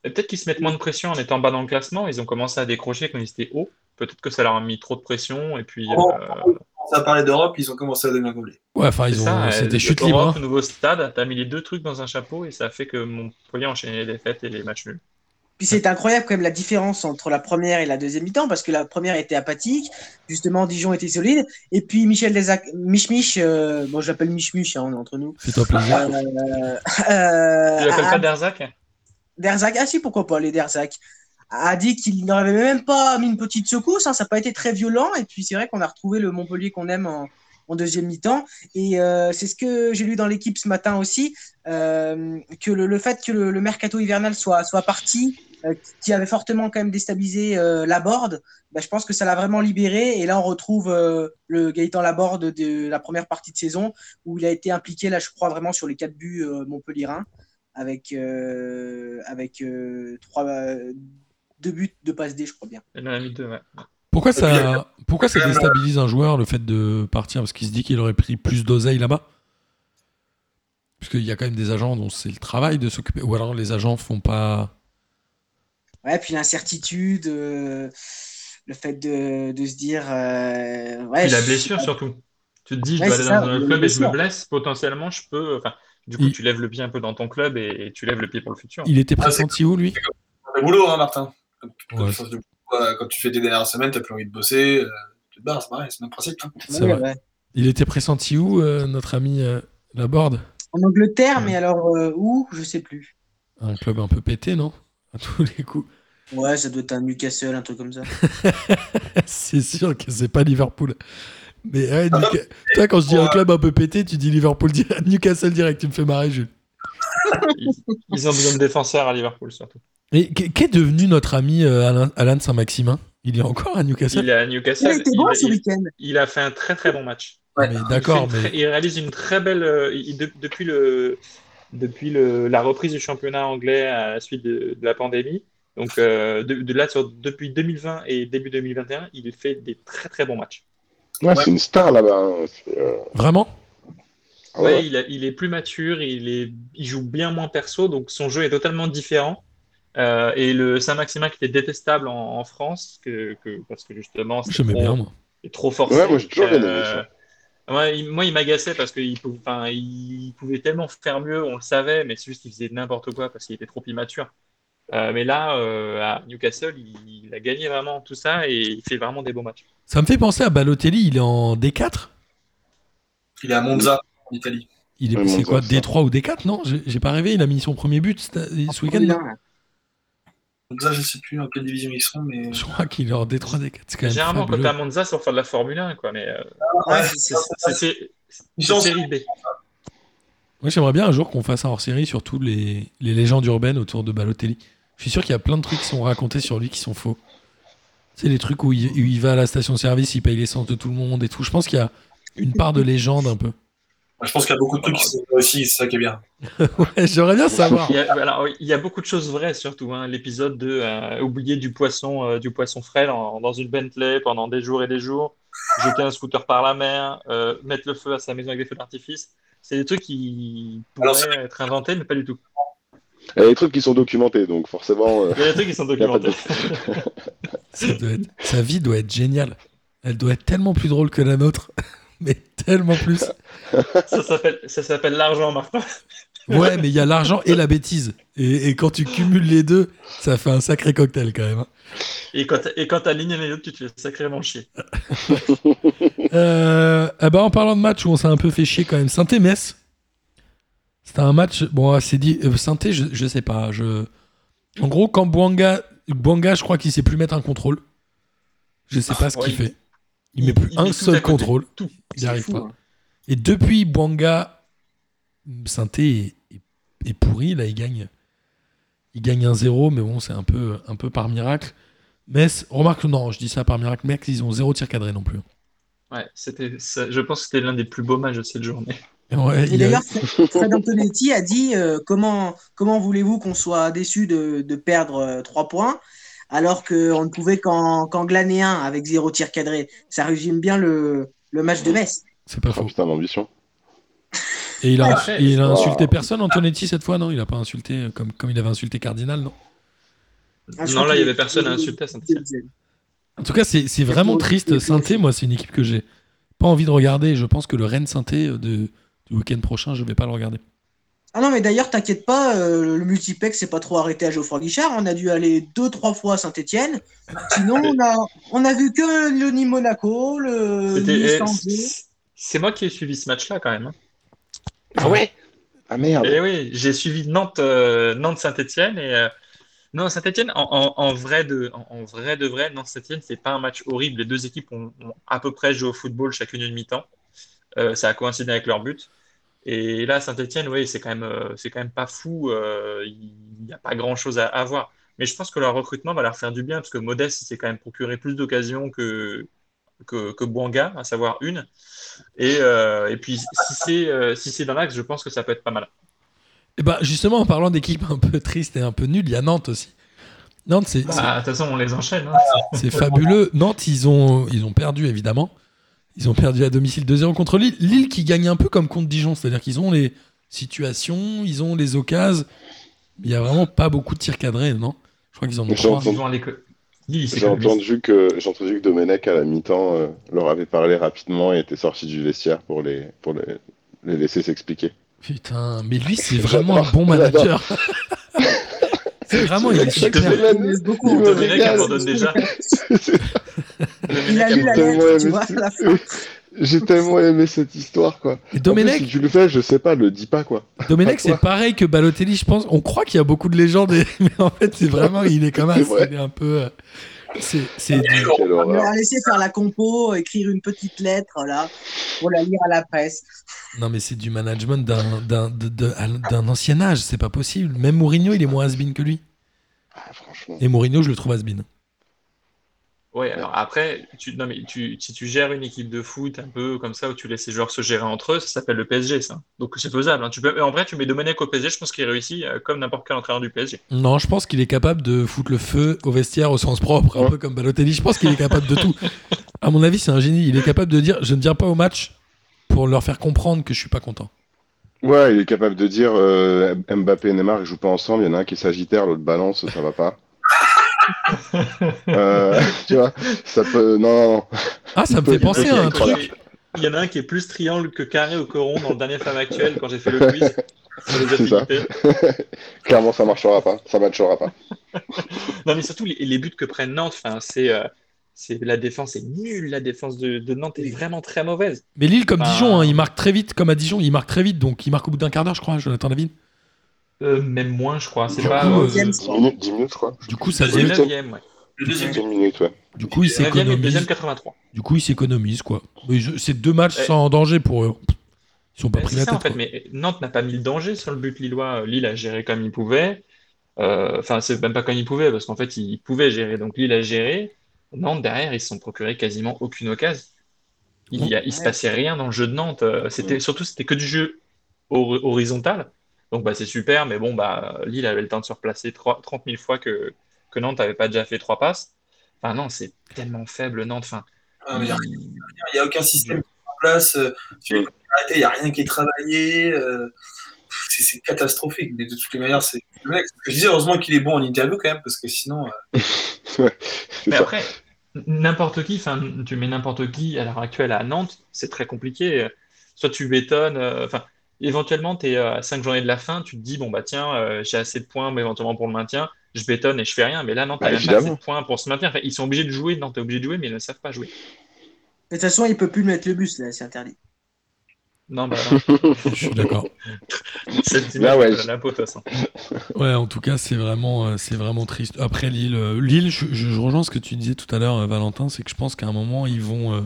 Peut-être qu'ils se mettent moins de pression en étant bas dans le classement. Ils ont commencé à décrocher quand ils étaient hauts. Peut-être que ça leur a mis trop de pression. Et puis, Oh. euh, Ça parlait d'Europe, ils ont commencé à devenir goulés. Ouais, enfin, c'est ils ont. euh, C'était chute libre. Europe, hein. nouveau stade. T'as mis les deux trucs dans un chapeau et ça a fait que Montpellier a enchaîné les défaites et les matchs nuls. Puis c'est incroyable quand même la différence entre la première et la deuxième mi-temps parce que la première était apathique, justement Dijon était solide, et puis Michel Desac, Mich Mich, euh, bon je l'appelle Mich Mich, hein, on est entre nous. Fais-toi plaisir. Euh, Tu euh, l'appelles a- pas Derzac? Derzac, ah si, pourquoi pas, les Derzac, a dit qu'il n'avait même pas mis une petite secousse, hein, ça n'a pas été très violent, et puis c'est vrai qu'on a retrouvé le Montpellier qu'on aime en, deuxième mi-temps, et euh, c'est ce que j'ai lu dans l'équipe ce matin aussi, euh, que le, le fait que le, le mercato hivernal soit, soit parti, euh, qui avait fortement quand même déstabilisé euh, Laborde, bah, je pense que ça l'a vraiment libéré, et là on retrouve euh, le Gaëtan Laborde de la première partie de saison, où il a été impliqué, là je crois vraiment sur les quatre buts euh, Montpellierin, avec, avec trois, deux buts de passe D, je crois bien. Il en a mis deux, ouais. Pourquoi ça, pourquoi ça même, déstabilise un joueur le fait de partir? Parce qu'il se dit qu'il aurait pris plus d'oseille là-bas Parce qu'il y a quand même des agents dont c'est le travail de s'occuper. Ou alors les agents font pas. Ouais, puis l'incertitude, euh, le fait de, de se dire. euh, ouais, Puis la je- blessure surtout. Tu te dis, je Ouais, dois aller ça, dans un club et je me blesse, potentiellement je peux. Enfin, du coup, Il- tu lèves le pied un peu dans ton club et, et tu lèves le pied pour le futur. Il était Ah, pressenti où lui? Le boulot, hein, Martin. Quand, Ouais. tu euh, quand fais tes dernières semaines, t'as plus envie de bosser, euh, tu te barres, c'est pareil, c'est le même principe. hein. Vrai. Il était pressenti où, euh, notre ami euh, Laborde? En Angleterre, mais alors euh, où? Je sais plus. Un club un peu pété, non? À tous les coups. Ouais, ça doit être un Newcastle, un truc comme ça. c'est sûr que c'est pas Liverpool. Mais ouais, Ah, Newca- toi, quand je dis un club un peu pété, tu dis Liverpool, Newcastle direct, tu me fais marrer, Jules. Ils ont besoin de défenseurs à Liverpool surtout. Et qu'est devenu notre ami euh, Alain, Alain Saint-Maximin? Il est encore à Newcastle? Il est à Il Newcastle. a été bon il- ce il- week-end. il a fait un très très bon match. Ouais. Mais Il d'accord, mais il réalise une très belle. euh, il- de- depuis le, depuis le, la reprise du championnat anglais à la suite de, de la pandémie, donc euh, de, de là sur, depuis 2020 et début 2021, il fait des très très bons matchs. Ouais, c'est une star là-bas. hein. Euh, vraiment? Ah Ouais, ouais. il, a- il est plus mature, il, est, il joue bien moins perso, donc son jeu est totalement différent. Euh, et le Saint-Maximin qui était détestable en, en France, que, que- parce que justement c'était J'aimais trop, bien, moi. est trop forcé. Ouais, moi, j'ai toujours bien aimé Euh, il- moi, il m'agaçait parce qu'il pouvait, enfin, il pouvait tellement faire mieux, on le savait, mais c'est juste qu'il faisait n'importe quoi parce qu'il était trop immature. Euh, mais là, euh, à Newcastle, il, il a gagné vraiment tout ça et il fait vraiment des beaux matchs. Ça me fait penser à Balotelli, il est en D4 Il est à Monza, en Italie. Il est Ouais, c'est quoi ça, D3 ou D4 Non, j'ai pas rêvé, il a mis son premier but ce ce week-end. Non Monza, je sais plus dans quelle division ils sont, mais. Je crois qu'il est en D3, D4. C'est quand même Généralement, quand fabuleux. t'es à Monza, c'est pour faire de la Formule 1, quoi. Mais euh, Ouais, c'est c'est sont- série B. Moi, j'aimerais bien un jour qu'on fasse un hors-série sur tous les, les légendes urbaines autour de Balotelli. Je suis sûr qu'il y a plein de trucs qui sont racontés sur lui qui sont faux. C'est les trucs où il, où il va à la station-service, il paye l'essence de tout le monde et tout. Je pense qu'il y a une part de légende un peu. Je pense qu'il y a beaucoup de trucs qui sont aussi, c'est ça qui est bien. Ouais, j'aimerais bien savoir. Il y, a, alors, il y a beaucoup de choses vraies, surtout. hein. L'épisode de euh, oublier du poisson, euh, du poisson frais dans, dans une Bentley pendant des jours et des jours, jeter un scooter par la mer, euh, mettre le feu à sa maison avec des feux d'artifice. C'est des trucs qui pourraient Alors, être inventés, mais pas du tout. Il y a des trucs qui sont documentés, donc forcément. euh, Il y a des trucs qui sont de documentés. Ça doit être- sa vie doit être géniale. Elle doit être tellement plus drôle que la nôtre. Mais tellement plus. ça s'appelle ça s'appelle l'argent, Martin. Ouais, mais il y a l'argent et la bêtise. Et, et quand tu cumules les deux, ça fait un sacré cocktail quand même. hein. Et quand, et quand t'alignes les autres, tu te fais sacrément chier. Euh, eh ben, en parlant de match où on s'est un peu fait chier quand même, Saint-Metz. C'était un match. Bon, c'est dit. euh, je, je sais pas. Je... En gros, quand Bouanga, Bouanga je crois qu'il sait plus mettre un contrôle. Je sais pas ce Ouais, qu'il il- fait. Il, met plus il un met seul contrôle. Tout. Il arrive fou, pas. hein. Et depuis Bouanga, Saint-Étienne est, est- est pourri. Là, il gagne. Il gagne un 0, mais bon, c'est un peu, un peu par miracle. Metz, remarque, non, je dis ça par miracle. Metz, ils ont zéro tir cadré non plus. Ouais, c'était, ça- je pense que c'était l'un des plus beaux matchs de cette journée. Ouais, Et il a- d'ailleurs, Fred Antonetti a dit euh, comment, comment voulez-vous qu'on soit déçu de, de perdre 3 points? Alors qu'on ne pouvait qu'en qu'en glaner un avec zéro tir cadré. Ça résume bien le, le match de Metz. c'est pas Oh faux. putain, l'ambition. Et il a, Après, il a oh. insulté personne, Antonetti, cette fois, non? Il a pas insulté comme, comme il avait insulté Cardinal, non? Ah, non, là, il y qu'il- avait personne à insulter à Saint-Etienne. En tout cas, c'est vraiment triste. Sainté, moi, c'est une équipe que j'ai pas envie de regarder. Je pense que le Rennes Sainté de, du week-end prochain, je vais pas le regarder. Ah non, mais d'ailleurs, t'inquiète pas, euh, le multiplex s'est pas trop arrêté à Geoffroy Guichard. On a dû aller deux, trois fois à Saint-Etienne. Sinon, on a, on a vu que le Nîmes Monaco, le Nice eh, c'est- c'est moi qui ai suivi ce match-là quand même. hein. Ah ouais? Ah merde. Et oui, j'ai suivi Nantes, euh, Nantes Saint-Etienne et euh, non Saint-Etienne en, en- en vrai de en, en vrai de vrai Nantes Saint-Etienne c'est pas un match horrible. Les deux équipes ont, ont à peu près joué au football chacune une mi-temps. Euh, ça a coïncidé avec leur but. Et là Saint-Etienne, oui, c'est quand même euh, c'est quand même pas fou. euh, Il n'y a pas grand-chose à, à voir. Mais je pense que leur recrutement va leur faire du bien parce que Modeste s'est quand même procuré plus d'occasions que que, que Bouanga, à savoir une. Et, euh, et puis si c'est euh, si dans l'axe, je pense que ça peut être pas mal. Et bah, justement, en parlant d'équipes un peu tristes et un peu nulles, il y a Nantes aussi. Nantes, c'est c'est- Bah, de toute façon, on les enchaîne. hein. c'est fabuleux. Nantes, ils ont, ils ont perdu, évidemment. Ils ont perdu à domicile 2-0 contre Lille. Lille qui gagne un peu comme contre Dijon, c'est-à-dire qu'ils ont les situations, ils ont les occasions. Il n'y a vraiment pas beaucoup de tirs cadrés, non? Je crois qu'ils en ont J'ai trois. J'ai entendu que j'ai entendu que Domenech à la mi-temps euh, leur avait parlé rapidement et était sorti du vestiaire pour les pour les, les laisser s'expliquer. Putain, mais lui, c'est vraiment un bon manager. c'est vraiment, il est super. beaucoup. il abandonne déjà. Il a lu la lettre, tu vois, ce- à la fin. J'ai tellement aimé cette histoire quoi. Et En plus, Domenech, si tu le fais, je sais pas, le dis pas quoi. Domenech, c'est pareil que Balotelli, je pense. On croit qu'il y a beaucoup de légendes, mais en fait, c'est vraiment, il est vrai. Il est un peu. C'est On l'a laissé faire la compo, écrire une petite lettre là, pour la lire à la presse. Non, mais c'est du management d'un- ancien âge, c'est pas possible. Même Mourinho, il est moins has que lui. Ah, franchement. Et Mourinho, je le trouve has Ouais, alors après, tu, non, mais tu, si tu gères une équipe de foot un peu comme ça, où tu laisses les joueurs se gérer entre eux, ça s'appelle le PSG, ça. Donc c'est faisable. hein. Tu peux, en vrai, tu mets Domenech au PSG, je pense qu'il réussit euh, comme n'importe quel entraîneur du PSG. Non, je pense qu'il est capable de foutre le feu au vestiaire au sens propre, un Ouais. peu comme Balotelli. Je pense qu'il est capable de tout. À mon avis, c'est un génie. Il est capable de dire Je ne viens pas au match pour leur faire comprendre que je suis pas content. Ouais, il est capable de dire euh, Mbappé et Neymar ils jouent pas ensemble, il y en a un qui est sagittaire, l'autre balance, ça va pas. Euh, tu vois, ça peut. Non, non. Ah, ça me peut- fait penser à un truc. Il y en a un qui est plus triangle que carré au coron dans le dernier Femme Actuelle quand j'ai fait le quiz C'est ça. Clairement, ça marchera pas. Ça matchera pas. Non, mais surtout les, les buts que prennent Nantes, enfin, c'est, euh, c'est la défense est nulle, la défense de, de Nantes est vraiment très mauvaise. Mais Lille, comme. Dijon, hein, il marque très vite. Comme à Dijon, il marque très vite. Donc, il marque au bout d'un quart d'heure, je crois, Jonathan David. Euh, même moins, je crois. C'est pas coup, euh, euh, 10 minutes, 10 minutes, je crois. Du coup, ça faisait- neuvième, ouais. Le deuxième 10 ouais. Du coup, il Neuvième et s'économise. deuxième 83. Du coup, il s'économise, quoi. C'est deux matchs Ouais. sans danger pour eux. Ils sont pas pris la ça, tête. en fait, quoi. mais Nantes n'a pas mis le danger sur le but lillois. Lille a géré comme il pouvait. Euh, Enfin, c'est même pas comme il pouvait, parce qu'en fait, il pouvait gérer. Donc, Lille a géré. Nantes, derrière, ils se sont procurés quasiment aucune occasion. Il, il se passait rien dans le jeu de Nantes. Euh, C'était, surtout, c'était que du jeu hor- horizontal. Donc, bah, c'est super, mais bon, bah, Lille avait le temps de se replacer 3 30 000 fois que, que Nantes n'avait pas déjà fait trois passes. Enfin, non, c'est tellement faible, Nantes. Enfin, Ah, Il n'y a aucun système qui est en place. euh, il n'y a rien qui est travaillé. euh, c'est c'est catastrophique. Mais de toutes les manières, c'est le mec. Je disais heureusement qu'il est bon en interview quand même, parce que sinon. euh, Ouais, Mais ça. après, n'importe qui, enfin, tu mets n'importe qui à l'heure actuelle à Nantes, c'est très compliqué. Soit tu bétonnes, euh, enfin, éventuellement, tu es à 5 journées de la fin, tu te dis, bon, bah tiens, euh, j'ai assez de points, mais éventuellement pour le maintien, je bétonne et je fais rien. Mais là, non, tu Bah, même pas assez de points pour se maintenir. Enfin, ils sont obligés de jouer, non, tu es obligé de jouer, mais ils ne savent pas jouer. De toute façon, il peut plus mettre le bus, là, c'est interdit. Non, bah non, Je suis d'accord. cette Là, ouais, je- la potasse, hein. Ouais, en tout cas, c'est vraiment, euh, c'est vraiment triste. Après Lille, euh, Lille, je, je- je rejoins ce que tu disais tout à l'heure, euh, Valentin, c'est que je pense qu'à un moment ils vont, euh,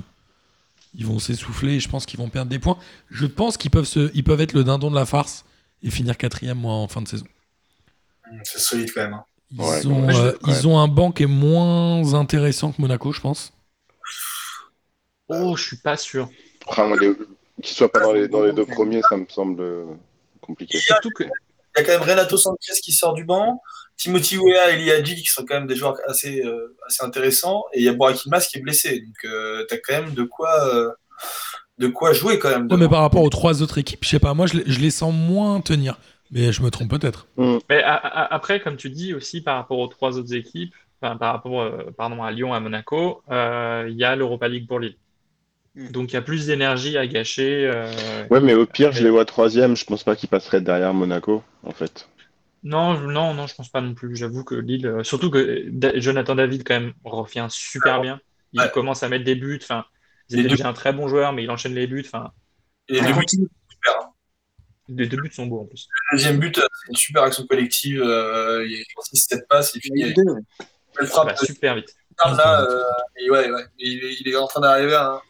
ils vont s'essouffler et je pense qu'ils vont perdre des points. Je pense qu'ils peuvent se, ils peuvent être le dindon de la farce et finir quatrième moi en fin de saison. C'est solide quand même. hein. Ils, Ouais, ont, ouais, je- euh, ils ont un banc qui est moins intéressant que Monaco, je pense. Oh, je suis pas sûr. Ah, les- Qu'ils soient pas dans les, dans les deux premiers, ça me semble compliqué. Surtout que Il y a quand même Renato Sanchez qui sort du banc, Timothy Weah et Liadji qui sont quand même des joueurs assez, euh, assez intéressants, et il y a Burak Yilmaz qui est blessé. Donc euh, t'as quand même de quoi, euh, de quoi jouer quand même. Ouais, mais par rapport aux trois autres équipes, je sais pas, moi je les, je les sens moins tenir. Mais je me trompe peut-être. Mais a- a- après, comme tu dis aussi, par rapport aux trois autres équipes, enfin, par rapport euh, pardon, à Lyon, à Monaco, euh, il y a l'Europa League pour Lille. Mm. Donc il y a plus d'énergie à gâcher. euh, Ouais, mais au pire, je Mais- les vois troisième. Je pense pas qu'ils passeraient derrière Monaco, en fait. Non, je- non, non, je pense pas non plus. J'avoue que Lille, euh, surtout que Da- Jonathan David quand même revient super bien. Il Ouais. commence à mettre des buts. Enfin, il Les était deux- déjà un très bon joueur, mais il enchaîne les buts. Enfin, les deux buts, continue. super. hein. les deux buts sont beaux en plus. Le deuxième but, euh, c'est une super action collective. euh, il y a 6-7 passes, il Il y finit a eu avec deux. une belle frappe. Va super vite. Là, euh, et ouais, il, est, il est en train d'arriver à un,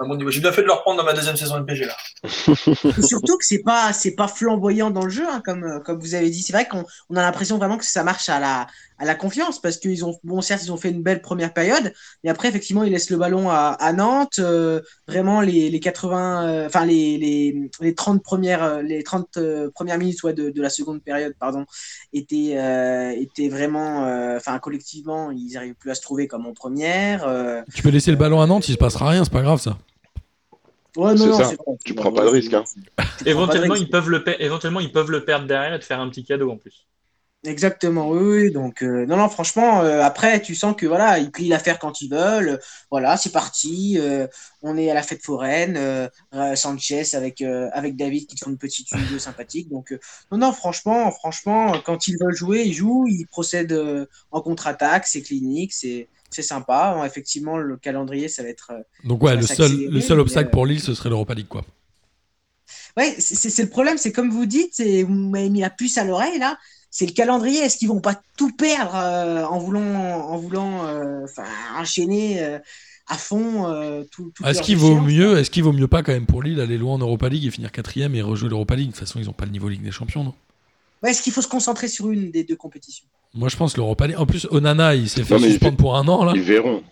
un bon niveau. J'ai bien fait de le reprendre dans ma deuxième saison MPG là. Surtout que c'est pas c'est pas flamboyant dans le jeu hein, comme euh, comme vous avez dit c'est vrai qu'on on a l'impression vraiment que ça marche à la à la confiance parce qu'ils ont bon certes ils ont fait une belle première période mais après effectivement ils laissent le ballon à, à Nantes euh, vraiment les, les 80 euh, enfin les, les les 30 premières les 30 euh, premières minutes ouais, de, de la seconde période pardon étaient euh, étaient vraiment euh, enfin collectivement ils n'arrivent plus à se trouver comme en première euh, Tu peux laisser le ballon à Nantes, il se passera rien, c'est pas grave ça. Ouais C'est non, non ça. Tu prends pas de risque, hein. Éventuellement, ils peuvent le per- éventuellement, ils peuvent le perdre derrière et te faire un petit cadeau en plus. Exactement, oui, oui. Donc, euh, non, non, franchement, euh, après, tu sens que voilà, ils plient l'affaire quand ils veulent. Voilà, c'est parti. euh, on est à la fête foraine. Sanchez avec euh, avec David qui font une petite vidéo sympathique. Donc, euh, non, non, franchement, franchement, quand ils veulent jouer, ils jouent. Ils procèdent euh, en contre-attaque. C'est clinique, c'est c'est sympa. Bon, effectivement, le calendrier, ça va être. euh, Donc ouais, le seul, le obstacle euh, pour Lille, ce serait l'Europa League quoi. Ouais, c'est le problème, c'est comme vous dites, et vous m'avez mis la puce à l'oreille là, c'est le calendrier. Est-ce qu'ils vont pas tout perdre euh, en voulant, en voulant euh, enchaîner à fond tout, Est-ce qu'il vaut mieux, est-ce qu'il vaut mieux pas quand même pour Lille aller loin en Europa League et finir quatrième et rejouer l'Europa League? De toute façon, ils ont pas le niveau Ligue des Champions, non? Ouais, Est-ce qu'il faut se concentrer sur une des deux compétitions? Moi, je pense l'Europa League. En plus, Onana, il s'est fait suspendre pour un an là. Ils verront.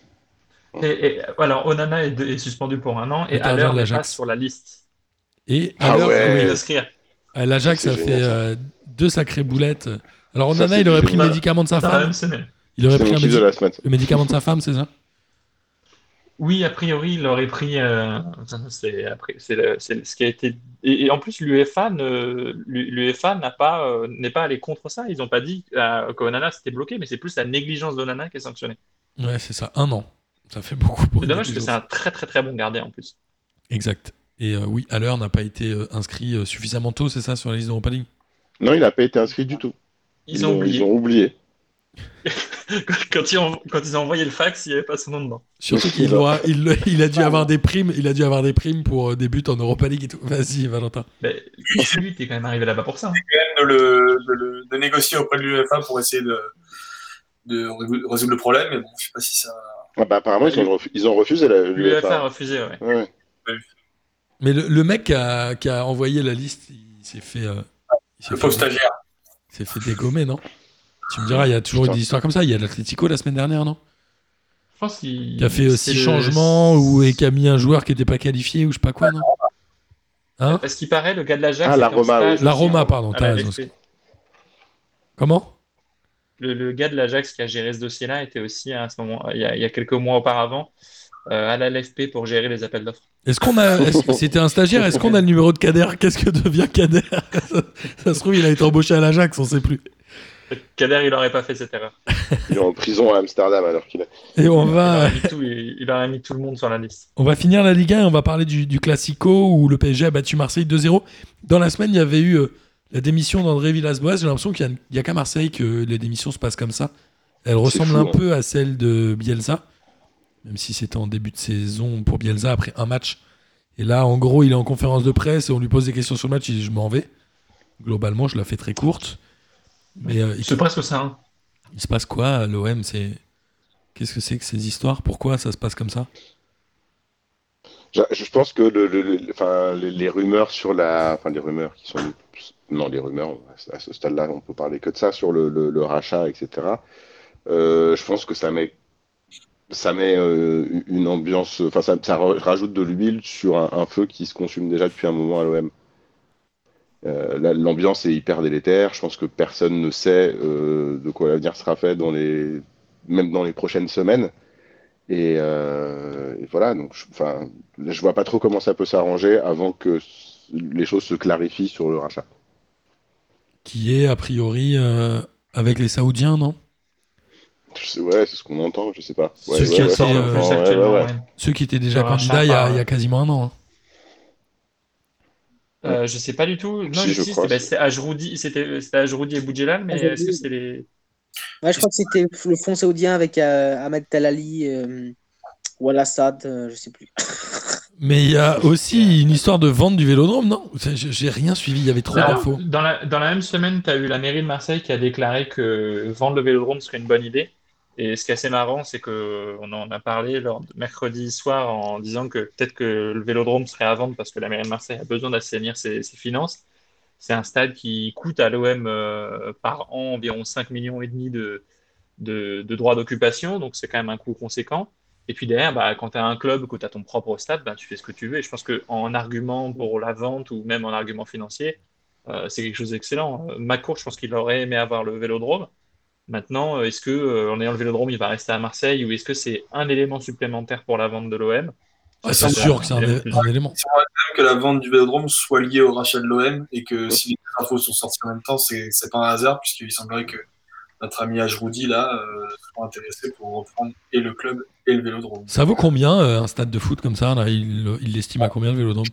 Et, et- alors, Onana est, est suspendu pour un an et de n'est l'Ajax. pas sur la liste. Et Ah ouais. Oui, d'inscrire. à l'Ajax, ça fait euh, deux sacrées boulettes. Alors Onana, il aurait pris le médicament de sa femme. Il aurait pris un le médicament de sa femme, c'est ça? Oui, a priori, il aurait pris. euh, c'est après- c'est le- c'est ce qui a été. Et, et en plus, l'UEFA ne, l'UEFA n'a pas, euh, n'est pas allé contre ça. Ils n'ont pas dit euh, qu'Onana s'était bloqué, mais c'est plus la négligence d'Onana qui est sanctionnée. Ouais, c'est ça, un an. Ça fait beaucoup pour C'est une dommage parce que négligence. c'est un très très très bon gardien en plus. Exact. Et euh, oui, à l'heure n'a pas été euh, inscrit euh, suffisamment tôt, c'est ça, sur la liste d'Europa League? Non, il n'a pas été inscrit du tout. Ils, ont oublié. Ils ont oublié. Quand, ils ont, quand ils ont envoyé le fax, il n'y avait pas son nom dedans. Surtout qu'il aura, il, il a dû avoir des primes, il a dû avoir des primes pour euh, des buts en Europa League et tout. Vas-y, Valentin. Mais lui, t'es quand même arrivé là-bas pour ça. hein. Quand même de, le, de, le- de négocier auprès de l'UEFA pour essayer de, de ré- résoudre le problème, mais bon, je sais pas si ça. Ah bah, apparemment, ils ont, refu- ils ont refusé L'UEFA a refusé, ouais. Ouais, ouais. Mais le, le mec qui a, qui a envoyé la liste, il s'est fait, euh, il s'est Le fait, pauvre stagiaire. il s'est fait dégommer, non? Tu me diras, il y a toujours eu des histoires comme ça. Il y a l'Atlético la semaine dernière, non? Je pense qu'il Qui a fait euh, six le- changements ou et qui a mis un joueur qui n'était pas qualifié ou je sais pas quoi, non? Hein? Parce qu'il paraît, le gars de l'Ajax. Ah, la Roma, stage oui. La Roma, pardon, t'as raison. Comment? Le, le gars de l'Ajax qui a géré ce dossier-là était aussi à ce moment, il y a, il y a quelques mois auparavant, euh, à la LFP pour gérer les appels d'offres. Est-ce qu'on a. C'était un stagiaire, est-ce qu'on a le numéro de Kader? Qu'est-ce que devient Kader? Ça, ça se trouve, il a été embauché à l'Ajax, on sait plus. Kader, il aurait pas fait cette erreur. Il est en prison à Amsterdam alors qu'il est. Et on Il va, aurait, mis tout, il, il aurait mis tout le monde sur la liste. on va finir la Ligue 1 et on va parler du, du Classico où le PSG a battu Marseille 2-0. Dans la semaine, il y avait eu euh, la démission d'André Villas-Boas. J'ai l'impression qu'il n'y a, qu'à Marseille que les démissions se passent comme ça. Elle ressemble fou, un hein. peu à celle de Bielsa, même si c'était en début de saison pour Bielsa après un match. Et là, en gros, il est en conférence de presse et on lui pose des questions sur le match. Il dit Je m'en vais. Globalement, je la fais très courte. Mais euh, il, C'est presque ça. hein. il se passe quoi à l'OM C'est Qu'est-ce que c'est que ces histoires? Pourquoi ça se passe comme ça? Je, je pense que le, le- le- enfin, les, les rumeurs sur la. Enfin, les rumeurs qui sont. Non, les rumeurs, à ce stade-là, on peut parler que de ça, sur le, le- le rachat, etc. Euh, je pense que ça met. Ça met euh, une ambiance. Enfin, ça, ça ra- rajoute de l'huile sur un, un feu qui se consume déjà depuis un moment à l'OM. Euh, L'ambiance est hyper délétère. Je pense que personne ne sait euh, de quoi l'avenir sera fait dans les, même dans les prochaines semaines. Et, euh, et voilà, donc je, enfin, je vois pas trop comment ça peut s'arranger avant que les choses se clarifient sur le rachat. Qui est a priori euh, avec les Saoudiens, non? Sais- ouais, c'est ce qu'on entend, je sais pas. Ouais, Ceux ouais, qui ouais, étaient. Ceux qui étaient déjà candidats il y, a, il y a quasiment un an. hein. Euh, je sais pas du tout. Non, Si, je si, crois, c'était bah, c'était Ajroudi, c'était c'était Ajroudi et Boudjelal, mais est-ce que c'est les. Ouais, je crois que c'était le fonds saoudien avec euh, Ahmed Talali euh, ou Al-Assad, euh, je sais plus. Mais il y a aussi une histoire de vente du vélodrome, non? J'ai- rien suivi, il y avait trop Alors, d'infos. dans, la, dans la même semaine, tu as eu la mairie de Marseille qui a déclaré que vendre le vélodrome serait une bonne idée. Et ce qui est assez marrant, c'est qu'on en a parlé lors mercredi soir en disant que peut-être que le vélodrome serait à vendre parce que la mairie de Marseille a besoin d'assainir ses, finances. C'est un stade qui coûte à l'OM euh, par an environ 5 millions et demi de, droits d'occupation, donc c'est quand même un coût conséquent. Et puis derrière, bah, quand tu as un club, que tu as ton propre stade, bah, tu fais ce que tu veux. Et je pense qu'en argument pour la vente ou même en argument financier, euh, c'est quelque chose d'excellent. Euh, McCourt, je pense qu'il aurait aimé avoir le vélodrome. Maintenant, euh, est-ce que euh, en ayant le vélodrome, il va rester à Marseille ou est-ce que c'est un élément supplémentaire pour la vente de l'OM Ah, c'est sûr que c'est un, élément un que la vente du Vélodrome soit liée au rachat de l'OM et que si les infos sont sorties en même temps, c'est pas un hasard puisqu'il semblerait que notre ami Ajroudi là euh, soit intéressé pour reprendre et le club et le Vélodrome. Ça vaut combien euh, un stade de foot comme ça là, Il il l'estime à combien le vélodrome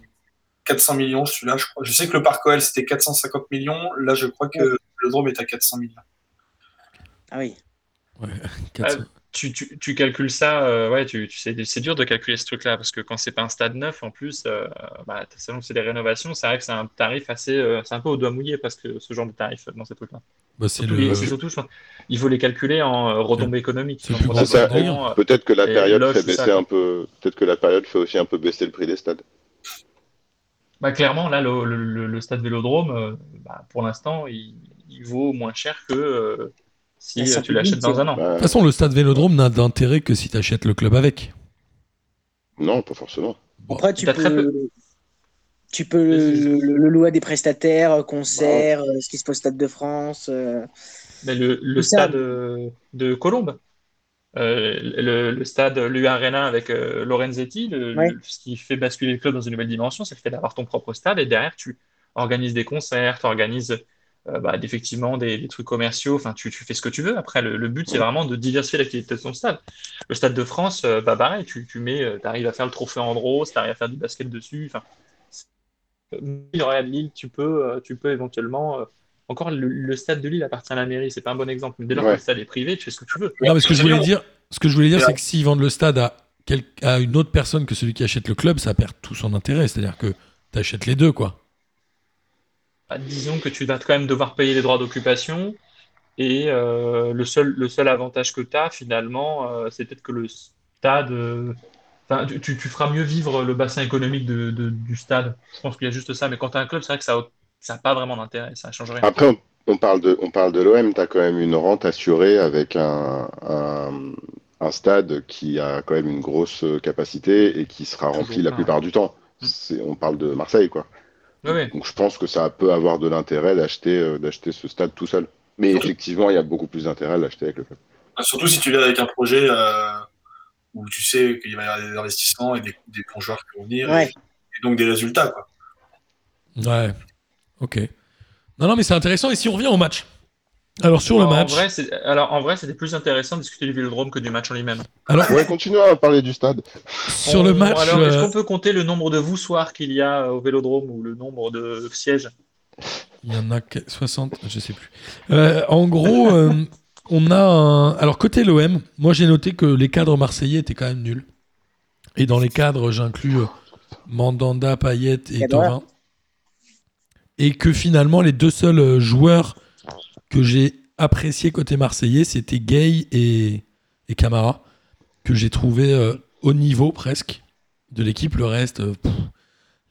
400 millions, celui-là, je crois. Je sais que le Parc OL c'était 450 millions. Là, je crois que le Vélodrome est à 400 millions. Ah oui. Ouais, 400. tu, tu, tu calcules ça, euh, ouais, tu, tu sais, c'est dur de calculer ce truc-là parce que quand c'est pas un stade neuf, en plus, euh, bah, selon que c'est des rénovations, c'est vrai que c'est un tarif assez, euh, c'est un peu au doigt mouillé parce que ce genre de tarif euh, dans ces trucs-là. Bah, c'est Surtout, le, les- c'est surtout, je pense, il faut les calculer en euh, retombées économiques. Peut-être que la période fait ça, baisser un peu. Peut-être que la période fait aussi un peu baisser le prix des stades. bah, clairement, là, le, le- le- le stade Vélodrome, euh, bah, pour l'instant, il, il vaut moins cher que euh, si euh, tu l'achètes dans un an. Bah, De toute façon, le stade vélodrome n'a d'intérêt que si tu achètes le club avec. non, pas forcément. Bon. Après, tu très peux, tu peux le, le- le louer à des prestataires, euh, concerts, euh, ce qui se passe au Stade de France. euh. Mais le, stade de Colombes, euh, le, le stade l'U Arena avec euh, Lorenzetti, le- Ouais. le- ce qui fait basculer le club dans une nouvelle dimension, c'est le fait d'avoir ton propre stade et derrière tu organises des concerts, tu organises bah, effectivement des, des trucs commerciaux, enfin tu, tu fais ce que tu veux. Après, le, le but c'est vraiment de diversifier l'activité de ton stade. Le stade de France, euh, bah pareil, tu, tu mets, tu arrives à faire le trophée Andros, tu arrives à faire du basket dessus. Enfin, il y aurait à Lille, tu peux, euh, tu peux éventuellement. euh, encore, le, le stade de Lille appartient à la mairie, c'est pas un bon exemple. Mais dès lors Ouais. que le stade est privé, tu fais ce que tu veux. Non, mais ce que je voulais dire, ce que je voulais dire, c'est que s'ils vendent le stade à, quel- à une autre personne que celui qui achète le club, ça perd tout son intérêt. C'est-à-dire que tu achètes les deux, quoi. Bah, disons que tu vas quand même devoir payer les droits d'occupation. Et euh, le seul, le seul avantage que tu as, finalement, euh, c'est peut-être que le stade. euh, Enfin, tu, tu- tu feras mieux vivre le bassin économique de, de- du stade. Je pense qu'il y a juste ça. Mais quand tu as un club, c'est vrai que ça n'a pas vraiment d'intérêt. Ça ne change rien. Après, on, on parle de, on parle de l'OM, tu as quand même une rente assurée avec un, un, un stade qui a quand même une grosse capacité et qui sera Toujours rempli la pas. plupart du temps. Mm. On parle de Marseille, quoi. Donc je pense que ça peut avoir de l'intérêt d'acheter euh, d'acheter ce stade tout seul. Mais Surtout- effectivement, il y a beaucoup plus d'intérêt à l'acheter avec le club. Surtout si tu viens avec un projet euh, où tu sais qu'il va y avoir des investissements et des, des bons joueurs qui vont venir Ouais. et, et donc des résultats. Quoi. Ouais. Ok. Non, non, mais c'est intéressant. Et si on revient au match? Alors sur le En match, vrai, c'est- alors en vrai, c'était plus intéressant de discuter du Vélodrome que du match en lui-même. alors Ouais, continuons à parler du stade. sur On- le match, Alors, est-ce euh, qu'on peut compter le nombre de voussoirs qu'il y a au Vélodrome ou le nombre de sièges? Il y en a que- 60, je sais plus. Euh, en gros, euh, on a un... alors côté l'OM, moi j'ai noté que les cadres marseillais étaient quand même nuls. Et dans les cadres, j'inclus euh, Mandanda, Payet et. Thauvin. Et que finalement, les deux seuls euh, joueurs que j'ai appréciés côté marseillais, c'était Gay et, et Camara, que j'ai trouvé euh, au niveau presque de l'équipe. Le reste, euh, pff,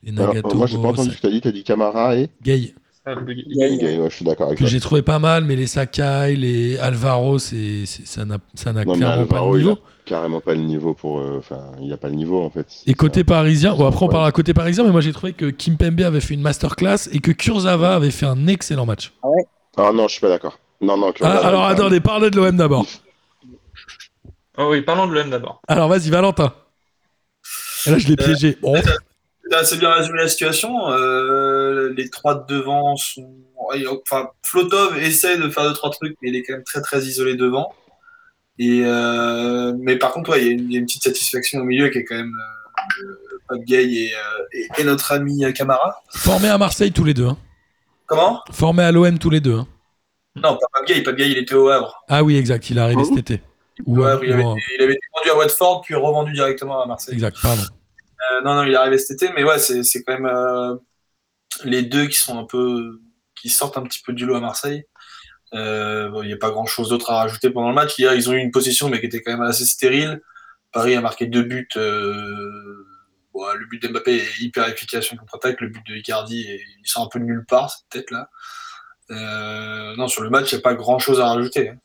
les Alors, Nagatomo, moi, j'ai pas entendu ce que t'as dit. T'as dit Camara et. Gay, Ah, le- Gaï. Ok, ouais, je suis d'accord avec que toi. j'ai trouvé pas mal, mais les Sakai, les Alvaro, c'est, c'est- ça n'a, ça n'a Non, clairement pas Alvaro, de il niveau. carrément pas le niveau pour. euh, Enfin, il a pas le niveau en fait. Et côté parisien, bon après on Ouais. parlera côté parisien, mais moi j'ai trouvé que Kim Pembe avait fait une masterclass et que Kurzawa avait fait un excellent match. Ah non, je suis pas d'accord. Non, non. Ah, alors attendez, parlez de l'OM d'abord. Oh oui, parlons de l'OM d'abord. Alors vas-y, Valentin. Et là je l'ai piégé. Bon, T'as assez bien résumé la situation. Euh, les trois de devant sont. Enfin, Flotov essaie de faire deux trois trucs, mais il est quand même très très isolé devant. Et euh, mais par contre, ouais, il y, a une- il y a une petite satisfaction au milieu qui est quand même euh, Pape Gay et, euh, et- et notre ami euh, Camara. formés à Marseille tous les deux. hein. Comment? Formés à l'OM tous les deux. hein. Non, pas Pape Gay. Pape Gay, il était au Havre. Ah oui, exact, il est arrivé Mhm. cet été. Ou, Au Havre, il, avait, ou, il avait été vendu à Watford, puis revendu directement à Marseille. exact, pardon. Euh, non, non, il est arrivé cet été, mais ouais, c'est quand même euh, les deux qui sont un peu. qui sortent un petit peu du lot à Marseille. Euh, bon, Il n'y a pas grand chose d'autre à rajouter pendant le match. Hier, ils ont eu une possession, mais qui était quand même assez stérile. Paris a marqué deux buts. Bon, le but d'Mbappé est hyper efficace en contre-attaque. Le but de Icardi, est- il sort un peu de nulle part, cette tête-là. Euh, non, sur le match, il n'y a pas grand chose à rajouter. hein.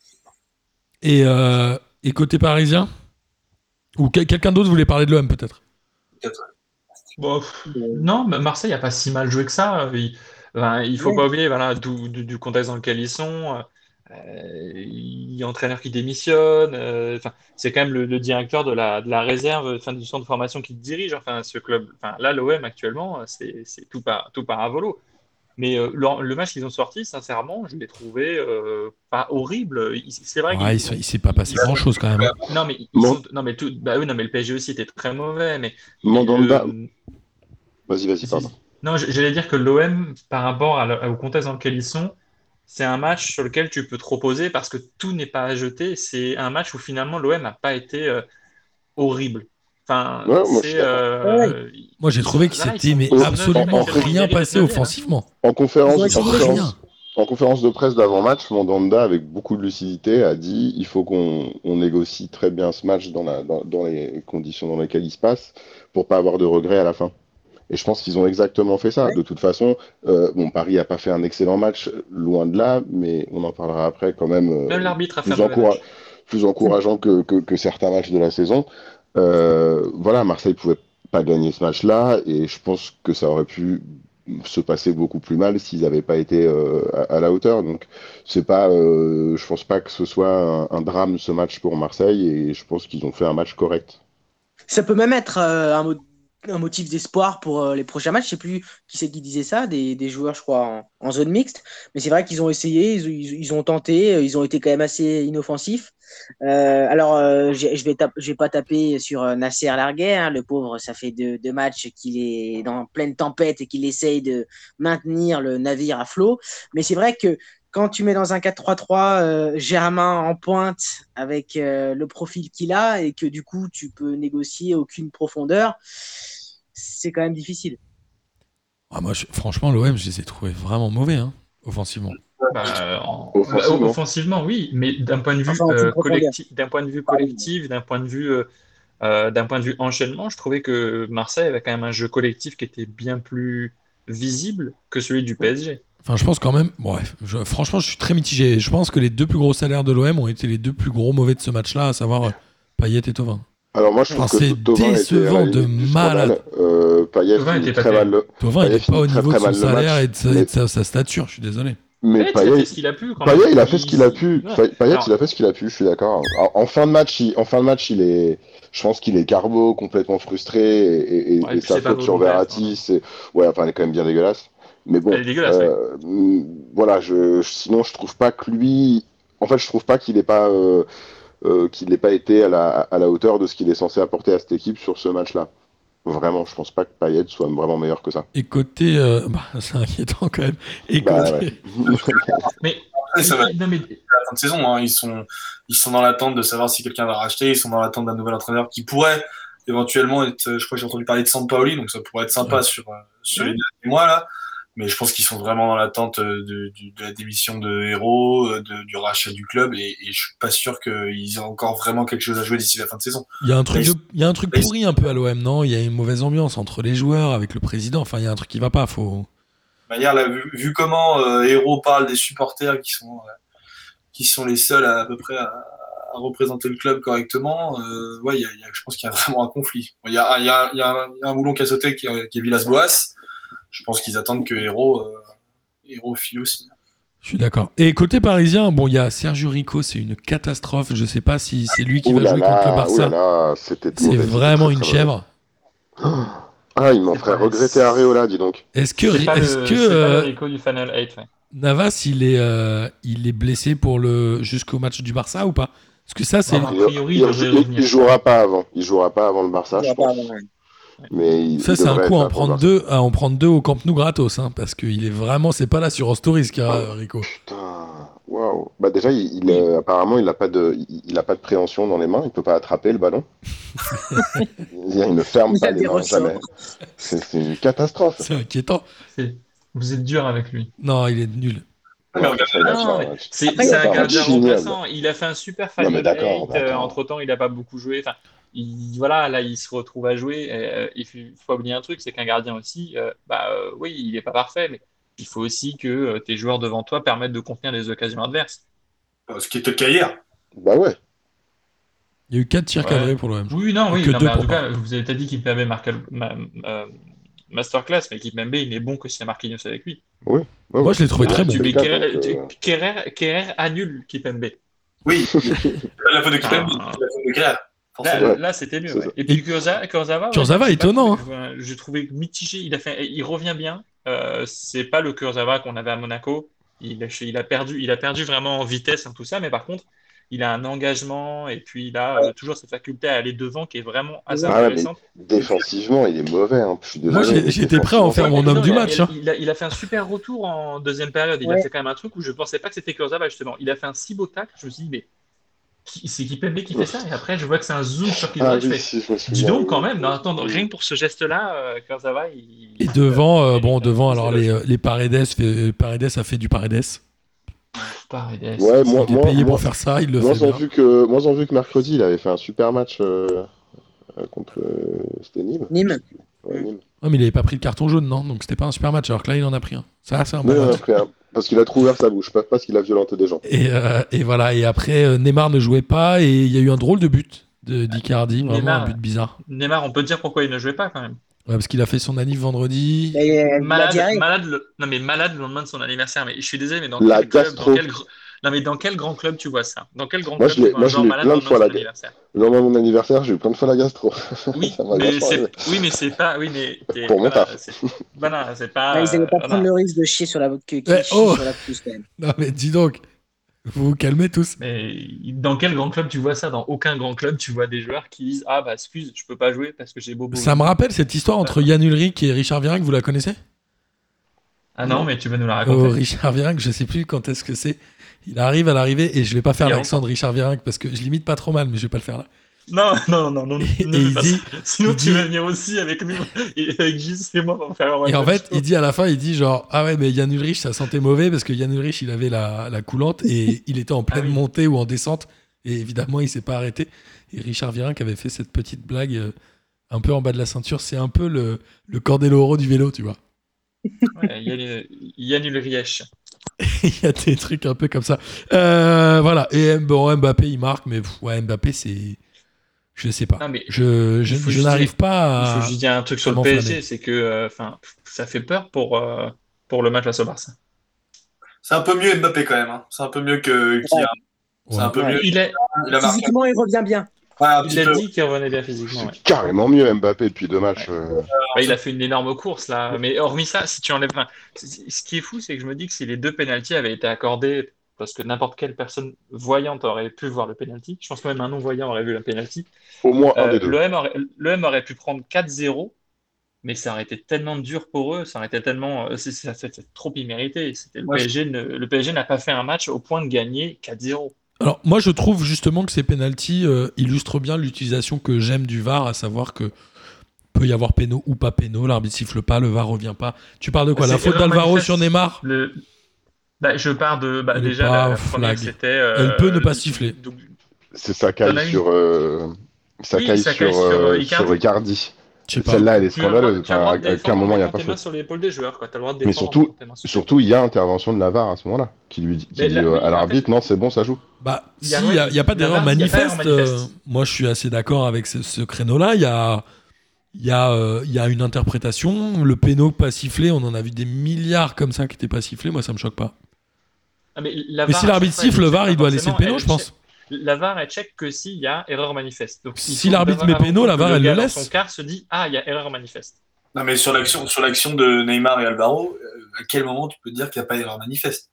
Et, euh, et côté parisien? Ou quel- quelqu'un d'autre voulait parler de l'OM peut-être? Bon, pff, non, mais Marseille n'a pas si mal joué que ça. Il, il faut pas oublier voilà, du, du- du contexte dans lequel ils sont. Euh, il y a un entraîneur qui démissionne. euh, enfin, c'est quand même le, le directeur de la, de la réserve, enfin, du centre de formation qui dirige enfin, ce club. Enfin, là, l'OM actuellement, c'est c'est tout par, tout par un volo. Mais euh, le, le match qu'ils ont sorti, sincèrement, je l'ai trouvé euh, pas horrible. Il- C'est vrai Ouais, qu'ils- il, s- il s'est pas passé grand chose quand même. non, mais ils Bon. sont- non, mais tout, bah oui, non, mais le PSG aussi était très mauvais. Mais Mandanda. le- Vas-y, vas-y, pardon. non, j'allais dire que l'OM, par rapport à la- au contexte dans lequel ils sont, c'est un match sur lequel tu peux te reposer parce que tout n'est pas à jeter. C'est un match où finalement l'OM n'a pas été euh, horrible. Enfin, Ouais, moi, euh, j'ai trouvé que c'était mais absolument en- en- rien passé en- offensivement. En conférence, en de conférence, Rien. en conférence de presse d'avant-match, Mandanda, avec beaucoup de lucidité, a dit il faut qu'on on négocie très bien ce match dans, la, dans, dans les conditions dans lesquelles il se passe pour pas avoir de regrets à la fin. Et je pense qu'ils ont exactement fait ça. De toute façon, euh, bon, Paris a pas fait un excellent match, loin de là, mais on en parlera après quand même. euh, Même l'arbitre a fait un encoura- match. plus encourageant que, que, que certains matchs de la saison. Euh, voilà, Marseille pouvait pas gagner ce match-là et je pense que ça aurait pu se passer beaucoup plus mal s'ils n'avaient pas été euh, à, à la hauteur. Donc, c'est pas, euh, je pense pas que ce soit un, un drame ce match pour Marseille et je pense qu'ils ont fait un match correct. Ça peut même être euh, un, mo- un motif d'espoir pour euh, les prochains matchs. Je sais plus qui c'est qui disait ça, des, des joueurs, je crois, en, zone mixte. Mais c'est vrai qu'ils ont essayé, ils, ils- ils ont tenté, euh, ils ont été quand même assez inoffensifs. Euh, alors, euh, je vais je vais pas taper sur euh, Nasser Larguet, hein, le pauvre. Ça fait deux, deux matchs qu'il est dans pleine tempête et qu'il essaye de maintenir le navire à flot. Mais c'est vrai que quand tu mets dans un 4-3-3 euh, Germain en pointe avec euh, le profil qu'il a et que du coup tu peux négocier aucune profondeur, c'est quand même difficile. Ah, moi, je- franchement, l'OM, je les ai trouvés vraiment mauvais, hein, offensivement. Bah, en- Offensivement. bah, offensivement, oui, mais d'un point de vue Enfin, euh, collectif, d'un point de vue collectif, d'un point de vue, euh, euh, d'un point de vue enchaînement, je trouvais que Marseille avait quand même un jeu collectif qui était bien plus visible que celui du PSG. Enfin, je pense quand même. Bref, je- franchement, je suis très mitigé. Je pense que les deux plus gros salaires de l'OM ont été les deux plus gros mauvais de ce match-là, à savoir euh, Payet et Tovin. Alors moi, je trouve c'est que était la décevant de malade. Euh, Payet était pas très mal. Tovin, n'est pas au très, niveau de son salaire match, et de, sa, mais- et de sa- sa stature, je suis désolé. Mais Payet, il a Payet, fait ce qu'il a pu quand Payet, même. il a fait ce qu'il a pu. Ouais. Payet, Alors- il a fait ce qu'il a pu, je suis d'accord. En, fin de match, il, en fin de match, il est, je pense qu'il est carbo, complètement frustré, et, et- et- Ouais, et et puis sa faute sur Verratti, c'est, ouais, enfin, elle est quand même bien dégueulasse. Mais bon, Elle est dégueulasse, euh, mm, voilà, je, sinon je trouve pas que lui. En fait, je trouve pas qu'il ait pas euh, euh, qu'il n'ait pas été à la, à la hauteur de ce qu'il est censé apporter à cette équipe sur ce match-là. Vraiment, je pense pas que Payet soit vraiment meilleur que ça. Et côté. euh, bah, c'est inquiétant quand même. Et Bah, côté. Après, ça va mais à la fin de saison. hein. Ils, sont, ils sont dans l'attente de savoir si quelqu'un va racheter. Ils sont dans l'attente d'un nouvel entraîneur qui pourrait éventuellement être. Je crois que j'ai entendu parler de Sampaoli, donc ça pourrait être sympa Ouais. sur, euh, sur les derniers mois là. Mais je pense qu'ils sont vraiment dans l'attente euh, de, la démission de Héros, euh, de- du rachat du club, et, et je suis pas sûr qu'ils aient encore vraiment quelque chose à jouer d'ici la fin de saison. Il y a un truc, de- il y a un truc pourri un peu à l'OM, non? Il y a une mauvaise ambiance entre les joueurs, avec le président. Enfin, il y a un truc qui va pas. Faut. Manière, là, vu, vu comment euh, Héros parle des supporters qui sont, euh, qui sont les seuls à, à peu près à, à représenter le club correctement, euh, ouais, y a- y a- je pense qu'il y a vraiment un conflit. Il y a, y un, moulon qui a sauté qui, est- qui est Villas-Boas. Je pense qu'ils attendent que Héros, euh, file aussi. Je suis d'accord. Et côté parisien, bon, il y a Sergio Rico, c'est une catastrophe. Je sais pas si c'est lui qui va jouer contre le Barça. C'est vraiment une chèvre. Ah, il m'en ferait regretter Areola, dis donc. Est-ce que, est-ce que euh, Rico du Final 8. ouais. Navas, il est, euh, il est blessé pour le jusqu'au match du Barça ou pas? Parce que ça, c'est. Ah, a priori, il il, devrait il- revenir. il jouera pas avant. Il jouera pas avant le Barça, je pense. Mais il, Ça, c'est un coup à en prendre deux, à en prendre deux au Camp Nou gratos, hein, parce qu'il est vraiment, c'est pas l'assurance touriste qui a Rico. Putain, waouh. Bah déjà, il, il, euh, apparemment, il a pas de, il, il a pas de préhension dans les mains. Il peut pas attraper le ballon. il ne ferme Il pas a les mains jamais. C'est une catastrophe. C'est inquiétant. Vous êtes dur avec lui. Non, il est nul. Ah, match. C'est un gardien remplaçant. Il a fait un super Non, Final mais d'accord, 8. d'accord. entre temps, il n'a pas beaucoup joué. Enfin, il, voilà, là, il se retrouve à jouer. euh, il faut, faut oublier un truc c'est qu'un gardien aussi, euh, bah, euh, oui, il n'est pas parfait, mais il faut aussi que euh, tes joueurs devant toi permettent de contenir les occasions adverses. ce qui était le cas hier. Bah ouais. Il y a eu quatre tirs Ouais. cadrés pour l'OM. Oui, non, oui. Que non, deux mais en tout cas, vous avez dit qu'il avait marqué ma, ma- masterclass, mais Kimpembe, il est bon que s'il y a Marquinhos avec lui. Ouais, Moi, ouais. je l'ai trouvé très bon. Kerrer, Kerrer- Kerrer annule Kimpembe. Oui, c'est pas la faute de Kimpembe, Ah. c'est la faute de Kerr. Là. Ouais. c'était mieux. Ouais. Et puis Kurza- Kurzawa, ouais, Kurzawa, sais pas, étonnant, je- J'ai trouvé mitigé. Il a fait, il revient bien. Euh, c'est pas le Kurzawa qu'on avait à Monaco. Il a, il a perdu, il a perdu vraiment en vitesse et tout ça, mais par contre, il a un engagement et puis il a euh, toujours cette faculté à aller devant qui est vraiment assez Ah ouais, intéressante. Défensivement, il est mauvais. hein. Je suis désolé. Moi, j'étais prêt à en faire mon Ouais, homme du match, Il a, hein. il a- il a fait un super retour en deuxième période. Il a Ouais. fait quand même un truc où je pensais pas que c'était Kurzawa justement. Il a fait un si beau tacle. Je me suis dit, mais qui- c'est Kimpembe qui fait ça? Et après, je vois que c'est un zoom sur Ah Kurzawa. je oui, si, Dis donc, quand même, non, attends, rien que pour ce geste-là, euh, Kurzawa, il. Et devant, euh, bon, devant, alors les, euh, les Paredes, fait- Paredes a fait du Paredes. Paredes. Ouais, moi, il est moi, payé moi, pour faire ça, il le moi, fait bien. vu que, moi, j'ai vu que mercredi, il avait fait un super match euh, contre euh, c'était Nîmes. Nîmes. Ouais, Nîmes. Non, mais il avait pas pris le carton jaune, non Donc c'était pas un super match, alors que là, il en a pris un. Ça, c'est un bon euh, match. après, hein, parce qu'il a trop ouvert sa bouche, pas parce qu'il a violenté des gens. Et, euh, et voilà, et après, euh, Neymar ne jouait pas, et il y a eu un drôle de but de d'Icardi, vraiment Neymar, un but bizarre. Neymar, on peut dire pourquoi il ne jouait pas quand même. Ouais, parce qu'il a fait son anniv vendredi. Et, euh, la Malade, malade, le... non mais malade le lendemain de son anniversaire. Mais je suis désolé, mais dans La quel club, dans quel non mais dans quel grand club tu vois ça? Dans quel grand Moi, club je l'ai- tu vois un moi, l'ai malade plein de fois, la- son anniversaire Le lendemain de mon anniversaire, j'ai eu plein de fois la gastro. Oui, mais oui, mais c'est pas oui, mais Pour mon voilà, taf. c'est- Voilà, c'est pas. Ouais, ils n'allaient pas euh, prendre voilà. le risque de chier sur la que, qu'il Ouais, chie oh. sur la pelouse quand même. Non, mais dis donc, vous vous calmez tous. Mais dans quel grand club tu vois ça? Dans aucun grand club, tu vois des joueurs qui disent Ah bah excuse, je peux pas jouer parce que j'ai Bobo. Ça me rappelle cette histoire entre Yann Ulrich et Richard Virenque, vous la connaissez? Ah non, mais tu vas nous la Oh, raconter. Richard Virenque, je sais plus quand est-ce que c'est. Il arrive à l'arrivée, et je vais pas faire l'accent de Richard Virenque parce que je limite pas trop mal, mais je vais pas le faire là. Non, non, non, non, Et- il dit-. Sinon il tu dit- vas venir aussi avec nous et avec Gilles et moi va faire un Et en fait, il dit à la fin, il dit genre ah ouais mais Yann Ulrich ça sentait mauvais parce que Yann Ulrich il avait la, la coulante et il était en pleine Ah oui. montée ou en descente et évidemment il s'est pas arrêté. Et Richard Virenque avait fait cette petite blague euh, un peu en bas de la ceinture. C'est un peu le, le Cordeloro du vélo, tu vois. Ouais, Yann, Yann Ulrich. il y a des trucs un peu comme ça. Euh, voilà. Et bon Mbappé il marque mais pff, ouais Mbappé c'est je sais pas. Non mais Je, Il n'arrive pas il à. faut juste dire un truc sur le. PSG, c'est que euh, enfin ça fait peur pour euh, pour le match face au Barça. C'est un peu mieux Mbappé quand même. hein. C'est un peu mieux que Ouais. un peu Ouais. mieux. Il est Il a. Physiquement, il revient bien. Ouais, un Il petit a peu. dit qu'il revenait bien physiquement. ouais. Carrément mieux Mbappé depuis deux matchs. euh. Bah, il a fait une énorme course là. Mais hormis ça, si tu enlèves. enfin, ce qui est fou, c'est que je me dis que si les deux pénalties avaient été accordés, parce que n'importe quelle personne voyante aurait pu voir le pénalty, je pense que même un non-voyant aurait vu le pénalty, Au moins un euh, des deux. l'OM aurait, l'OM aurait pu prendre 4-0, mais ça aurait été tellement dur pour eux, ça aurait été tellement. euh, c'est- trop immérité. C'était- Le Ouais, je- PSG ne- le PSG n'a pas fait un match au point de gagner 4-0. Alors, moi, je trouve justement que ces pénalties euh, illustrent bien l'utilisation que j'aime du VAR, à savoir que peut y avoir péno ou pas péno, l'arbitre siffle pas, le VAR revient pas. Tu parles de quoi? La faute d'Alvaro sur Neymar? Le... Bah, je pars de. Bah, déjà, pas la, la flag. première, c'était. euh, Elle peut ne pas siffler. C'est sa T'en as caille une sur, euh, Oui, sur, caille sur, Icardi. sur Icardi. Celle-là, elle est scandaleuse. à aucun moment, il n'y a pas faute. sur l'épaule des joueurs, quoi. T'as le droit de Mais surtout, surtout, il y a intervention de la VAR à ce moment-là, qui lui dit, euh, à en l'arbitre, non, c'est bon, ça joue. Bah, Il si, il n'y a, il y a pas d'erreur manifeste. moi, je suis assez d'accord avec ce, ce créneau-là. Il y a, il y, a, euh, il y a une interprétation. Le péno pas sifflé, on en a vu des milliards comme ça qui n'étaient pas sifflés. Moi, ça me choque pas. Ah, mais la Mais VAR, si l'arbitre siffle, le VAR, il doit laisser le péno, je pense. La VAR, elle check que s'il y a erreur manifeste. Donc, Si l'arbitre met péno, la VAR, elle le dans laisse. Son quart se dit Ah, il y a erreur manifeste. Non, mais sur l'action, sur l'action de Neymar et Alvaro, euh, à quel moment tu peux dire qu'il n'y a pas d'erreur manifeste?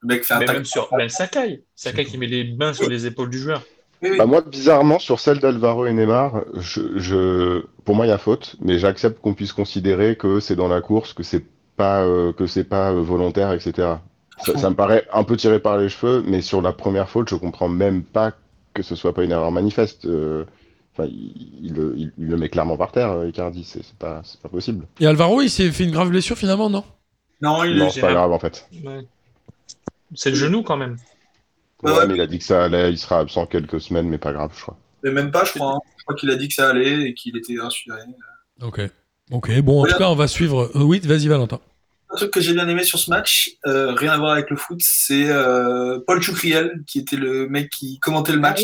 Le mec fait un Mais même sur même Sakai. Sakai qui met les mains sur les épaules du joueur. Oui, oui. Bah, moi, bizarrement, sur celle d'Alvaro et Neymar, je, je, pour moi, il y a faute, mais j'accepte qu'on puisse considérer que c'est dans la course, que c'est pas, euh, que c'est pas euh, volontaire, etc. Ça, ça me paraît un peu tiré par les cheveux, mais sur la première faute, je comprends même pas que ce soit pas une erreur manifeste. Euh, Enfin, il, il le- il- il le met clairement par terre, euh, Icardi, c'est pas, c'est pas possible. Et Alvaro, il s'est fait une grave blessure finalement, non? Non, il Non, est. c'est pas grave en fait. Ouais. C'est le genou quand même. Ouais, Ouais, mais il a dit que ça allait, il sera absent quelques semaines, mais pas grave, je crois. Mais même pas, je crois. hein. Je crois qu'il a dit que ça allait et qu'il était rassuré. Ok. Ok, bon, en tout cas, on va suivre. Euh, oui, vas-y, Valentin. Un truc que j'ai bien aimé sur ce match, euh, rien à voir avec le foot, c'est euh, Paul Choucriel, qui était le mec qui commentait le match,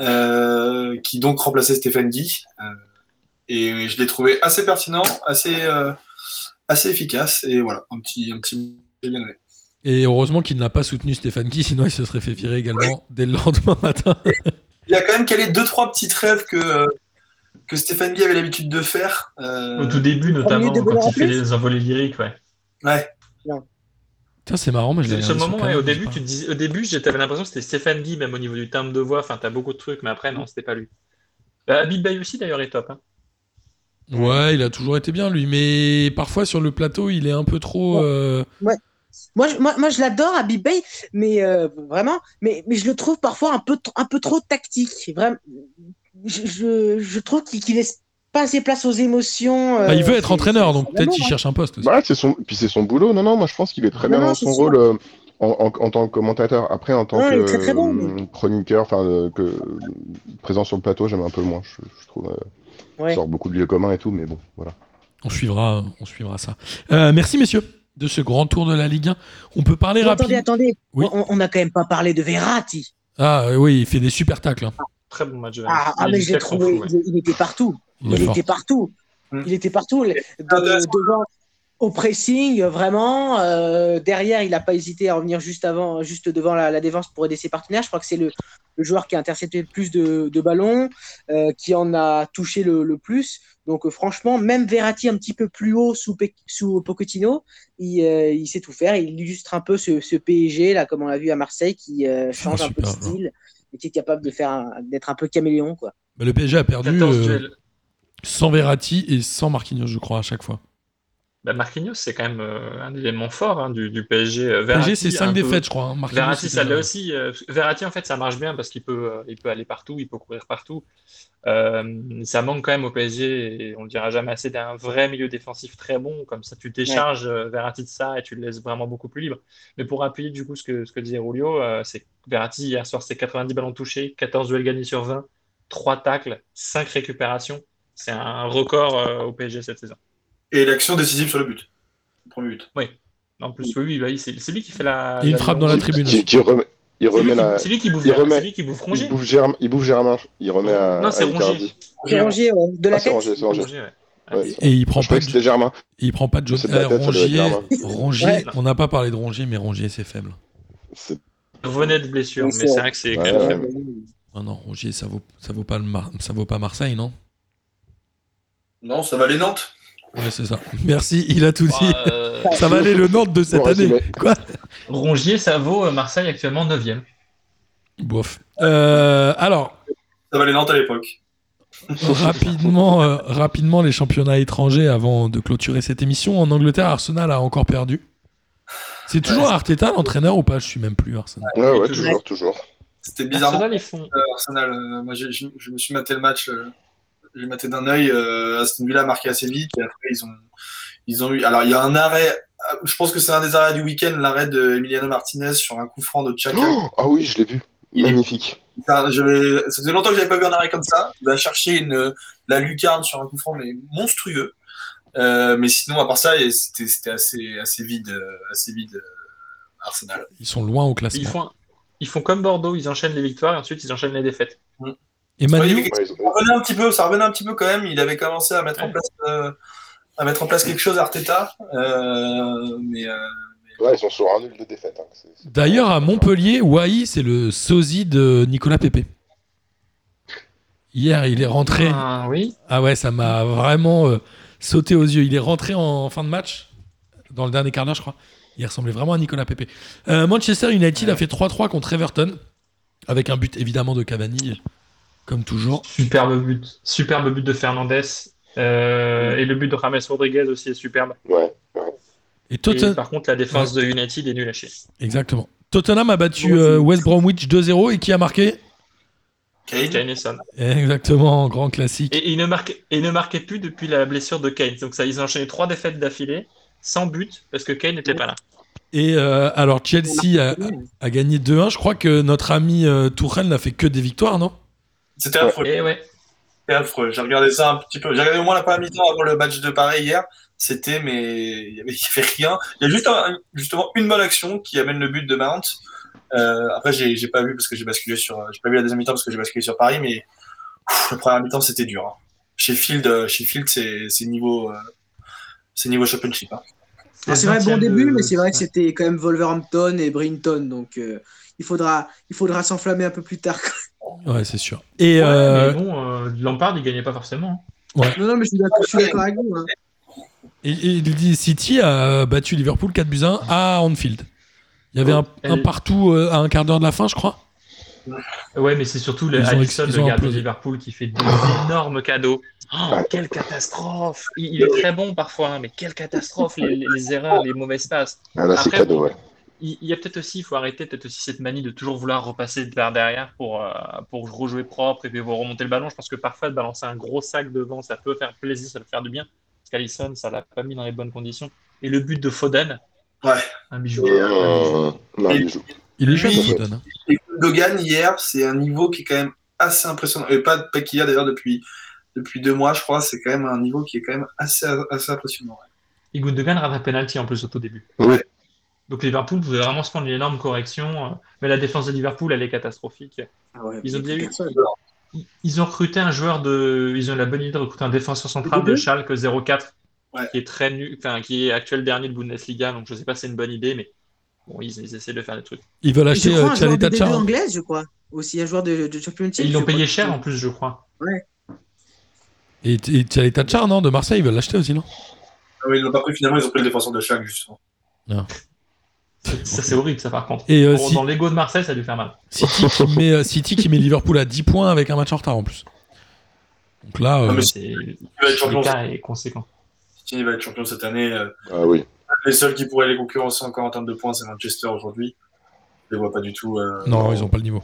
euh, qui donc remplaçait Stéphane Guy. Euh, et je l'ai trouvé assez pertinent, assez, euh, assez efficace. Et voilà, un petit, un petit. j'ai bien aimé. Et heureusement qu'il n'a pas soutenu Stéphane Guy, sinon il se serait fait virer également dès le lendemain matin. Il a quand même calé deux trois petites rêves que que Stéphane Guy avait l'habitude de faire. Euh, Au tout début, notamment, quand il fait les envolées lyriques, ouais. Ouais. Ça, c'est marrant, mais je l'ai moment, ouais, au début, tu dis, au début, t'avais l'impression que c'était Stéphane Guy, même au niveau du timbre de voix. Enfin, t'as beaucoup de trucs, mais après, non, c'était pas lui. Euh, Habib Bay aussi, d'ailleurs, est top. hein. Ouais, il a toujours été bien, lui. Mais parfois, sur le plateau, il est un peu trop. euh, Moi, je, moi, moi, je l'adore, Habib Bey, mais euh, vraiment, mais, mais je le trouve parfois un peu, un peu trop tactique. Vraiment, je, je, je trouve qu'il qu'il laisse pas assez place aux émotions. bah, il euh, veut être entraîneur, donc peut-être qu'il cherche un poste aussi. Bah, c'est son, puis c'est son boulot. Non, non, moi je pense qu'il est très Non, bien non, dans son sûr. rôle euh, en, en- en tant que commentateur. Après, en tant que il est très, très bon, mais- euh, chroniqueur, enfin euh, que présent sur le plateau, j'aime un peu moins. Je, je trouve, euh, Ouais. il sort beaucoup de lieux communs et tout, mais bon, voilà. On suivra, on suivra ça. Euh, merci, messieurs, de ce grand tour de la Ligue 1. On peut parler Mais rapide. Attendez, attendez, Oui. on, on a quand même pas parlé de Verratti. Ah euh, oui, il fait des super tacles. hein. Très bon match. Ah, ah, Il mais je l'ai très fou, trouvé, ouais. il, était partout. Il était partout. Mm. Il était partout. De- devant, au pressing, vraiment. euh, derrière, il n'a pas hésité à revenir juste avant, juste devant la, la défense pour aider ses partenaires. Je crois que c'est le, le joueur qui a intercepté le plus de, de ballons, euh, qui en a touché le, le plus. Donc, euh, franchement, même Verratti un petit peu plus haut sous, Pe- sous Pochettino, il, euh, il sait tout faire. Il illustre un peu ce, ce PSG, là, comme on l'a vu à Marseille, qui euh, change un peu de super, style qui est capable de faire un- d'être un peu caméléon. Quoi. Bah, le PSG a perdu 14 euh, sans Verratti et sans Marquinhos, je crois, à chaque fois. Bah, Marquinhos, c'est quand même euh, un élément fort hein, du, du PSG. Euh, PSG, c'est 5 un peu- défaites, je crois. hein. Verratti, ça l'est aussi. euh, Verratti, en fait, ça marche bien parce qu'il peut, euh, il peut aller partout, il peut courir partout. Euh, ça manque quand même au PSG, et on le dira jamais assez, d'un vrai milieu défensif très bon. Comme ça, tu décharges euh, Verratti de ça et tu le laisses vraiment beaucoup plus libre. Mais pour appuyer du coup ce que, ce que disait Rulio, euh, c'est que Verratti, hier soir, c'est 90 ballons touchés, 14 duels gagnés sur 20, 3 tacles, 5 récupérations. C'est un record euh, au PSG cette saison. Et l'action décisive sur le but. Le premier but. En plus, oui, oui, bah oui, c'est lui qui fait la. Une frappe dans la tribune. Qui, qui remet, il C'est lui, remet qui- la, c'est lui qui bouffe, il remet- c'est lui qui bouffe Rongier. il bouffe Germain, il bouffe Germain, il remet à, Non, c'est Rongier. C'est Rongier, ouais, de la Ah, c'est tête. Rongier, c'est Rongier. Ouais. Et il prend Je pas de, Germain. il prend pas de Euh, Rongier. Rongier Ouais. on n'a pas parlé de Rongier, mais Rongier, c'est faible. Il revenait de blessure, Oui, mais c'est vrai. que c'est Ouais, quand même ouais. faible. Ah non, Rongier, ça vaut, ça vaut pas le Mar- ça vaut pas Marseille, non? Non, ça va les Nantes. Ouais, c'est ça. Merci, il a tout dit. Euh, Ça va aller le Nantes de cette Bon année. Quoi Rongier, ça vaut euh, Marseille actuellement 9ème. Bof. Euh, alors, Ça va les Nantes à l'époque. rapidement, euh, rapidement, les championnats étrangers avant de clôturer cette émission. En Angleterre, Arsenal a encore perdu. C'est toujours Arteta l'entraîneur ou pas? Je suis même plus Arsenal. Ouais, ouais, toujours. toujours. C'était bizarrement Arsenal, ils font. euh, Arsenal. euh, moi, je me suis maté le match. J'ai maté d'un œil. Euh, Aston Villa a marqué assez vite. Et après, ils ont, ils ont eu. Alors, il y a un arrêt. euh, Je pense que c'est un des arrêts du week-end, l'arrêt de Emiliano Martinez sur un coup franc de Chaka. Oh, ah oui, je l'ai vu. Il est- Magnifique. Enfin, je ça faisait longtemps que j'avais pas vu un arrêt comme ça. Il va chercher une, la lucarne sur un coup franc, mais monstrueux. Euh, mais sinon, à part ça, c'était assez, assez vide, assez vide euh, Arsenal. Ils sont loin au Ils classement. font, ils font comme Bordeaux, ils enchaînent les victoires et ensuite ils enchaînent les défaites. Et Manu, Ouais, ça revenait un petit peu, ça revenait un petit peu quand même. Il avait commencé à mettre en place, euh, à mettre en place quelque chose Arteta, euh, mais euh, ouais, ils sont sur un nul de défaite. hein. D'ailleurs, à Montpellier, Wai, c'est le sosie de Nicolas Pepe. Hier, il est rentré. Ah oui. Ah ouais, ça m'a vraiment euh, sauté aux yeux. Il est rentré en fin de match, dans le dernier quart d'heure, je crois. Il ressemblait vraiment à Nicolas Pepe. Euh, Manchester United a fait 3-3 contre Everton, avec un but évidemment de Cavani, comme toujours. Superbe but. Superbe but de Fernandez. Euh, Et le but de James Rodriguez aussi est superbe. Ouais. Et Et Totten- par contre, la défense de United est nulle à chier. Exactement. Tottenham a battu euh, West Bromwich 2-0 et qui a marqué? Kane, Kane et Son. Exactement, grand classique. Et, et il ne marquait, et il ne marquait plus depuis la blessure de Kane. Donc ça, ils ont enchaîné trois défaites d'affilée, sans but, parce que Kane n'était pas là. Et euh, alors Chelsea a, a gagné 2-1. Je crois que notre ami euh, Tourelle n'a fait que des victoires, non? C'était affreux. Ouais. C'était affreux. J'ai regardé ça un petit peu. J'ai regardé au moins la première mi-temps avant le match de Paris hier. C'était, mais il y avait, rien. Il y a juste un- justement une bonne action qui amène le but de Mount. Euh, après, j'ai j'ai pas vu parce que j'ai basculé sur. J'ai pas vu la deuxième mi-temps parce que j'ai basculé sur Paris, mais pff, la première mi-temps c'était dur. hein. Sheffield, euh, Sheffield, c'est c'est niveau, euh, c'est niveau championship. hein. Ah, c'est vrai, bon début, de- mais c'est vrai que c'était quand même Wolverhampton et Brinton, donc euh, il faudra, il faudra s'enflammer un peu plus tard. Ouais, c'est sûr. Et Ouais, euh, mais bon, euh, Lampard, il gagnait pas forcément. non, non, mais je suis d'accord, je suis d'accord avec vous. hein. Et, et il dit City a battu Liverpool 4 buts 1 à Anfield. Il y avait un, un Et- partout euh, à un quart d'heure de la fin, je crois. Ouais, mais c'est surtout le Ils ont Alisson, le gardien de. Liverpool, qui fait des énormes cadeaux. Oh, quelle catastrophe il, il est très bon parfois, hein, mais quelle catastrophe les, les- les erreurs, les mauvaises passes. Ah, là, c'est cadeau, ouais. Il, y a peut-être aussi, il faut arrêter peut-être aussi cette manie de toujours vouloir repasser vers derrière pour, euh, pour rejouer propre et puis remonter le ballon. Je pense que parfois de balancer un gros sac devant, ça peut faire plaisir, ça peut faire du bien. Parce qu'Alisson, ça l'a pas mis dans les bonnes conditions. Et le but de Foden, Ouais. un bijou. Euh, non, Et- il est jeune. Foden. hein. Et Dogan hier, c'est un niveau qui est quand même assez impressionnant. Et pas, pas qu'hier d'ailleurs depuis depuis deux mois, je crois. C'est quand même un niveau qui est quand même assez assez impressionnant. ouais. Et Gundogan rate un penalty en plus au tout début. Ouais. Donc Liverpool pouvait vraiment se prendre une énorme correction. euh, Mais la défense de Liverpool, elle est catastrophique. Ah ouais, Ils ont bien eu-. Ils- ont recruté un joueur de. Ils ont la bonne idée de recruter un défenseur central de. Schalke 04, Ouais. qui est très nu, enfin qui est actuel dernier de Bundesliga. Donc je sais pas si c'est une bonne idée, mais bon, ils, ils essaient de faire des trucs. Ils veulent Et acheter euh, un joueur de Tchaleta D2 Tchar. anglaise, je crois. Aussi un joueur de, de Championship. Et ils l'ont payé cher en plus, je crois. Et, et Tchaleta Tchar, non De Marseille, ils veulent l'acheter aussi, non? Ah oui, ils l'ont pas pris finalement, ils ont pris le défenseur de Schalke justement. Ça c'est horrible, ça par contre. Et euh, si- Dans l'ego de Marseille, ça a dû faire mal. City, qui met, euh, City qui met Liverpool à 10 points avec un match en retard en plus. Donc là, euh, Ah, mais C'est Il va être champion. l'écart est conséquent. City va être champion cette année. euh, Ah oui. Les seuls qui pourraient les concurrencer encore en termes de points, c'est Manchester aujourd'hui. Je les vois pas du tout. euh, non, ils ont pas le niveau.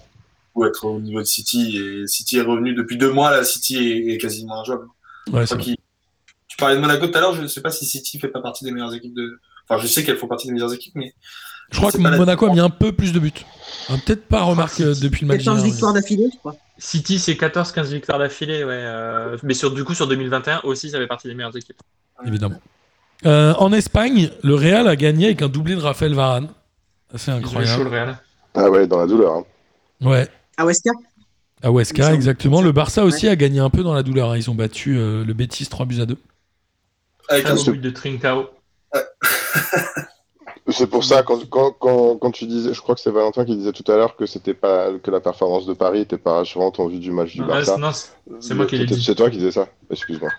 ou être au niveau de City. Et City est revenu depuis deux mois. Là, City est, est quasiment injouable. Ouais, c'est Tu parlais de Monaco tout à l'heure. Je ne sais pas si City fait pas partie des meilleures équipes de. Enfin, je sais qu'elles font partie des meilleures équipes, mais Je crois que Monaco a mis un peu plus de buts. Peut-être pas remarque euh, depuis le match 14 d'hier, victoires d'affilée, je crois. City, c'est 14-15 victoires d'affilée, ouais. euh, mais sur, du coup, sur 2021 aussi, ça fait partie des meilleures équipes. évidemment. Euh, en Espagne, le Real a gagné avec un doublé de Raphaël Varane. C'est eu chaud, le incroyable. Real. Ah ouais, dans la douleur. hein. Ouais, À West Ham à Huesca, exactement. Le Barça aussi a gagné un peu dans la douleur. hein. Ils ont battu euh, le Betis 3 buts à 2. avec un but de Trincao. C'est pour ça, quand, quand, quand, quand tu disais, je crois que c'est Valentin qui disait tout à l'heure que c'était pas que la performance de Paris était pas rassurante en vue du match du Barça. non, c'est- moi qui l'ai dit. C'est toi qui disais ça. Excuse-moi.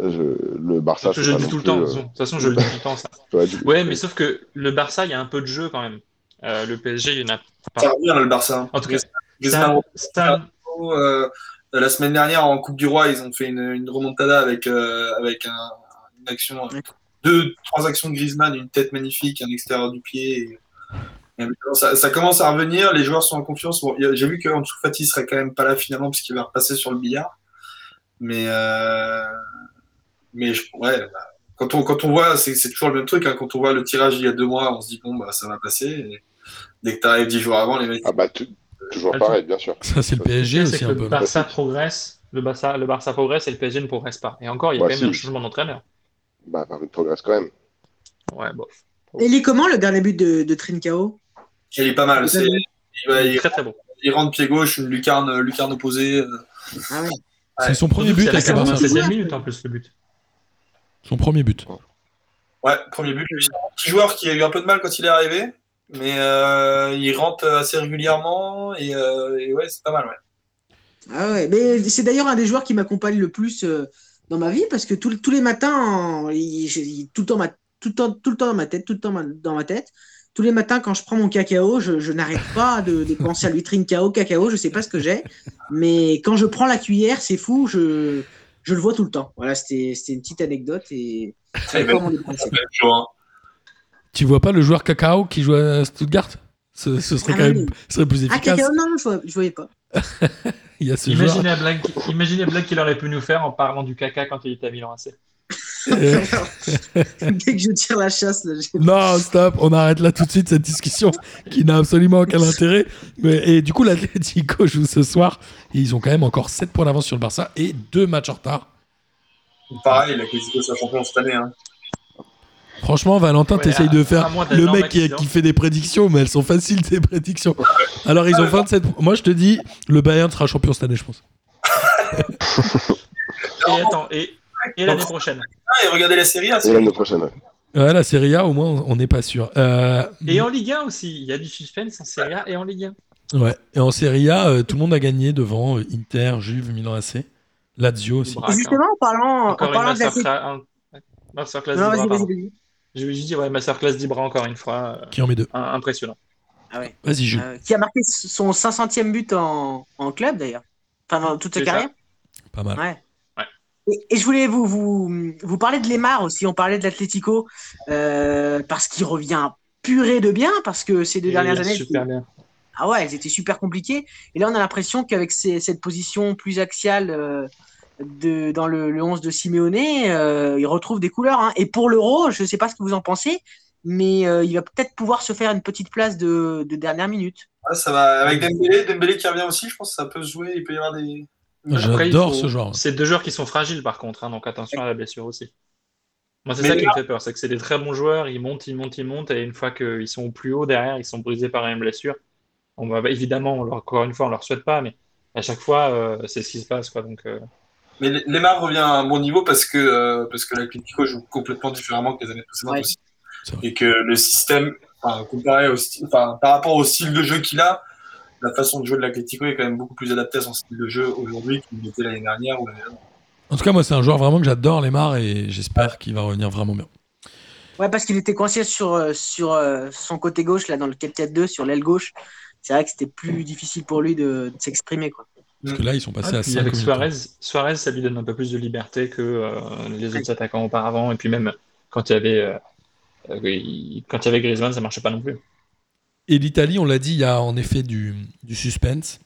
Euh, je- Le Barça, je c'est le dis tout le temps. De euh, toute façon- de toute façon, je le dis tout le temps. Ça. ouais, du- Ouais, mais sauf que le Barça, il y a un peu de jeu quand même. Euh, le PSG, il y en a pas. Ça revient, le Barça. En tout cas, Griezmann, c'est un- c'est un- euh, la semaine dernière, en Coupe du Roi, ils ont fait une, une remontada avec, euh, avec un- une action, euh, deux, trois actions de Griezmann, une tête magnifique, un extérieur du pied. et- et ça, ça commence à revenir, les joueurs sont en confiance. Bon, J'ai vu qu'Ansu Fati serait quand même pas là finalement, parce qu'il va repasser sur le billard. Mais, euh, mais je- ouais, bah, quand, on, quand on voit, c'est toujours le même truc, hein, quand on voit le tirage il y a deux mois, on se dit, bon, bah, ça va passer. Et dès que tu arrives dix jours avant, les mecs. Ah bah, tu- toujours Ah, pareil, bien sûr. Ça, c'est le PSG c'est aussi que un le. Barça progresse, le Barça, le Barça progresse et le PSG ne progresse pas. Et encore, il y a Bah, quand même si. un changement d'entraîneur. Bah, Paris progresse quand même. Ouais, bon. Et il est comment le dernier but de, de Trincao? Il est pas mal. c'est- il, Très très bon. il rentre pied gauche, une lucarne, lucarne opposée. euh, Ah ouais. C'est son premier but avec la Barça. 87e minute en plus le but. Son premier but. Ouais, premier but. C'est un petit joueur qui a eu un peu de mal quand il est arrivé, mais euh, il rentre assez régulièrement et, euh, et ouais, c'est pas mal. Ouais. Ah ouais, mais c'est d'ailleurs un des joueurs qui m'accompagne le plus euh, dans ma vie parce que tous tous les matins, en- il- je- il- tout, le temps, ma- tout, le temps, tout le temps dans ma tête, tout le temps ma- dans ma tête, tous les matins quand je prends mon cacao, je, je n'arrête pas de, de penser à lui trincao, cacao, je sais pas ce que j'ai, mais quand je prends la cuillère, c'est fou, je, je le vois tout le temps. Voilà, c'était c'était une petite anecdote et c'est ben, pas mon joueur, hein. Tu vois pas le joueur Cacao qui joue à Stuttgart? Ce, ce serait Ah quand oui. même ce serait plus Ah, efficace. cacao, non, je, je voyais pas. Il y a ce joueur. Imaginez la blague, imaginez la blague qu'il aurait pu nous faire en parlant du caca quand il était à Milan AC. Euh, Dès que je tire la chasse, là, non, stop, on arrête là tout de suite cette discussion qui n'a absolument aucun intérêt. Mais, et du coup, l'Atlético joue ce soir et ils ont quand même encore 7 points d'avance sur le Barça et 2 matchs en retard. Pareil, la Clésico soit champion cette année. Hein. Franchement, Valentin, Ouais, t'essayes de à faire le mec qui, fait des prédictions, mais elles sont faciles tes prédictions. Alors, ils ont 27. Moi, je te dis, le Bayern sera champion cette année, je pense. Et attends, et, et l'année prochaine. Ah, et regardez la série A, Et l'année prochaine, ouais. Ouais, la Serie A, au moins, on n'est pas sûr. Euh, Et en Ligue 1 aussi, il y a du suspense en Serie A et en Ligue 1. ouais. Et en Serie A, euh, tout le monde a gagné devant euh, Inter, Juve, Milan AC, Lazio aussi. Braque, hein. Justement, en parlant, en parlant de la masterclass, un- Je vais juste dire, ouais, masterclass d'Ibra encore une fois, euh, Qui en met deux un- impressionnant. Vas-y, Jules. Euh, qui a marqué son 500e but en, en club d'ailleurs. Enfin, dans toute sa ça. carrière. Pas mal. Ouais. Et, et je voulais vous, vous, vous parler de Lemar aussi. On parlait de l'Atlético euh, parce qu'il revient puré de bien parce que ces deux Et dernières années, super bien. ah ouais, elles étaient super compliquées. Et là, on a l'impression qu'avec cette position plus axiale euh, de, dans le, le 11 de Simeone, euh, il retrouve des couleurs. hein. Et pour l'Euro, je ne sais pas ce que vous en pensez, mais euh, il va peut-être pouvoir se faire une petite place de, de dernière minute. Ouais, ça va. Avec Dembélé, Dembélé qui revient aussi, je pense que ça peut se jouer. Il peut y avoir des. J'adore faut- ce genre. C'est deux joueurs qui sont fragiles par contre, hein, donc attention à la blessure aussi. Moi, c'est ça qui là- me fait peur, c'est que c'est des très bons joueurs, ils montent, ils montent, ils montent, et une fois qu'ils sont au plus haut derrière, ils sont brisés par une blessure. On va, évidemment, on leur- encore une fois, on leur souhaite pas, mais à chaque fois, euh, c'est ce qui se passe. Quoi, donc, euh, Mais Lemar revient à un bon niveau parce que, euh, parce que l'Atlético joue complètement différemment que les années précédentes Ouais. aussi. Et que le système, enfin, comparé au style, enfin, par rapport au style de jeu qu'il a, la façon de jouer de l'Atlético est quand même beaucoup plus adaptée à son style de jeu aujourd'hui qu'il n'était l'année dernière ou l'année. En tout cas, moi, c'est un joueur vraiment que j'adore, Lemar, et j'espère qu'il va revenir vraiment bien. Ouais, parce qu'il était coincé sur, euh, sur euh, son côté gauche, là, dans le 4-4-2, sur l'aile gauche. C'est vrai que c'était plus difficile pour lui de, de s'exprimer. Quoi. Parce que là, ils sont passés ah, à puis 5 avec Suarez, Suarez, ça lui donne un peu plus de liberté que euh, les autres attaquants auparavant, et puis même quand il y avait, euh, euh, quand il y avait Griezmann, ça marchait pas non plus. Et l'Italie, on l'a dit, il y a en effet du, du suspense.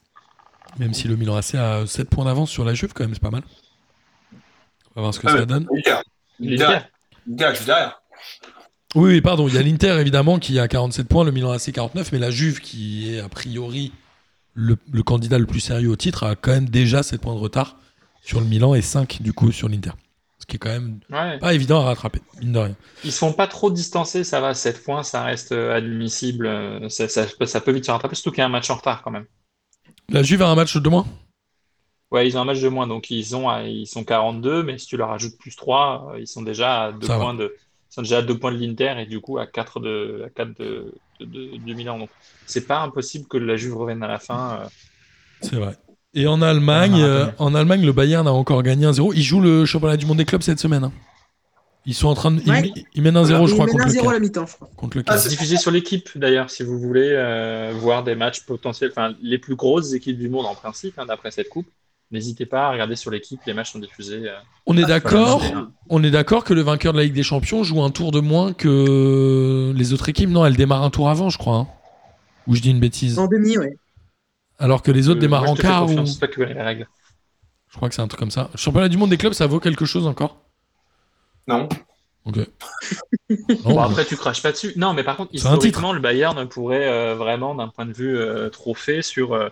Même si le Milan AC a 7 points d'avance sur la Juve, quand même, c'est pas mal. On va voir ce que Ah ça donne. Inter. L'Inter. Juste derrière. Oui, oui, pardon. Il y a l'Inter, évidemment, qui a 47 points, le Milan AC 49, mais la Juve, qui est a priori le, le candidat le plus sérieux au titre, a quand même déjà 7 points de retard sur le Milan et 5 du coup sur l'Inter. Ce qui est quand même Ouais. pas évident à rattraper, mine de rien. Ils sont pas trop distancés, ça va, 7 points, ça reste euh, admissible, euh, ça, ça peut- ça peut vite se rattraper, surtout qu'il y a un match en retard quand même. La Juve a un match de moins? Ouais, ils ont un match de moins, donc ils, ont, à- ils sont 42, mais si tu leur ajoutes plus 3, euh, ils sont déjà à 2 Ça va. points de, Ils sont déjà à deux points de l'Inter et du coup à 4 de, à 4 de, de, de- du Milan. Donc c'est pas impossible que la Juve revienne à la fin. euh. C'est vrai. Et en Allemagne, On a euh, en Allemagne, le Bayern a encore gagné 1-0. Ils jouent le championnat du monde des clubs cette semaine. hein. Ils sont en train de. ils- Ouais. Ils, mènent 1-0, je Il crois, mène contre le, 1-0 à la mi-temps, je crois. contre le Ah, c'est- diffusé sur l'équipe d'ailleurs si vous voulez euh, voir des matchs potentiels, enfin les plus grosses équipes du monde en principe hein, d'après cette coupe. N'hésitez pas à regarder sur l'équipe, les matchs sont diffusés. euh. On est d'accord. On est d'accord que le vainqueur de la Ligue des Champions joue un tour de moins que les autres équipes. Non, elle démarre un tour avant, je crois. hein. Ou je dis une bêtise. En demi, ouais. Alors que les autres Euh, démarrent moi, en je te fais quart. ou-. Je crois que c'est un truc comme ça. Championnat du monde des clubs, ça vaut quelque chose encore? Non. Ok. Non, Bon, mais- après, tu craches pas dessus. Non, mais par contre, C'est un titre. historiquement, le Bayern pourrait euh, vraiment, d'un point de vue euh, trophée, sur, euh,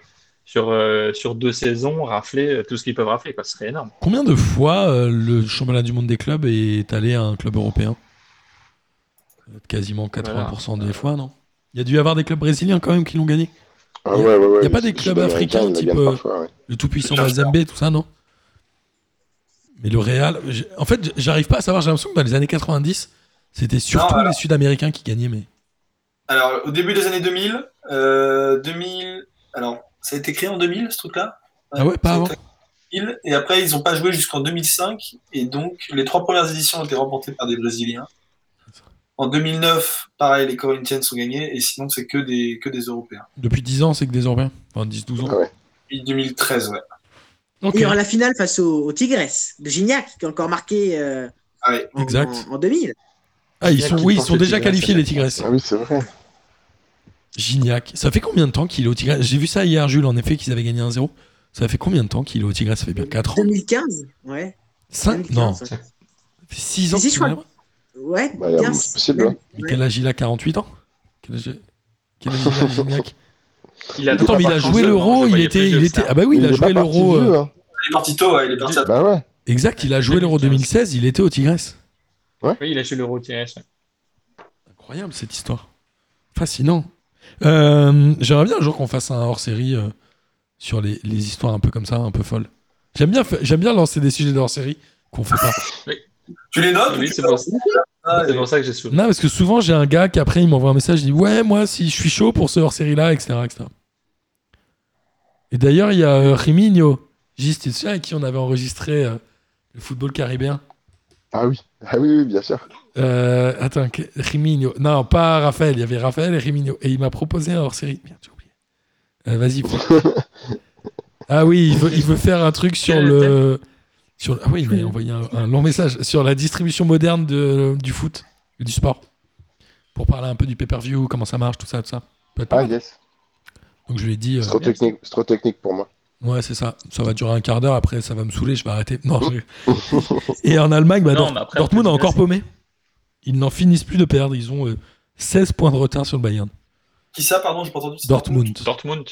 sur, euh, sur deux saisons, rafler euh, tout ce qu'ils peuvent rafler. Quoi. Ce serait énorme. Combien de fois euh, le championnat du monde des clubs est allé à un club européen? Quasiment 80% des fois, non? Il y a dû y avoir des clubs brésiliens quand même qui l'ont gagné. Ah ouais, ouais, ouais. Y a pas des clubs africains type, gagnent parfois, ouais. Le tout-puissant Mazembe, tout ça, non? Mais le Real, en fait, j'arrive pas à savoir. J'ai l'impression que dans les années 90, c'était surtout Non, alors- les Sud-Américains qui gagnaient. Mais Alors, au début des années 2000, euh, 2000, alors, ça a été créé en 2000, ce truc-là Ah ouais, pas avant été créé en 2000, Et après, ils n'ont pas joué jusqu'en 2005. Et donc, les trois premières éditions ont été remportées par des Brésiliens. En 2009, pareil, les Corinthians ont gagné. Et sinon, c'est que des, que des Européens. depuis 10 ans, c'est que des Européens. Enfin, 10-12 ans. Ah ouais. Puis 2013, ouais. Et il y aura la finale face au, au Tigres de Gignac, qui a encore marqué euh, Ah ouais. en, Exact. en- en 2000. Ah, ils sont, oui, ils sont déjà Tigres, qualifiés, les Tigres. Ah oui, c'est vrai. Gignac. Ça fait combien de temps qu'il est au Tigres J'ai vu ça hier, Jules, en effet, qu'ils avaient gagné 1-0. Ça fait combien de temps qu'il est au Tigres Ça fait bien 4 ans 2015 Ouais. 5 Non, 2015, ça ouais. fait 6 ans Si, si, qu'il je crois. est là-bas. Ouais, Bah, 15. c'est possible, hein. Mais Quel âge il a? 48 ans? Quel âge, quel âge il a, Gignac? Il a Attends, mais il a joué l'euro, il était, il était. Ah bah oui, il, Il a joué l'euro. euh, hein. Il est parti tôt, ouais, il est parti à Bah ouais. Exact, il a joué l'euro 2016, il était au Tigres. Oui, il a joué l'Euro TS. ouais. Incroyable cette histoire. Fascinant. Euh, J'aimerais bien un jour qu'on fasse un hors-série euh, sur les, les histoires un peu comme ça, un peu folles. J'aime bien, j'aime bien lancer des sujets de hors-série qu'on fait pas. Tu les notes ou Oui, c'est pour, Ah, ça que j'ai souri. Non, parce que souvent j'ai un gars qui après il m'envoie un message, il dit ouais moi si je suis chaud pour ce hors-série là, etc., etc. Et d'ailleurs il y a euh, Riminho, souviens avec qui on avait enregistré euh, le football caribéen? Ah oui. Ah oui, oui, bien sûr. Euh, attends, que- Riminho. Non, pas Raphaël. Il y avait Raphaël et Riminho. Et il m'a proposé un hors-série. Merde, j'ai oublié. Euh, Vas-y. ah oui, il veut, il veut faire un truc sur le. Sur... Ah oui, il m'a envoyé un, un long message sur la distribution moderne de, du foot et du sport. Pour parler un peu du pay-per-view, comment ça marche, tout ça, tout ça. Ah mal. yes. Donc je lui ai dit. euh, C'est trop technique, c'est trop technique pour moi. Ouais, c'est ça. Ça va durer un quart d'heure. Après, ça va me saouler. Je vais arrêter. Non. je- Et en Allemagne, bah, Non, Dort- mais après, Dortmund a encore paumé. Ils n'en finissent plus de perdre. Ils ont euh, 16 points de retard sur le Bayern. Qui ça, pardon, j'ai pas entendu. Dortmund. Dortmund.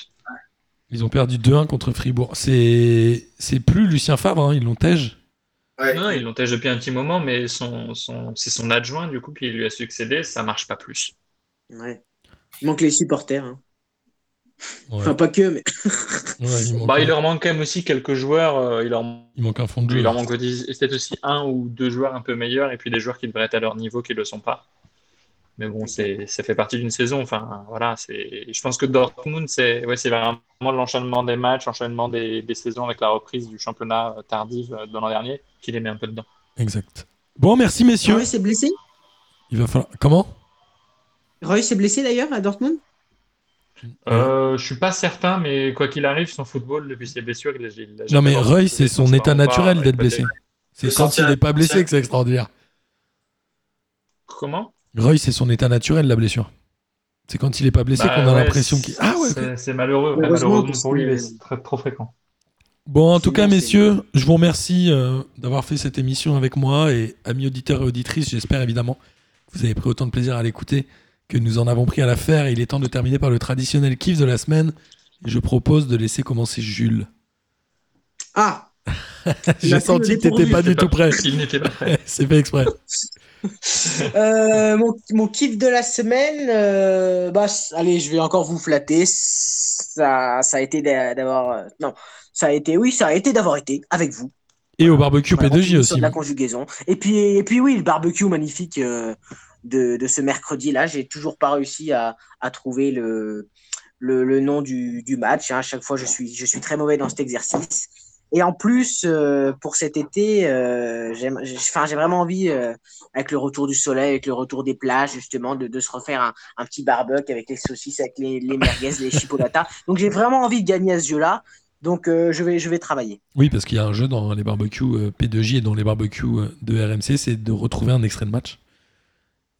Ils ont perdu 2-1 contre Fribourg. C'est c'est plus Lucien Favre. hein, Ils l'ont tège. Ouais. Non, ils l'ont tâché depuis un petit moment, mais son, son, c'est son adjoint du coup qui lui a succédé. Ça marche pas plus. Ouais. Il manque les supporters. hein. Ouais. Enfin, pas que, mais. Ouais, il, manque Bah, un, il leur manque quand même aussi quelques joueurs. euh, il leur, il manque un fond de jeu. il leur manque peut-être aussi un ou deux joueurs un peu meilleurs et puis des joueurs qui devraient être à leur niveau qui ne le sont pas. Mais bon, c'est, ça fait partie d'une saison. Enfin, voilà, c'est, je pense que Dortmund, c'est, ouais, c'est vraiment l'enchaînement des matchs, l'enchaînement des, des saisons avec la reprise du championnat euh, tardif euh, de l'an dernier qui les met un peu dedans. Exact. Bon, merci messieurs. Roy s'est blessé? Il va falloir. Comment? Roy s'est blessé d'ailleurs à Dortmund? Euh, je suis pas certain, mais quoi qu'il arrive, son football, depuis ses blessures, il, il a Non, mais Roy, c'est de son état naturel d'être blessé. C'est quand il n'est pas blessé que c'est extraordinaire. Comment? Roy, c'est son état naturel, la blessure. C'est quand il est pas blessé Bah qu'on a ouais, l'impression qu'il. Ah ouais, c'est- malheureux, malheureusement pour lui, c'est très- trop fréquent. Bon, en tout cas, messieurs, je vous remercie euh, d'avoir fait cette émission avec moi et amis auditeurs et auditrices, j'espère évidemment que vous avez pris autant de plaisir à l'écouter que nous en avons pris à la faire. Et il est temps de terminer par le traditionnel kiff de la semaine. Je propose de laisser commencer Jules. Ah J'ai senti que t'étais pas du tout prêt. Il n'était pas prêt. C'est fait exprès. Euh, mon, mon kiff de la semaine, euh, bah, allez, je vais encore vous flatter. Ça, ça a été d'a- d'avoir. euh, non, ça a été, oui, ça a été d'avoir été avec vous. Et au barbecue Voilà, P2J sur aussi. de la conjugaison. Et puis, et puis oui, le barbecue magnifique euh, de, ce mercredi-là, j'ai toujours pas réussi à, à trouver le, le, nom du, du match. hein. À chaque fois, je suis, je suis très mauvais dans cet exercice. Et en plus, euh, pour cet été, euh, j'ai vraiment envie, euh, avec le retour du soleil, avec le retour des plages, justement, de, de se refaire un, un petit barbecue avec les saucisses, avec les, les merguez, les chipolatas. Donc j'ai vraiment envie de gagner à ce jeu-là. Donc je, vais, je vais travailler. Oui, parce qu'il y a un jeu dans les barbecues euh, P2J et dans les barbecues de RMC, c'est de retrouver un extrait de match.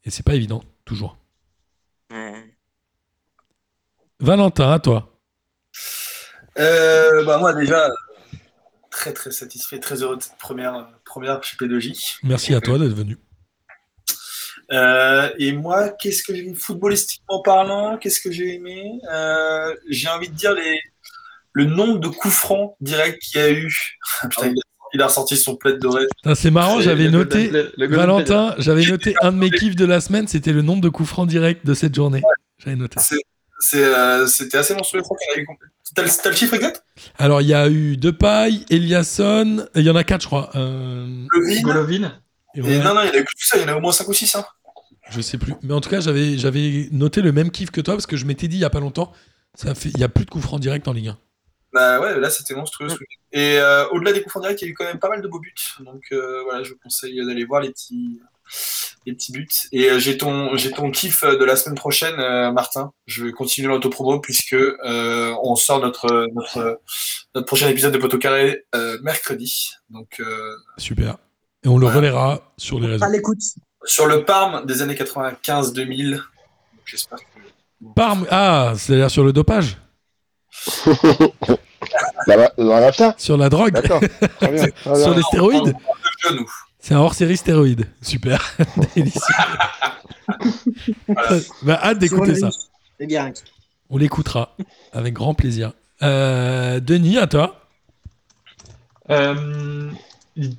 Et c'est pas évident, toujours. Valentin, à toi. Euh, bah, moi, déjà, très très satisfait, très heureux de cette première, première chez P2J. Merci à toi d'être venu. Euh, et moi, qu'est-ce que j'ai footballistiquement parlant, qu'est-ce que j'ai aimé? Euh, J'ai envie de dire les, le nombre de coups francs directs qu'il y a eu. Putain, il, a, ressorti son plaid doré. C'est marrant, j'avais noté. Valentin, j'avais noté un de mes kiffs de la semaine, c'était le nombre de coups francs directs de cette journée. J'avais noté. Euh, C'était assez monstrueux. je crois T'as le, chiffre exact? Alors, il y a eu Depay, Eliasson, il y en a quatre, je crois. Euh, Le Golovin. et Et ouais, non, non, il y en a eu que tout ça, il y en a au moins 5 ou 6. Hein. Je sais plus. Mais en tout cas, j'avais j'avais noté le même kiff que toi parce que je m'étais dit il y a pas longtemps, ça fait, il y a plus de coups francs directs en Ligue 1. Bah ouais, là c'était monstrueux. ce week-end. Et euh, au-delà des coups francs directs, il y a eu quand même pas mal de beaux buts. Donc euh, voilà, je vous conseille d'aller voir les petits, les petits buts. Et euh, j'ai ton, j'ai ton kiff de la semaine prochaine, euh, Martin. Je vais continuer l'autopromo puisque euh, on sort notre, notre, notre prochain épisode de Poteau Carré euh, mercredi. Donc euh, Super. Et on le Voilà. reverra sur les réseaux. L'écoute. sur le Parme des années 95-2000. Donc, J'espère que. Parme, ah, c'est-à-dire sur le dopage, La, la, la rafta sur la drogue, D'accord. Très bien. très bien. sur les stéroïdes. C'est un hors-série stéroïde. Super. Délicieux. bah, hâte d'écouter ça. C'est bien. On l'écoutera avec grand plaisir. Euh, Denis, à toi. Euh,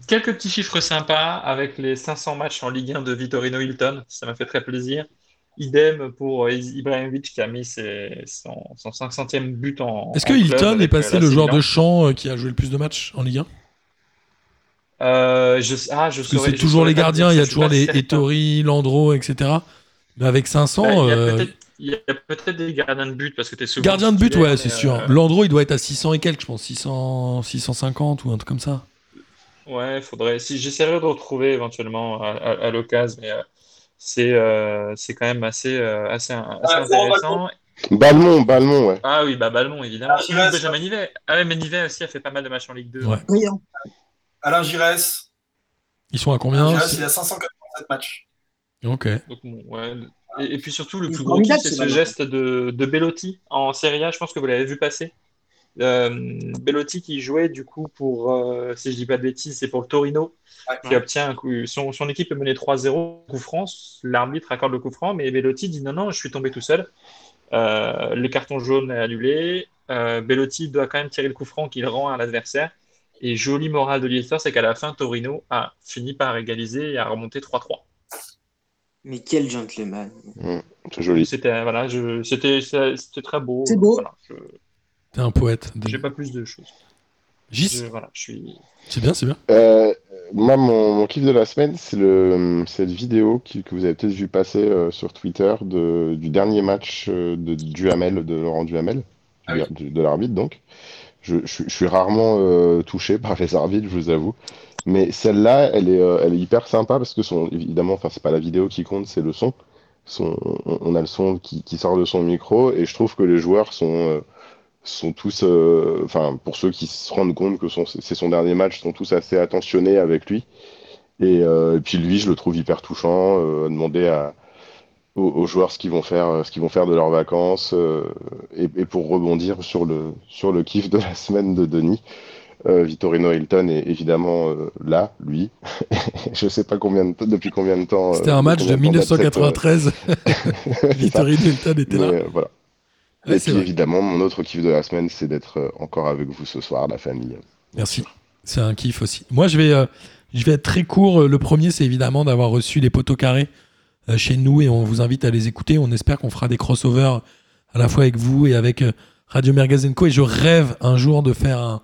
quelques petits chiffres sympas avec les 500 matchs en Ligue 1 de Vittorino Hilton. Ça m'a fait très plaisir. Idem pour Ibrahimovic qui a mis ses- son, son 500e but en. Est-ce que Hilton est avec, passé euh, le joueur de champ euh, qui a joué le plus de matchs en Ligue 1 Euh, je, ah, je Parce que saurais- c'est toujours les gardiens, il y a toujours les. Ettori, Landreau, etc. Mais avec 500, Ouais, il y a euh, peut-être- il y a peut-être des gardiens de but parce que tu es souvent. gardien de but, ouais, c'est sûr. euh, Landreau, il doit être à 600 et quelques, je pense. 600, 650 ou un truc comme ça. Ouais, faudrait. Si j'essaierai de retrouver éventuellement à, à- à l'occasion, mais euh, c'est euh, c'est quand même assez euh, assez, assez Ah, intéressant. Balmont, Balmont, ouais. Ah oui, bah Balmont évidemment. Ah, Giresse. Benjamin Nivet. Ah ouais, mais Nivet aussi a fait pas mal de matchs en Ligue 2. Ouais. Brillant. Alain Giresse. Ils sont à Alain combien Giresse, il a 587 matchs. Ok. Donc, bon, ouais. Et, et puis surtout, le plus gros c'est ce geste de, de Bellotti en Serie A. Je pense que vous l'avez vu passer. Euh, Bellotti qui jouait du coup pour, euh, si je dis pas de bêtises, c'est pour le Torino, qui obtient un coup. Son, son équipe est menée 3-0, coup franc. L'arbitre accorde le coup franc, mais Bellotti dit non, non, je suis tombé tout seul. Euh, le carton jaune est annulé. Euh, Bellotti doit quand même tirer le coup franc qu'il rend à l'adversaire. Et joli moral de l'histoire, c'est qu'à la fin, Torino a fini par égaliser et a remonté 3-3. Mais quel gentleman. C'est joli. C'était voilà, je- c'était c'était très beau. C'est beau. Voilà, je T'es un poète. j'ai pas plus de choses. Gis, Je- voilà, je suis. c'est bien, c'est bien. Euh, moi, mon, mon kiff de la semaine, c'est le, cette vidéo qui- que vous avez peut-être vu passer euh, sur Twitter de, du dernier match euh, de Duhamel, de Laurent Duhamel, Ah oui. du- de l'arbitre donc. Je, je- je suis rarement euh, touché par les arbitres, je vous avoue. Mais celle-là, elle est, euh, elle est hyper sympa parce que son, évidemment, enfin, c'est pas la vidéo qui compte, c'est le son. Son, on on a le son qui, qui sort de son micro et je trouve que les joueurs sont, euh, sont tous, euh, enfin, pour ceux qui se rendent compte que c'est son dernier match, sont tous assez attentionnés avec lui. Et, euh, et puis lui, je le trouve hyper touchant, euh, à demander à, aux, aux joueurs ce qu'ils vont faire, ce qu'ils vont faire de leurs vacances. euh, et, et pour rebondir sur le, sur le kiff de la semaine de Denis, Vittorino Hilton est évidemment là, lui. je sais pas combien de temps- depuis combien de temps. C'était un match de combien temps date cette, euh, 1993. Vittorio Hilton était là. mais, voilà. Et puis évidemment, mon autre kiff de la semaine, c'est d'être euh, encore avec vous ce soir, la famille. Merci. C'est un kiff aussi. Moi, je vais, euh, je vais être très court. Euh, Le premier, c'est évidemment d'avoir reçu les poteaux carrés euh, chez nous et on vous invite à les écouter. On espère qu'on fera des crossovers à la fois avec vous et avec euh, Radio Mergazenco. Et je rêve un jour de faire un,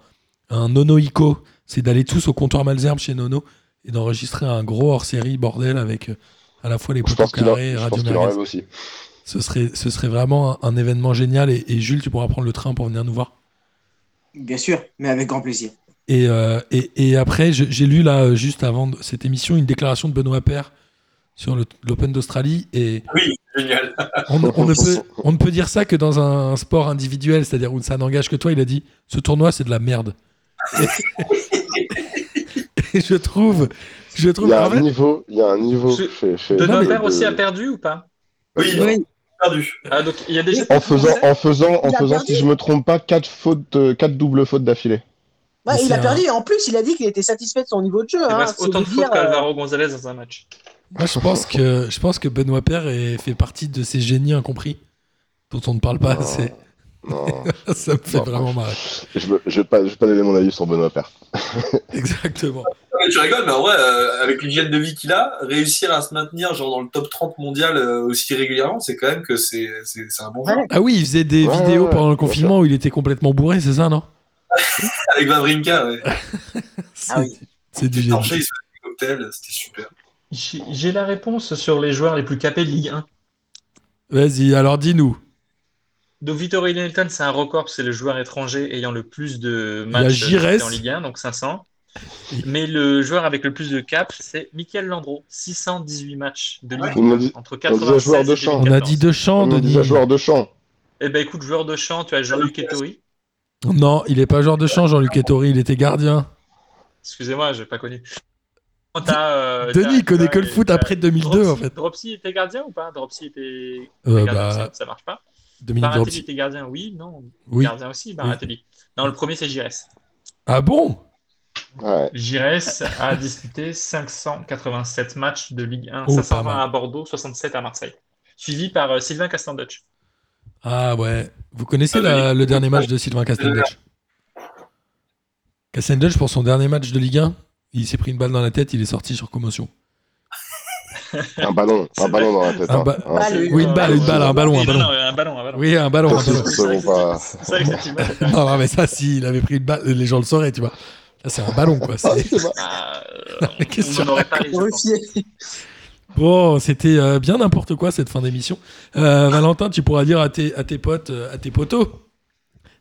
un Nonoïco c'est d'aller tous au comptoir Malzerbe chez Nono et d'enregistrer un gros hors-série bordel avec à la fois les poteaux carrés et Radio aussi. Ce serait, ce serait vraiment un, un événement génial. Et, et Jules, tu pourras prendre le train pour venir nous voir. Bien sûr, mais avec grand plaisir. Et, euh, et, et après, j'ai lu là, euh, juste avant cette émission, une déclaration de Benoît Père sur l'Open d'Australie. Et Oui, génial. on, on ne peut, on ne peut dire ça que dans un sport individuel, c'est-à-dire où ça n'engage que toi. Il a dit ce tournoi, c'est de la merde. Et, et je trouve. Je Il trouve y a un niveau, il y a un niveau Je- chez, chez- Benoît mais Père de- aussi a perdu ou pas? Oui, Oui. Perdu. ah, donc, Il y a déjà En faisant, en faisant, en Il a faisant, perdu. si je me trompe pas, quatre fautes, euh, quatre doubles fautes d'affilée. Ouais, il a perdu et en plus il a dit qu'il était satisfait de son niveau de jeu. Il Hein, reste autant de fautes dire, euh, qu'Alvaro Gonzalez dans un match. Moi, je pense que, je pense que Benoît Père fait partie de ces génies incompris dont on ne parle pas Non. assez. Non, Ça me fait Non. vraiment marrer. je ne vais, pas, pas donner mon avis sur Benoît Père. Exactement. Ah, tu rigoles, mais en vrai, euh, avec l'hygiène de vie qu'il a, réussir à se maintenir genre dans le top 30 mondial euh, aussi régulièrement, c'est quand même que c'est un bon joueur. Ah oui, il faisait des Ouais, vidéos ouais, pendant le confinement où il était complètement bourré, c'est ça, non? Avec Vavrinka, ouais. C'est Ah oui. c'est du génie. il se faisait des cocktails, c'était super. J'ai j'ai la réponse sur les joueurs les plus capés de Ligue 1. Vas-y, alors dis-nous. Donc Vittorio Nelton, c'est un record, c'est le joueur étranger ayant le plus de matchs en Ligue 1, donc 500. Mais le joueur avec le plus de caps, c'est Michael Landreau, 618 matchs de Ligue 1 On a dit, entre on disait 96 joueur de et champ. On a dit 2014. deux champs, on a dit joueur de champ. Eh ben écoute, joueur de champ, tu as Jean-Luc Ettori. Non, il est pas joueur de champ, Jean-Luc Ettori, il était gardien. Excusez-moi, j'ai pas connu. T'as, euh, Denis, connaît que le foot après 2002, en Dropsy- fait. Dropsy était gardien ou pas? Dropsy était Euh, gardien, bah, ça, ça marche pas? Dominique Baratelli était gardien, oui, non. Oui. Gardien aussi, Baratelli. Non, le premier c'est Gires. Ah bon? Ouais. Gires a disputé 587 matchs de Ligue 1, Oh, pas 520 mal. à Bordeaux, 67 à Marseille. Suivi par euh, Sylvain Castanduch. Ah ouais. Vous connaissez Ah, la- le dernier match de Sylvain Castenduch Castenduch, pour son dernier match de Ligue 1, il s'est pris une balle dans la tête, il est sorti sur commotion. Un ballon, un ballon dans la tête. Un hein. ba- Hein, Oui, une balle, une balle, un ballon, un ballon. non, un ballon, un ballon. Oui, un ballon, un Ça, ballon. pas- Ça. Non, non, mais ça, si, il avait pris une balle, les gens le sauraient, tu vois. C'est un ballon, quoi. Ah, c'est-. Ah. Bon, c'était euh, bien n'importe quoi cette fin d'émission. Euh, Valentin, tu pourras dire à tes, à tes potes, euh, à tes potos,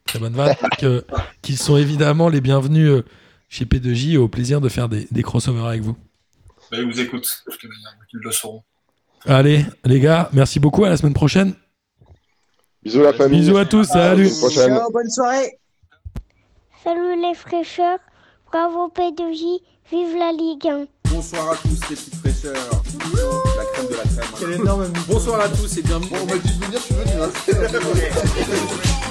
très bonne vanne, que- qu'ils sont évidemment les bienvenus chez P2J et au plaisir de faire des, des crossovers avec vous. Bah, ils vous écoutent, de toute manière, ils le sauront. Allez, les gars, merci beaucoup. À la semaine prochaine. Bisous la famille. Bisous à tous. Salut. la prochaine. Ciao, bonne soirée. Salut les fraîcheurs, bravo P2J, vive la Ligue 1. Bonsoir à tous les petites fraîcheurs. La crème de la crème. Quel énorme Bonsoir à tous et bienvenue. On m'a dit de venir, je suis venu. hein.